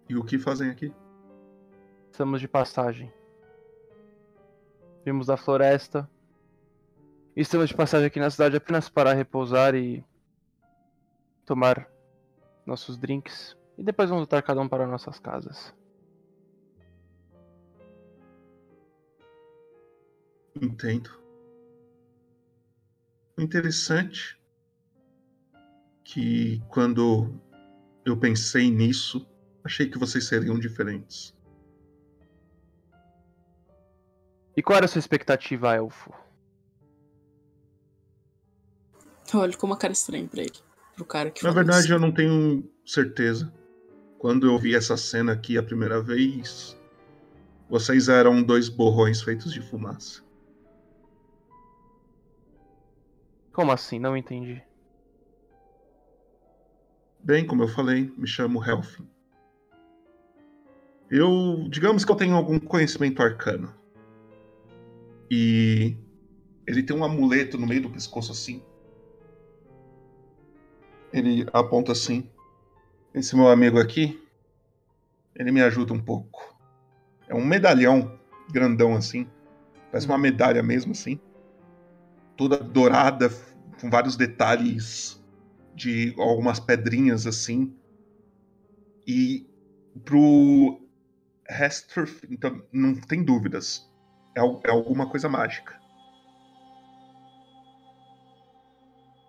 E o que fazem aqui? Estamos de passagem. Vimos da floresta. E estamos de passagem aqui na cidade apenas para repousar e tomar nossos drinks. E depois vamos voltar cada um para nossas casas. Entendo. Interessante que quando eu pensei nisso, achei que vocês seriam diferentes. E qual era a sua expectativa, Elfo? Eu olho com uma cara estranha pra ele. Pro cara que Na verdade, isso. eu não tenho certeza. Quando eu vi essa cena aqui a primeira vez, vocês eram dois borrões feitos de fumaça. Como assim? Não entendi. Bem, como eu falei, me chamo Helfin. Eu, digamos que eu tenho algum conhecimento arcano. E ele tem um amuleto no meio do pescoço assim. Ele aponta assim. Esse meu amigo aqui, ele me ajuda um pouco. É um medalhão grandão assim. Parece uma medalha mesmo assim. Toda dourada, com vários detalhes de algumas pedrinhas assim. E pro Hester, então não tem dúvidas. É, é alguma coisa mágica.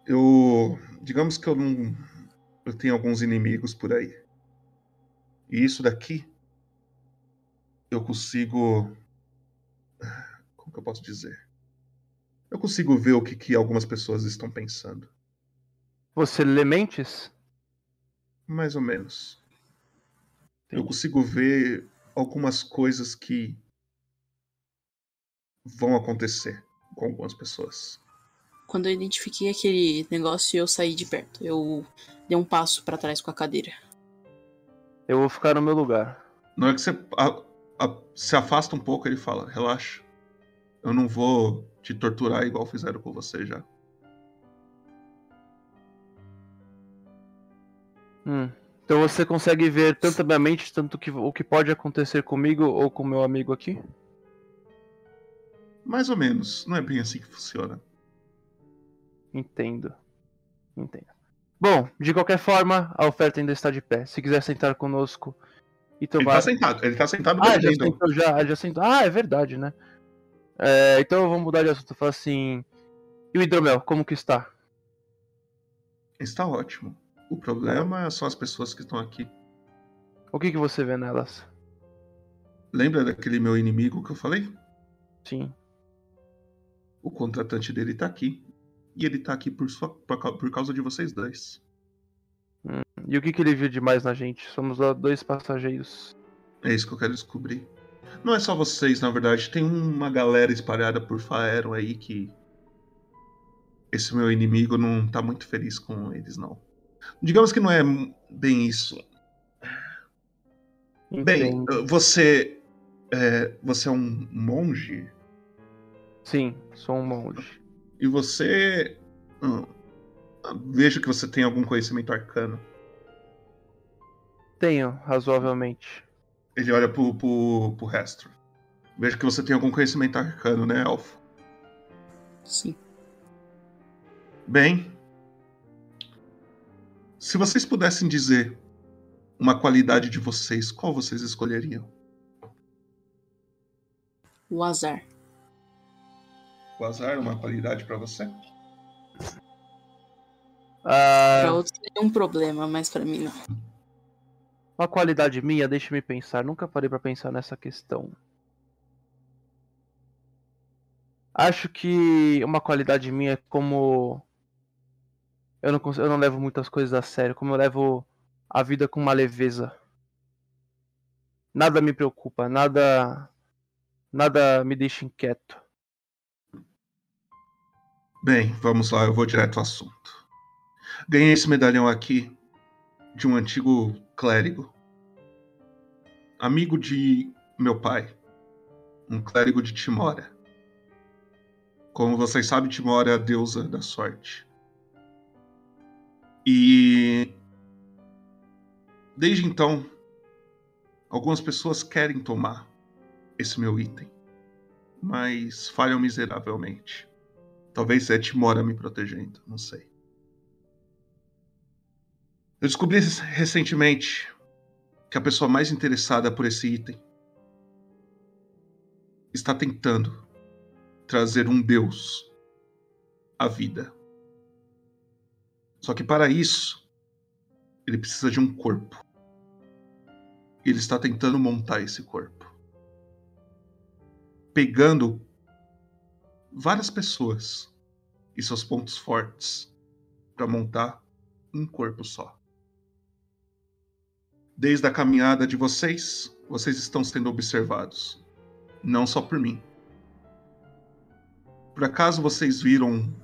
Eu, digamos que eu não, eu tenho alguns inimigos por aí. E isso daqui eu consigo, como que eu posso dizer? Eu consigo ver o que, que algumas pessoas estão pensando. Você lê mentes? Mais ou menos. Eu consigo ver algumas coisas que vão acontecer com algumas pessoas. Quando eu identifiquei aquele negócio, eu saí de perto. Eu dei um passo pra trás com a cadeira. Eu vou ficar no meu lugar. Na hora que você a- a- se afasta um pouco, ele fala: relaxa. Eu não vou te torturar igual fizeram com você já. Hum. Então você consegue ver tanto a minha mente, tanto que, o que pode acontecer comigo ou com meu amigo aqui? Mais ou menos. Não é bem assim que funciona. Entendo. Entendo. Bom, de qualquer forma, a oferta ainda está de pé. Se quiser sentar conosco e Ele tomar. tá sentado. Ele tá sentado Ah, já sentou já, já sentou. Ah, é verdade, né? É, então vamos mudar de assunto. Falar assim. E o hidromel, como que está? Está ótimo. O problema são as pessoas que estão aqui. O que, que você vê nelas? Lembra daquele meu inimigo que eu falei? Sim. O contratante dele tá aqui. E ele tá aqui por, sua, por, cau- por causa de vocês dois. Hum, E o que, que ele viu demais na gente? Somos dois passageiros. É isso que eu quero descobrir. Não é só vocês, na verdade. Tem uma galera espalhada por Faeron aí que. Esse meu inimigo não tá muito feliz com eles, não. Digamos que não é bem isso. Bem, você. é, você é um monge? Sim, sou um monge. E você. hum, vejo que você tem algum conhecimento arcano. Tenho, razoavelmente. Ele olha pro, pro, pro Restro. Vejo que você tem algum conhecimento arcano, né, Elfo? Sim. Bem. Se vocês pudessem dizer uma qualidade de vocês, qual vocês escolheriam? O azar. O azar é uma qualidade pra você? Ah, Pra outros seria um problema, mas pra mim não. Uma qualidade minha, deixa-me pensar. Nunca parei pra pensar nessa questão. Acho que uma qualidade minha é como. Eu não, cons- eu não levo muitas coisas a sério. Como eu levo a vida com uma leveza. Nada me preocupa, nada. Nada me deixa inquieto. Bem, vamos lá, eu vou direto ao assunto. Ganhei esse medalhão aqui de um antigo clérigo. Amigo de meu pai. Um clérigo de Timora. Como vocês sabem, Timora é a deusa da sorte. E. Desde então, algumas pessoas querem tomar esse meu item, mas falham miseravelmente. Talvez é Timora me protegendo, não sei. Eu descobri recentemente que a pessoa mais interessada por esse item está tentando trazer um deus à vida. Só que para isso, ele precisa de um corpo. Ele está tentando montar esse corpo. Pegando várias pessoas e seus pontos fortes para montar um corpo só. Desde a caminhada de vocês, vocês estão sendo observados. Não só por mim. Por acaso vocês viram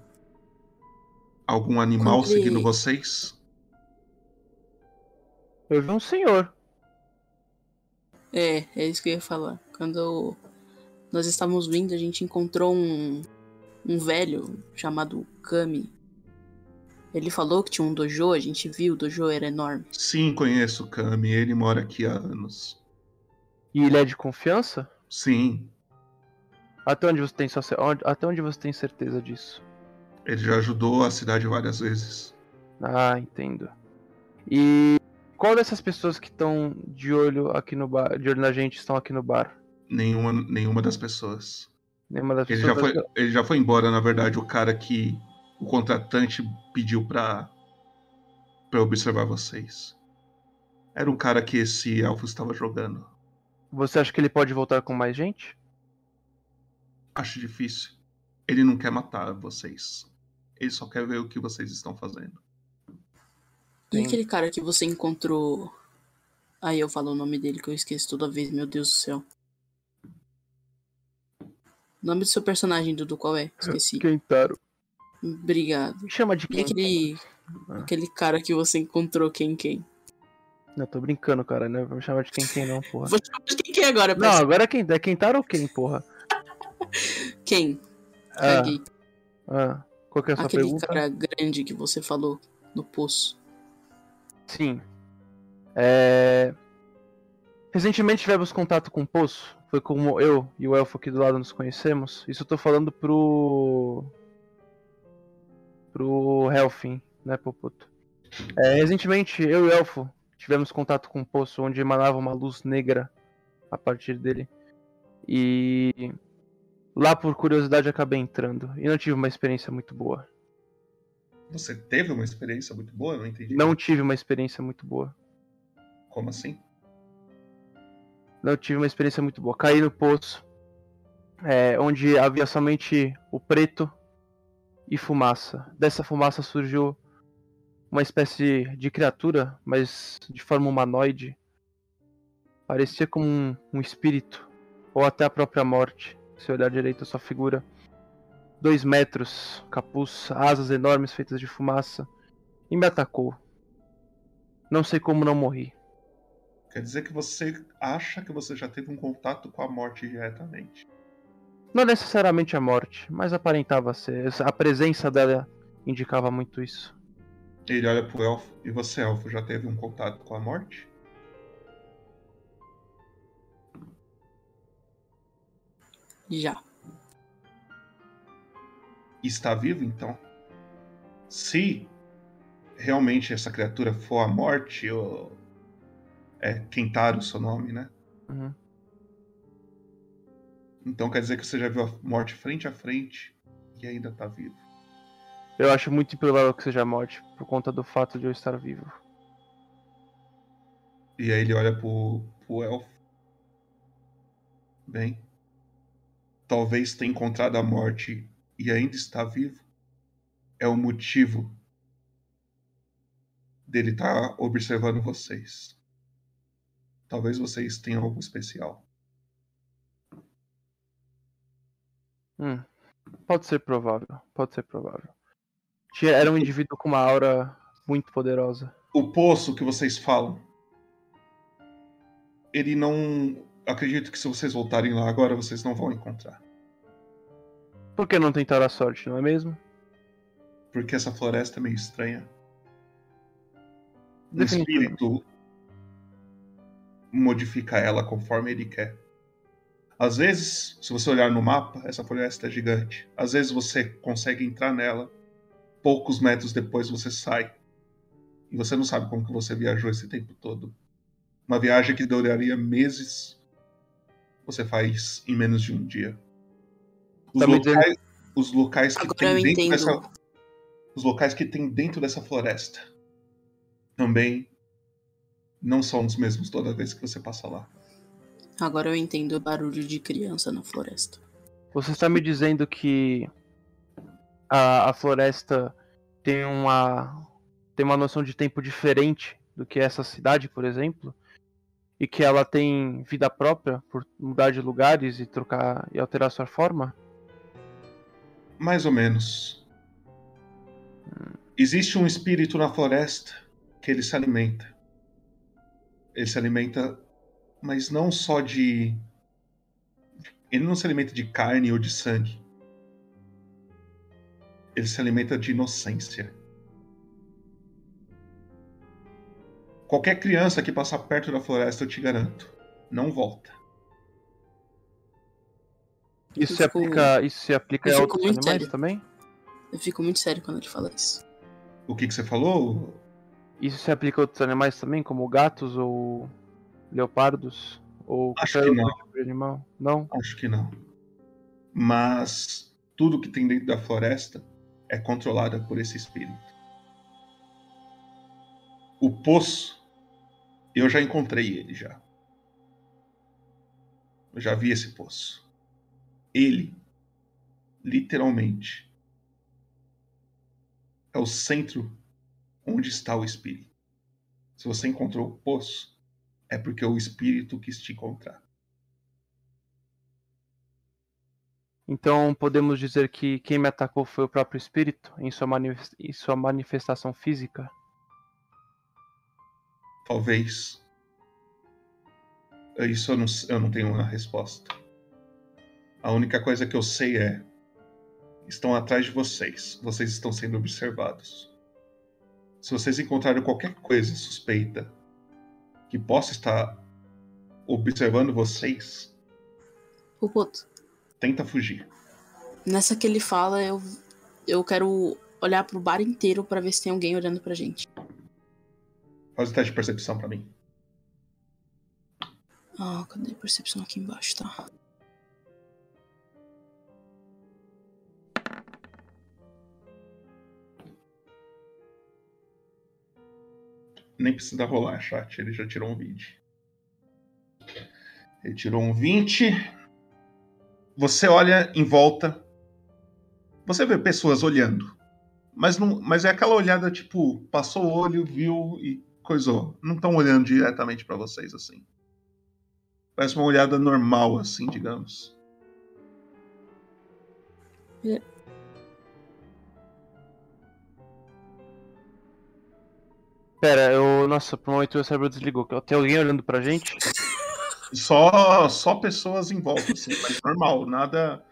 algum animal seguindo vocês? Eu vi um senhor. É, é isso que eu ia falar. Quando nós estávamos vindo, a gente encontrou um, um velho chamado Kami. Ele falou que tinha um dojo, a gente viu, o dojo era enorme. Sim, conheço o Kami, ele mora aqui há anos. E ele é de confiança? Sim, Até onde você tem só até onde você tem certeza disso? Ele já ajudou a cidade várias vezes. Ah, entendo. E qual dessas pessoas que estão de olho aqui no bar, de olho na gente, estão aqui no bar? Nenhuma, nenhuma das pessoas. Nenhuma das Ele pessoas. já, foi, ele já foi embora, na verdade, o cara que o contratante pediu pra, pra observar vocês. Era um cara que esse elfo estava jogando. Você acha que ele pode voltar com mais gente? Acho difícil. Ele não quer matar vocês. Ele só quer ver o que vocês estão fazendo. E aquele cara que você encontrou. Aí eu falo o nome dele que eu esqueço toda vez, meu Deus do céu. O nome do seu personagem, Dudu, qual é? Esqueci. Kentaro. Obrigado. Me chama de E quem? aquele. Aquele cara que você encontrou, quem quem? Não, tô brincando, cara, né? Vou me chamar de quem quem não, porra. Vou chamar de quem quem agora, Não, parceiro? agora é quem? É Kentaro ou quem, porra? Quem? Ah, Caguei. ah, qual que é a sua Aquele pergunta? cara grande que você falou no poço. Sim. É... Recentemente tivemos contato com o Poço. Foi como eu e o Elfo aqui do lado nos conhecemos. Isso eu tô falando pro. pro Helfin, né, Poputo? É, recentemente eu e o Elfo tivemos contato com o Poço, onde emanava uma luz negra a partir dele. E. Lá por curiosidade acabei entrando. E não tive uma experiência muito boa. Você teve uma experiência muito boa? Não entendi. Não tive uma experiência muito boa. Como assim? Não tive uma experiência muito boa. Caí no poço, é, onde havia somente o preto e fumaça. Dessa fumaça surgiu uma espécie de criatura, mas de forma humanoide. Parecia como um, um espírito, ou até a própria morte, se olhar direito a sua figura. Dois metros, capuz, asas enormes feitas de fumaça, e me atacou. Não sei como não morri. Quer dizer que você acha que você já teve um contato com a morte diretamente. Não necessariamente a morte, mas aparentava ser. A presença dela indicava muito isso. Ele olha pro elfo. E você, elfo, já teve um contato com a morte? Já. Está vivo, então? Se realmente essa criatura for a morte, ou... é Kentaro o seu nome, né? Uhum. Então quer dizer que você já viu a morte frente a frente e ainda tá vivo. Eu acho muito improvável que seja a morte, por conta do fato de eu estar vivo. E aí ele olha pro, pro elfo. Bem, talvez tenha encontrado a morte e ainda está vivo. É o motivo dele estar observando vocês. Talvez vocês tenham algo especial. Hum, pode ser provável, pode ser provável. Era um indivíduo com uma aura muito poderosa. O poço que vocês falam, ele não. Acredito que se vocês voltarem lá agora, vocês não vão encontrar. Por que não tentar a sorte, não é mesmo? Porque essa floresta é meio estranha. O espírito modifica ela conforme ele quer. Às vezes, se você olhar no mapa, essa floresta é gigante. Às vezes você consegue entrar nela, poucos metros depois você sai. E você não sabe como que você viajou esse tempo todo. Uma viagem que duraria meses, você faz em menos de um dia. Os Tá locais, os locais que Agora tem dentro entendo. dessa os locais que tem dentro dessa floresta também não são os mesmos toda vez que você passa lá. Agora eu entendo o barulho de criança na floresta. Você está me dizendo que a, a floresta tem uma tem uma noção de tempo diferente do que essa cidade, por exemplo, e que ela tem vida própria por mudar de lugares e trocar e alterar sua forma? Mais ou menos. Existe um espírito na floresta que ele se alimenta. Ele se alimenta, mas não só de. Ele não se alimenta de carne ou de sangue. Ele se alimenta de inocência. Qualquer criança que passar perto da floresta, eu te garanto, não volta. Isso se aplica, isso se aplica a outros animais sério. também? Eu fico muito sério quando ele fala isso. O que, que você falou? Isso se aplica a outros animais também, como gatos ou leopardos ou Acho qualquer que não. outro tipo de animal? Não. Acho que não. Mas tudo que tem dentro da floresta é controlada por esse espírito. O poço, eu já encontrei ele já. Eu já vi esse poço. Ele, literalmente, é o centro onde está o espírito. Se você encontrou o poço, é porque o espírito quis te encontrar. Então podemos dizer que quem me atacou foi o próprio espírito em sua, manif- em sua manifestação física? Talvez. Isso eu não, eu não tenho uma resposta. A única coisa que eu sei é. Estão atrás de vocês. Vocês estão sendo observados. Se vocês encontrarem qualquer coisa suspeita que possa estar observando vocês, Pupoto, tenta fugir. nessa que ele fala, eu, eu quero olhar pro bar inteiro pra ver se tem alguém olhando pra gente. Faz o teste de percepção pra mim. Ah, cadê a percepção aqui embaixo, tá? Nem precisa rolar, chat. Ele já tirou um 20. Ele tirou um 20. Você olha em volta. Você vê pessoas olhando. Mas, não, mas é aquela olhada tipo, passou o olho, viu e coisou. Não estão olhando diretamente pra vocês assim. Parece uma olhada normal, assim, digamos. Pera, eu. Nossa, por um momento meu cérebro desligou. Tem alguém olhando pra gente? *laughs* Só, só pessoas em volta, assim, mas normal, nada.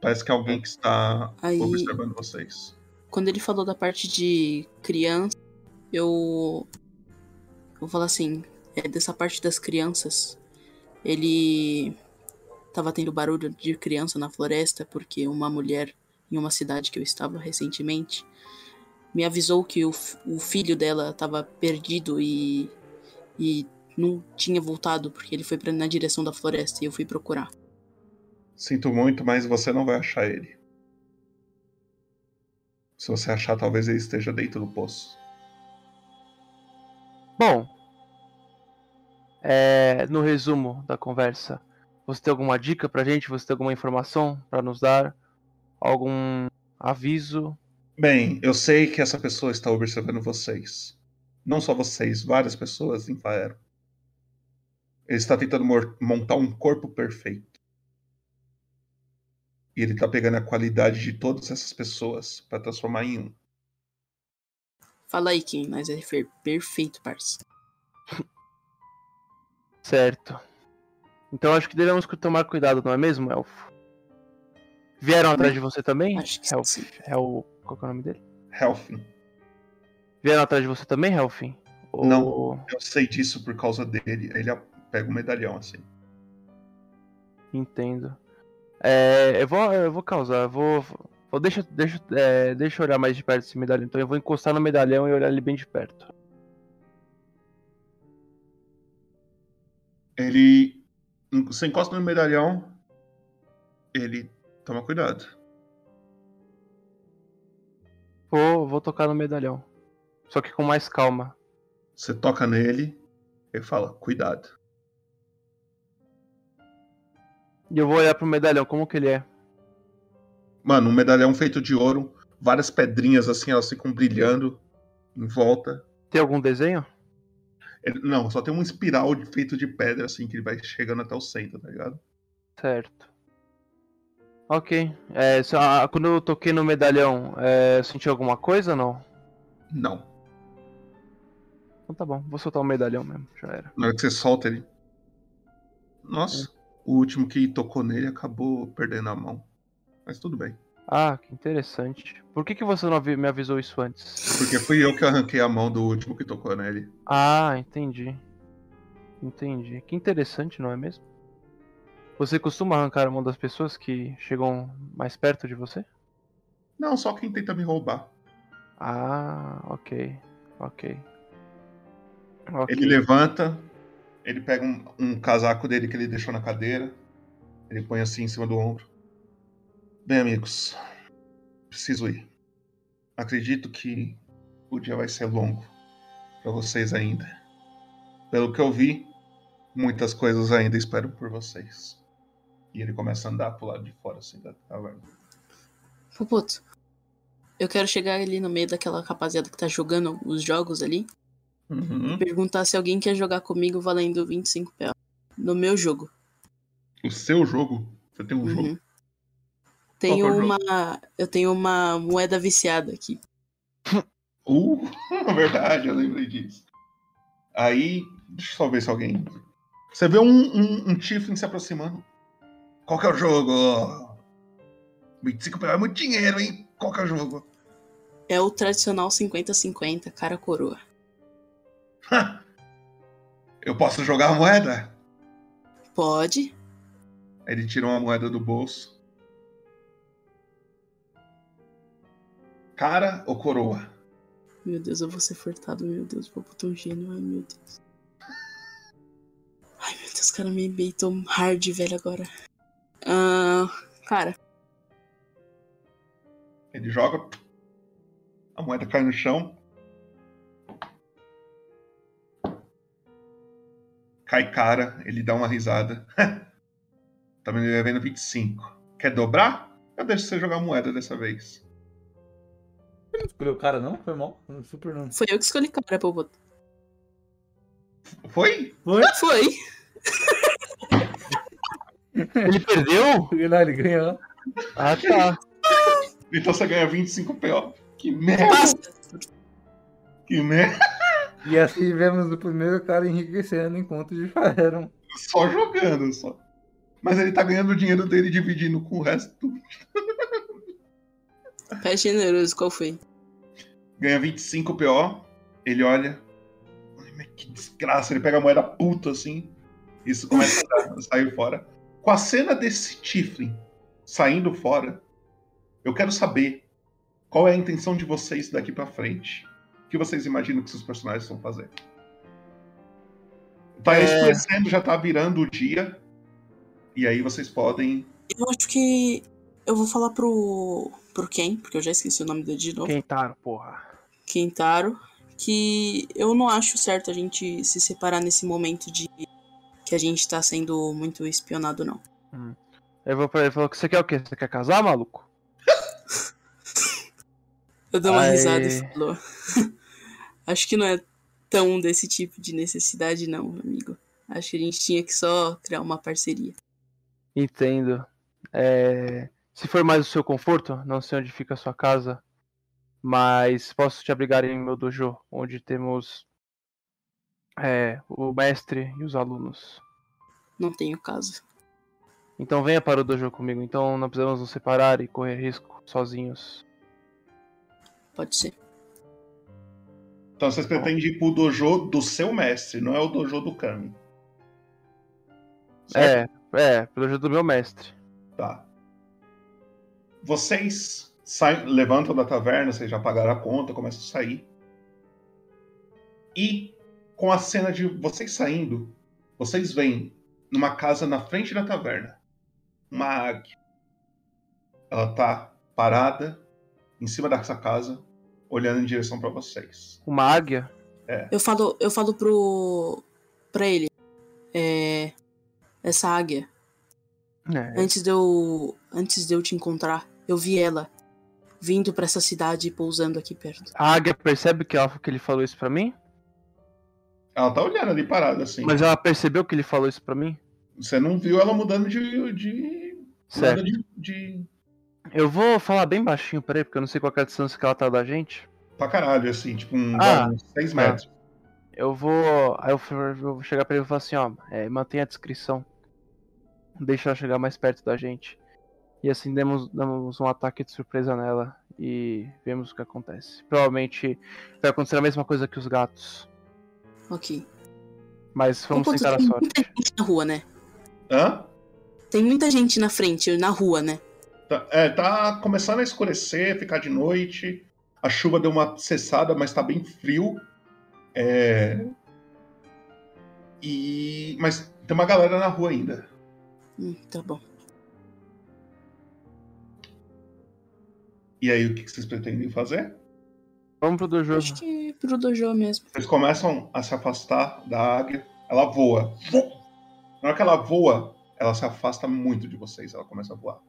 Parece que é alguém que está Aí- observando vocês. Quando ele falou da parte de criança, eu. Vou falar assim: é, dessa parte das crianças, ele. Tava tendo barulho de criança na floresta porque uma mulher em uma cidade que eu estava recentemente me avisou que o, o filho dela estava perdido e. e não tinha voltado porque ele foi pra, na direção da floresta e eu fui procurar. Sinto muito, mas você não vai achar ele. Se você achar, talvez ele esteja dentro do poço. Bom, é, no resumo da conversa, você tem alguma dica pra gente? Você tem alguma informação pra nos dar? Algum aviso? Bem, eu sei que essa pessoa está observando vocês. Não só vocês, várias pessoas em Faero. Ele está tentando montar um corpo perfeito. E ele está pegando a qualidade de todas essas pessoas para transformar em um. Fala aí, Kim, mas é perfeito, parça. Certo. Então acho que devemos tomar cuidado, não é mesmo, Elfo? Vieram atrás de você também? Acho que Helf, Hel... Qual que é o nome dele? Helfin. Vieram atrás de você também, Helfin? Ou- Não, eu sei disso por causa dele. Ele a- pega um medalhão assim. Entendo. É, eu vou, eu vou causar, eu vou, vou deixa, deixa, é, deixa eu olhar mais de perto esse medalhão. Então eu vou encostar no medalhão e olhar ele bem de perto. Ele. Você encosta no medalhão. Ele. Toma cuidado. Vou, vou tocar no medalhão. Só que com mais calma. Você toca nele. Ele fala: Cuidado. E eu vou olhar pro medalhão, como que ele é? Mano, um medalhão feito de ouro. Várias pedrinhas assim, elas ficam brilhando em volta. Tem algum desenho? Ele- não, só tem um espiral feito de pedra, assim, que ele vai chegando até o centro, tá ligado? Certo. Ok. É, só- ah, quando eu toquei no medalhão, é, eu senti alguma coisa ou não? Não. Então tá bom, vou soltar o medalhão mesmo, já era. Na hora que você solta ele. Nossa, o último que tocou nele acabou perdendo a mão. Mas tudo bem. Ah, que interessante. Por que, que você não me avisou isso antes? Porque fui eu que arranquei a mão do último que tocou nele. Ah, entendi. Entendi. Que interessante, não é mesmo? Você costuma arrancar a mão das pessoas que chegam mais perto de você? Não, só quem tenta me roubar. Ah, ok. Ok. Ok. Ele levanta, ele pega um, um casaco dele que ele deixou na cadeira, ele põe assim em cima do ombro. Bem, amigos, preciso ir. Acredito que o dia vai ser longo para vocês ainda. Pelo que eu vi, muitas coisas ainda esperam por vocês. E ele começa a andar pro lado de fora assim da taverna. Puputo, eu quero chegar ali no meio daquela rapaziada que tá jogando os jogos ali Uhum. Perguntar se alguém quer jogar comigo valendo 25 PO. No meu jogo. O seu jogo? Você tem um Uhum. jogo? Tenho Qual é o jogo? uma. Eu tenho uma moeda viciada aqui. *laughs* Uh, *laughs* verdade, eu lembrei disso. Aí, deixa eu só ver se alguém. Você vê um, um, um Tiflin se aproximando. Qual que é o jogo? 25 PO é muito dinheiro, hein? Qual que é o jogo? É o tradicional 50-50, cara coroa. *laughs* Eu posso jogar a moeda? Pode. Aí ele tira uma moeda do bolso. Cara ou coroa? Meu Deus, eu vou ser furtado, meu Deus, vou botar um gênio, ai meu Deus. Ai meu Deus, cara, me beitou hard, velho, agora. Ah, cara, Ele joga. A moeda cai no chão. Cai cara, ele dá uma risada. tá me devendo 25. Quer dobrar? Eu deixo você jogar a moeda dessa vez. Não escolheu o cara, não? Foi mal. Super não. foi eu que escolhi cara pra botar. Foi? Foi? *laughs* Foi. Ele perdeu? Não, ele ganhou. Ah, tá. Então você ganha 25 PO. Que merda! Que merda! E assim vemos o primeiro cara enriquecendo enquanto difereram. Só jogando, só. Mas ele tá ganhando o dinheiro dele dividindo com o resto. Pé generoso, qual foi? Ganha 25 PO. Ele olha. Ai, mas que desgraça. Ele pega a moeda puta assim. Isso começa a *laughs* sair fora. Com a cena desse Tiflin saindo fora, eu quero saber qual é a intenção de vocês daqui pra frente. O que vocês imaginam que seus personagens vão fazer? Tá É. escurecendo, já tá virando o dia. E aí vocês podem. Eu acho que eu vou falar pro. pro Ken, porque eu já esqueci o nome dele de novo. Kentaro, porra. Kentaro, que eu não acho certo a gente se separar nesse momento de que a gente tá sendo muito espionado, não. Ele falou pra ele, falou que você quer o quê? Você quer casar, maluco? *laughs* Eu dou uma Aí- risada e falou. *laughs* acho que não é tão desse tipo de necessidade, não, amigo. Acho que a gente tinha que só criar uma parceria. Entendo. É, Se for mais o seu conforto, não sei onde fica a sua casa, mas posso te abrigar em meu dojo, onde temos é, o mestre e os alunos. Não tenho casa. Então venha para o dojo comigo. Então não precisamos nos separar e correr risco sozinhos. Pode ser. Então vocês pretendem ir pro dojo do seu mestre, não é o dojo do Kami. É, é, pelo dojo do meu mestre. Tá. Vocês saem, levantam da taverna, vocês já pagaram a conta, começam a sair. E com a cena de vocês saindo, vocês veem numa casa na frente da taverna uma águia. Ela tá parada em cima dessa casa, olhando em direção pra vocês. Uma águia? É. Eu falo, eu falo pro. pra ele. É. Essa águia. É. Antes de eu. Antes de eu te encontrar, eu vi ela vindo pra essa cidade e pousando aqui perto. A águia percebe que, ela, que ele falou isso pra mim? Ela tá olhando ali parada assim. Mas ela percebeu que ele falou isso pra mim? Você não viu ela mudando de. de... Certo. de, de. Eu vou falar bem baixinho pra ele, porque eu não sei qual é a distância que ela tá da gente. pra caralho, assim, tipo um, Ah, uns 6 tá. metros. Eu vou. Aí eu vou- chegar pra ele e vou falar assim, ó, é, mantenha a descrição. Deixa ela chegar mais perto da gente. E assim demos, damos um ataque de surpresa nela e vemos o que acontece. Provavelmente vai acontecer a mesma coisa que os gatos. Ok. Mas vamos Ponto, tentar a tem sorte. muita gente na rua, né? Hã? Tem muita gente na frente, na rua, né? Tá, é, tá começando a escurecer, ficar de noite. A chuva deu uma cessada, mas tá bem frio. É. E. Mas tem uma galera na rua ainda. Hum, tá bom. E aí, o que vocês pretendem fazer? Vamos pro dojo. Acho que pro dojo mesmo. Vocês começam a se afastar da águia. Ela voa. Na hora que ela voa, ela se afasta muito de vocês. Ela começa a voar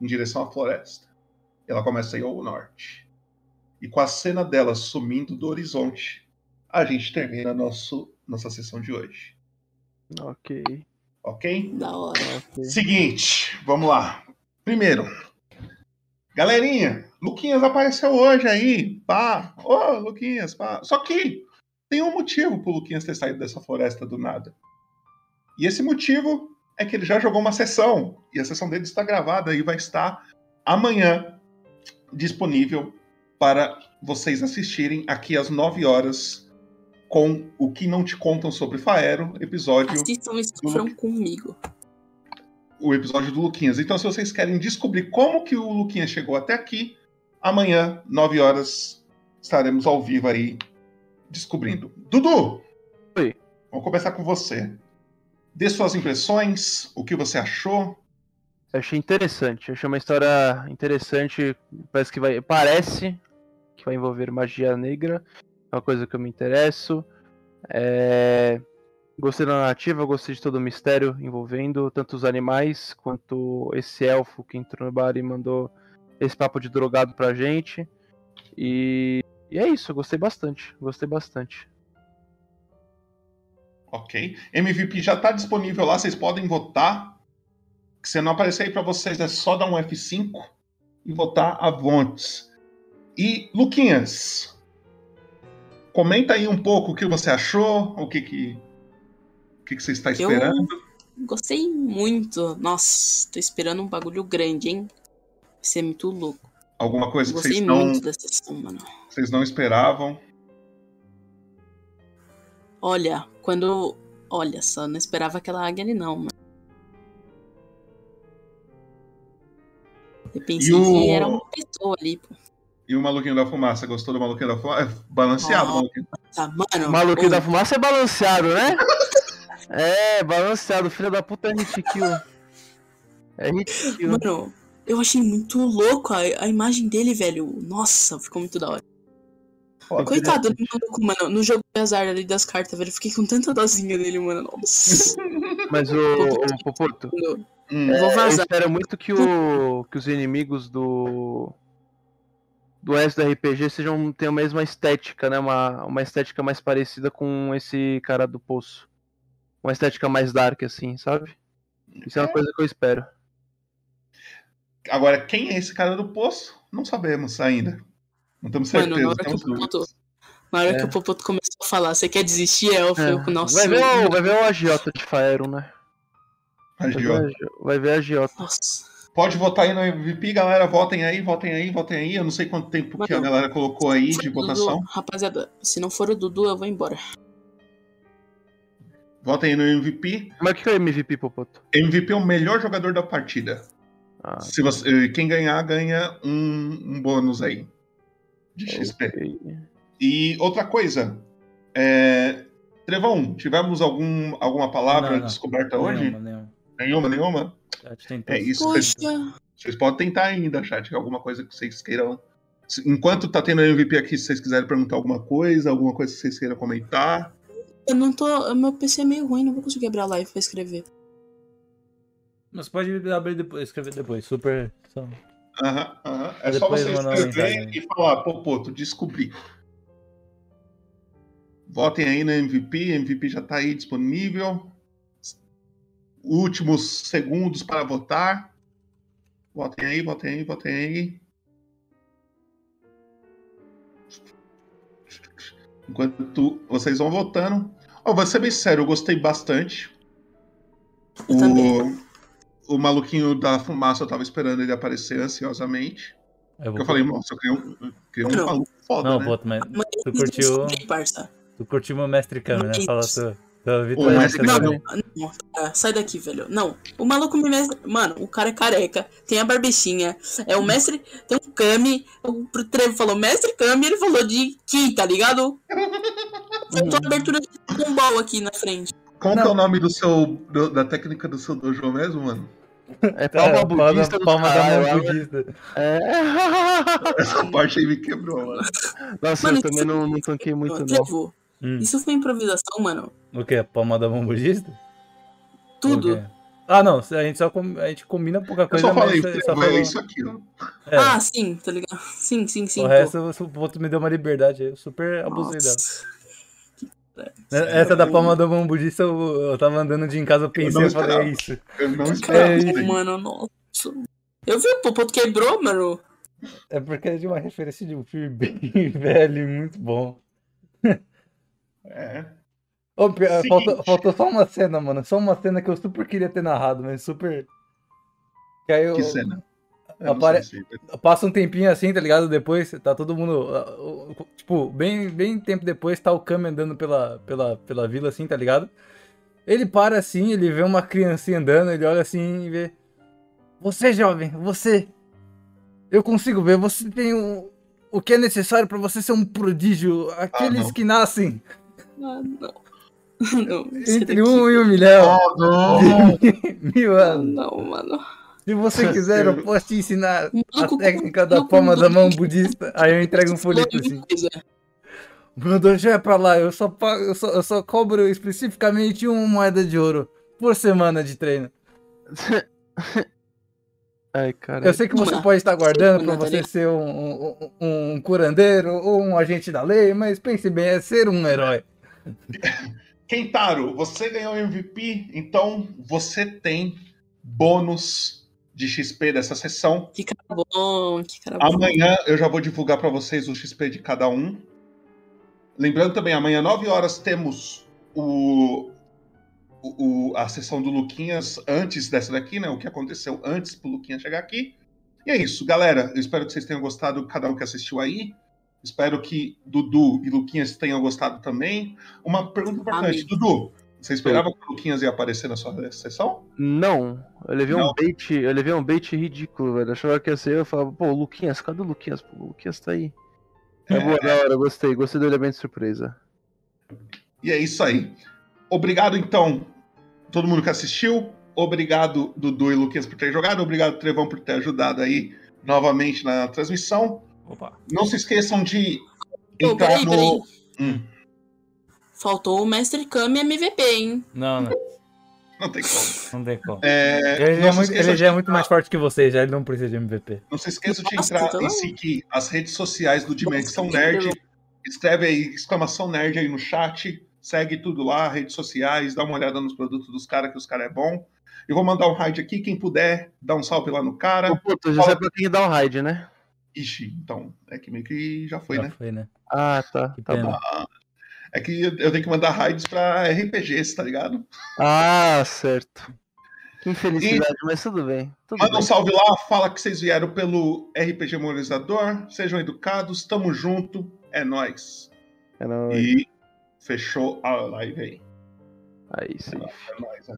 em direção à floresta. Ela começa a ir ao norte. E com a cena dela sumindo do horizonte, a gente termina nosso, nossa sessão de hoje. Ok. Ok? Da hora. Seguinte, vamos lá. Primeiro, galerinha, Luquinhas apareceu hoje aí. Pá. Ô, Luquinhas, pá. Só que tem um motivo pro Luquinhas ter saído dessa floresta do nada. E esse motivo é que ele já jogou uma sessão. E a sessão dele está gravada e vai estar amanhã disponível para vocês assistirem aqui às 9 horas com o que não te contam sobre Faero, episódio Assistam e sofram comigo. O episódio do Luquinhas. Então, se vocês querem descobrir como que o Luquinhas chegou até aqui, amanhã, 9 horas, estaremos ao vivo aí descobrindo. Dudu! Oi. Vamos começar com você. Dê suas impressões, o que você achou. Eu achei interessante. Eu achei uma história interessante. Parece que vai. Parece que vai envolver magia negra. É uma coisa que eu me interesso. É, Gostei da narrativa, gostei de todo o mistério envolvendo tanto os animais quanto esse elfo que entrou no bar e mandou esse papo de drogado pra gente. E, e é isso, gostei bastante. Gostei bastante. Ok. MVP já está disponível lá, vocês podem votar. Se não aparecer aí para vocês, é só dar um F5 e votar avontes. E, Luquinhas, comenta aí um pouco o que você achou, o que que, que, que você está esperando. Eu gostei muito. Nossa, tô esperando um bagulho grande, hein? Vai ser muito louco. Alguma coisa que Gostei vocês não, muito dessa sessão, mano. vocês não esperavam. Olha, quando. Olha só, não esperava aquela águia ali, não, mano. Eu pensei E o- que era uma pessoa ali, pô. E o Maluquinho da Fumaça, gostou do Maluquinho da Fumaça? *laughs* É balanceado o Ah, Maluquinho. Tá, mano. O maluquinho da fumaça é balanceado, né? *laughs* é, balanceado. Filho da puta é hit kill. É hit kill. Mano, eu achei muito louco a, a imagem dele, velho. Nossa, ficou muito da hora. Coitado do maluco, mano. No jogo de azar ali das cartas, velho. eu Fiquei com tanta dozinha dele, mano. Nossa. *laughs* Mas o, o Popoto, Hum. é, Vou eu vazar. espero muito que, o, que os inimigos do do resto do RPG sejam tenham a mesma estética, né? Uma, uma estética mais parecida com esse cara do poço. Uma estética mais dark, assim, sabe? Isso é uma coisa que eu espero. Agora, quem é esse cara do poço? Não sabemos ainda. Não temos Mano, certeza, na hora que o. Popoto, na hora que É. o Popoto começou a falar, você quer desistir, é, eu É. nossa. Vai ver, o, mano. vai ver o agiota de Faeron, né? Vai ver, Agiota. vai ver a agiota. Nossa. Pode votar aí no MVP, galera. Votem aí, votem aí, votem aí. Eu não sei quanto tempo que a Mano, galera colocou aí de Dudu, votação. rapaziada, se não for o Dudu, eu vou embora. Votem aí no MVP. Mas o que é o MVP, Popoto? MVP é o melhor jogador da partida. Ah, Se você, quem ganhar, ganha um, um bônus aí de XP. ok. E outra coisa, é... Trevão, tivemos algum, alguma palavra Não, não. descoberta hoje? Nenhuma, nenhuma. Nenhuma. É isso. Poxa, Vocês podem tentar ainda, chat, alguma coisa que vocês queiram. Enquanto tá tendo MVP aqui, se vocês quiserem perguntar alguma coisa, alguma coisa que vocês queiram comentar. Eu não tô. Meu PC é meio ruim, não vou conseguir abrir a live pra escrever. Mas pode abrir depois, escrever depois. Super. Só... Aham, aham. É só Depois você mandar uma escrever mensagem. e falar, pô, pô, tu descobri. Votem aí no MVP, MVP já tá aí disponível. Últimos segundos para votar. Votem aí, votem aí, votem aí. Enquanto vocês vão votando. Ó, vou ser bem sério, eu gostei bastante. Eu também. O, o maluquinho da fumaça, eu tava esperando ele aparecer ansiosamente. Eu, eu falei, nossa, eu queria um, queria um Não. maluco foda, Não, né? Poto, mas tu curtiu, tu curtiu meu mestre Kami, né? Fala tua, tua O vitória. mestre Não, não, não, pera, sai daqui, velho. Não, o maluco me mestre. Mano, o cara é careca, tem a barbichinha. É o mestre. Tem um Kami. O pro Trevo falou mestre Kami, ele falou de Ki, tá ligado? Faltou a abertura de Gumball aqui na frente. Como que é o nome do seu, do- da técnica do seu dojo mesmo, mano? É palma palma, budista do palma da mão né? budista. É. *laughs* Essa parte aí me quebrou, mano. Nossa, Mano, eu também não, não tanquei muito, não. Trevo, Hum. isso foi improvisação, mano. O que? Palma da mão budista? Tudo. Quê? Ah, não. A gente só com- a gente combina pouca Eu coisa, só falei, mas só é falou- isso aqui, ó. É, Ah, sim, tá ligado? Sim, sim, sim. o pô. resto, o Poto me deu uma liberdade. Eu super abusei dela. Nossa. Essa da palma da mão budista, eu, eu tava andando de em casa, eu pensei, não eu falei, é isso. Eu não É esperava. isso. Mano, nossa. Eu vi o Popoto quebrou, mano. É porque é de uma referência de um filme bem *laughs* velho e muito bom. É. Ô, faltou, faltou só uma cena, mano. Só uma cena que eu super queria ter narrado, mas super. Que aí eu, Que cena? Eu Apare... se- Passa um tempinho assim, tá ligado? Depois tá todo mundo. ah, Tipo, bem, bem tempo depois tá o Kami andando pela, pela, pela vila assim, tá ligado? Ele para assim, ele vê uma criancinha andando, ele olha assim e vê. Você, jovem, você. Eu consigo ver, você tem o, o que é necessário pra você ser um prodígio. Aqueles não. que nascem Ah, não. *laughs* Entre daqui- um e um milhão. Ah, não. *laughs* Mil anos. Não, mano. Se você quiser, eu posso te ensinar a técnica da palma da mão budista. Aí eu entrego um folheto assim. Meu Deus, já é pra lá. Eu só, pago, eu, só, eu só cobro especificamente uma moeda de ouro por semana de treino. *laughs* Ai, cara. Eu sei que você Uma. pode estar guardando pra Uma, você tá ser um, um, um curandeiro ou um agente da lei, mas pense bem, é ser um herói. *laughs* Kentaro, você ganhou MVP, então você tem bônus de XP dessa sessão. Que cara bom, que cara bom. Amanhã eu já vou divulgar para vocês o XP de cada um. Lembrando também, amanhã, 9 horas, temos o- o- a sessão do Luquinhas antes dessa daqui, né? O que aconteceu antes pro Luquinhas chegar aqui. E é isso, galera. Eu espero que vocês tenham gostado, cada um que assistiu aí. Espero que Dudu e Luquinhas tenham gostado também. Uma pergunta importante, Amém. Dudu. Você esperava que o Luquinhas ia aparecer na sua sessão? Não, eu levei Não. um bait, eu levei um bait ridículo, velho. Eu achava que ia ser eu, eu falava, pô, o Luquinhas, cadê o Luquinhas? Pô, o Luquinhas tá aí. É, boa, da hora, gostei, gostei do elemento de surpresa. E é isso aí. Obrigado, então, todo mundo que assistiu. Obrigado, Dudu e Luquinhas, por ter jogado. Obrigado, Trevão, por ter ajudado aí novamente na transmissão. Opa. Não se esqueçam de Pô, entrar peraí, no. peraí. Hum, Faltou o Mestre Kami MVP, hein? Não, não, não tem como. não tem como. É, Ele, é muito, ele de já é muito mais forte que vocês, já ele não precisa de MVP. não se esqueçam de Nossa, entrar então- e seguir as redes sociais do Dimensão Nossa, Nerd. Escreve aí, exclamação nerd aí no chat. Segue tudo lá, redes sociais, dá uma olhada nos produtos dos caras, que os caras é bom. Eu vou mandar um raid aqui, quem puder, dá um salve lá no cara. Ô, puto, já sabe pra quem dá o raid, né? Ixi, então, é que meio que já foi, Já né? foi, né? Ah, tá, Que tá pena. bom. É que eu tenho que mandar raids pra RPGs, tá ligado? Ah, certo. Que infelicidade, mas tudo bem. Tudo Manda um bem. salve lá, fala que vocês vieram pelo RPG Memorizador, sejam educados, tamo junto, é nóis. É nóis. E fechou a live aí. Aí sim. É nóis, né?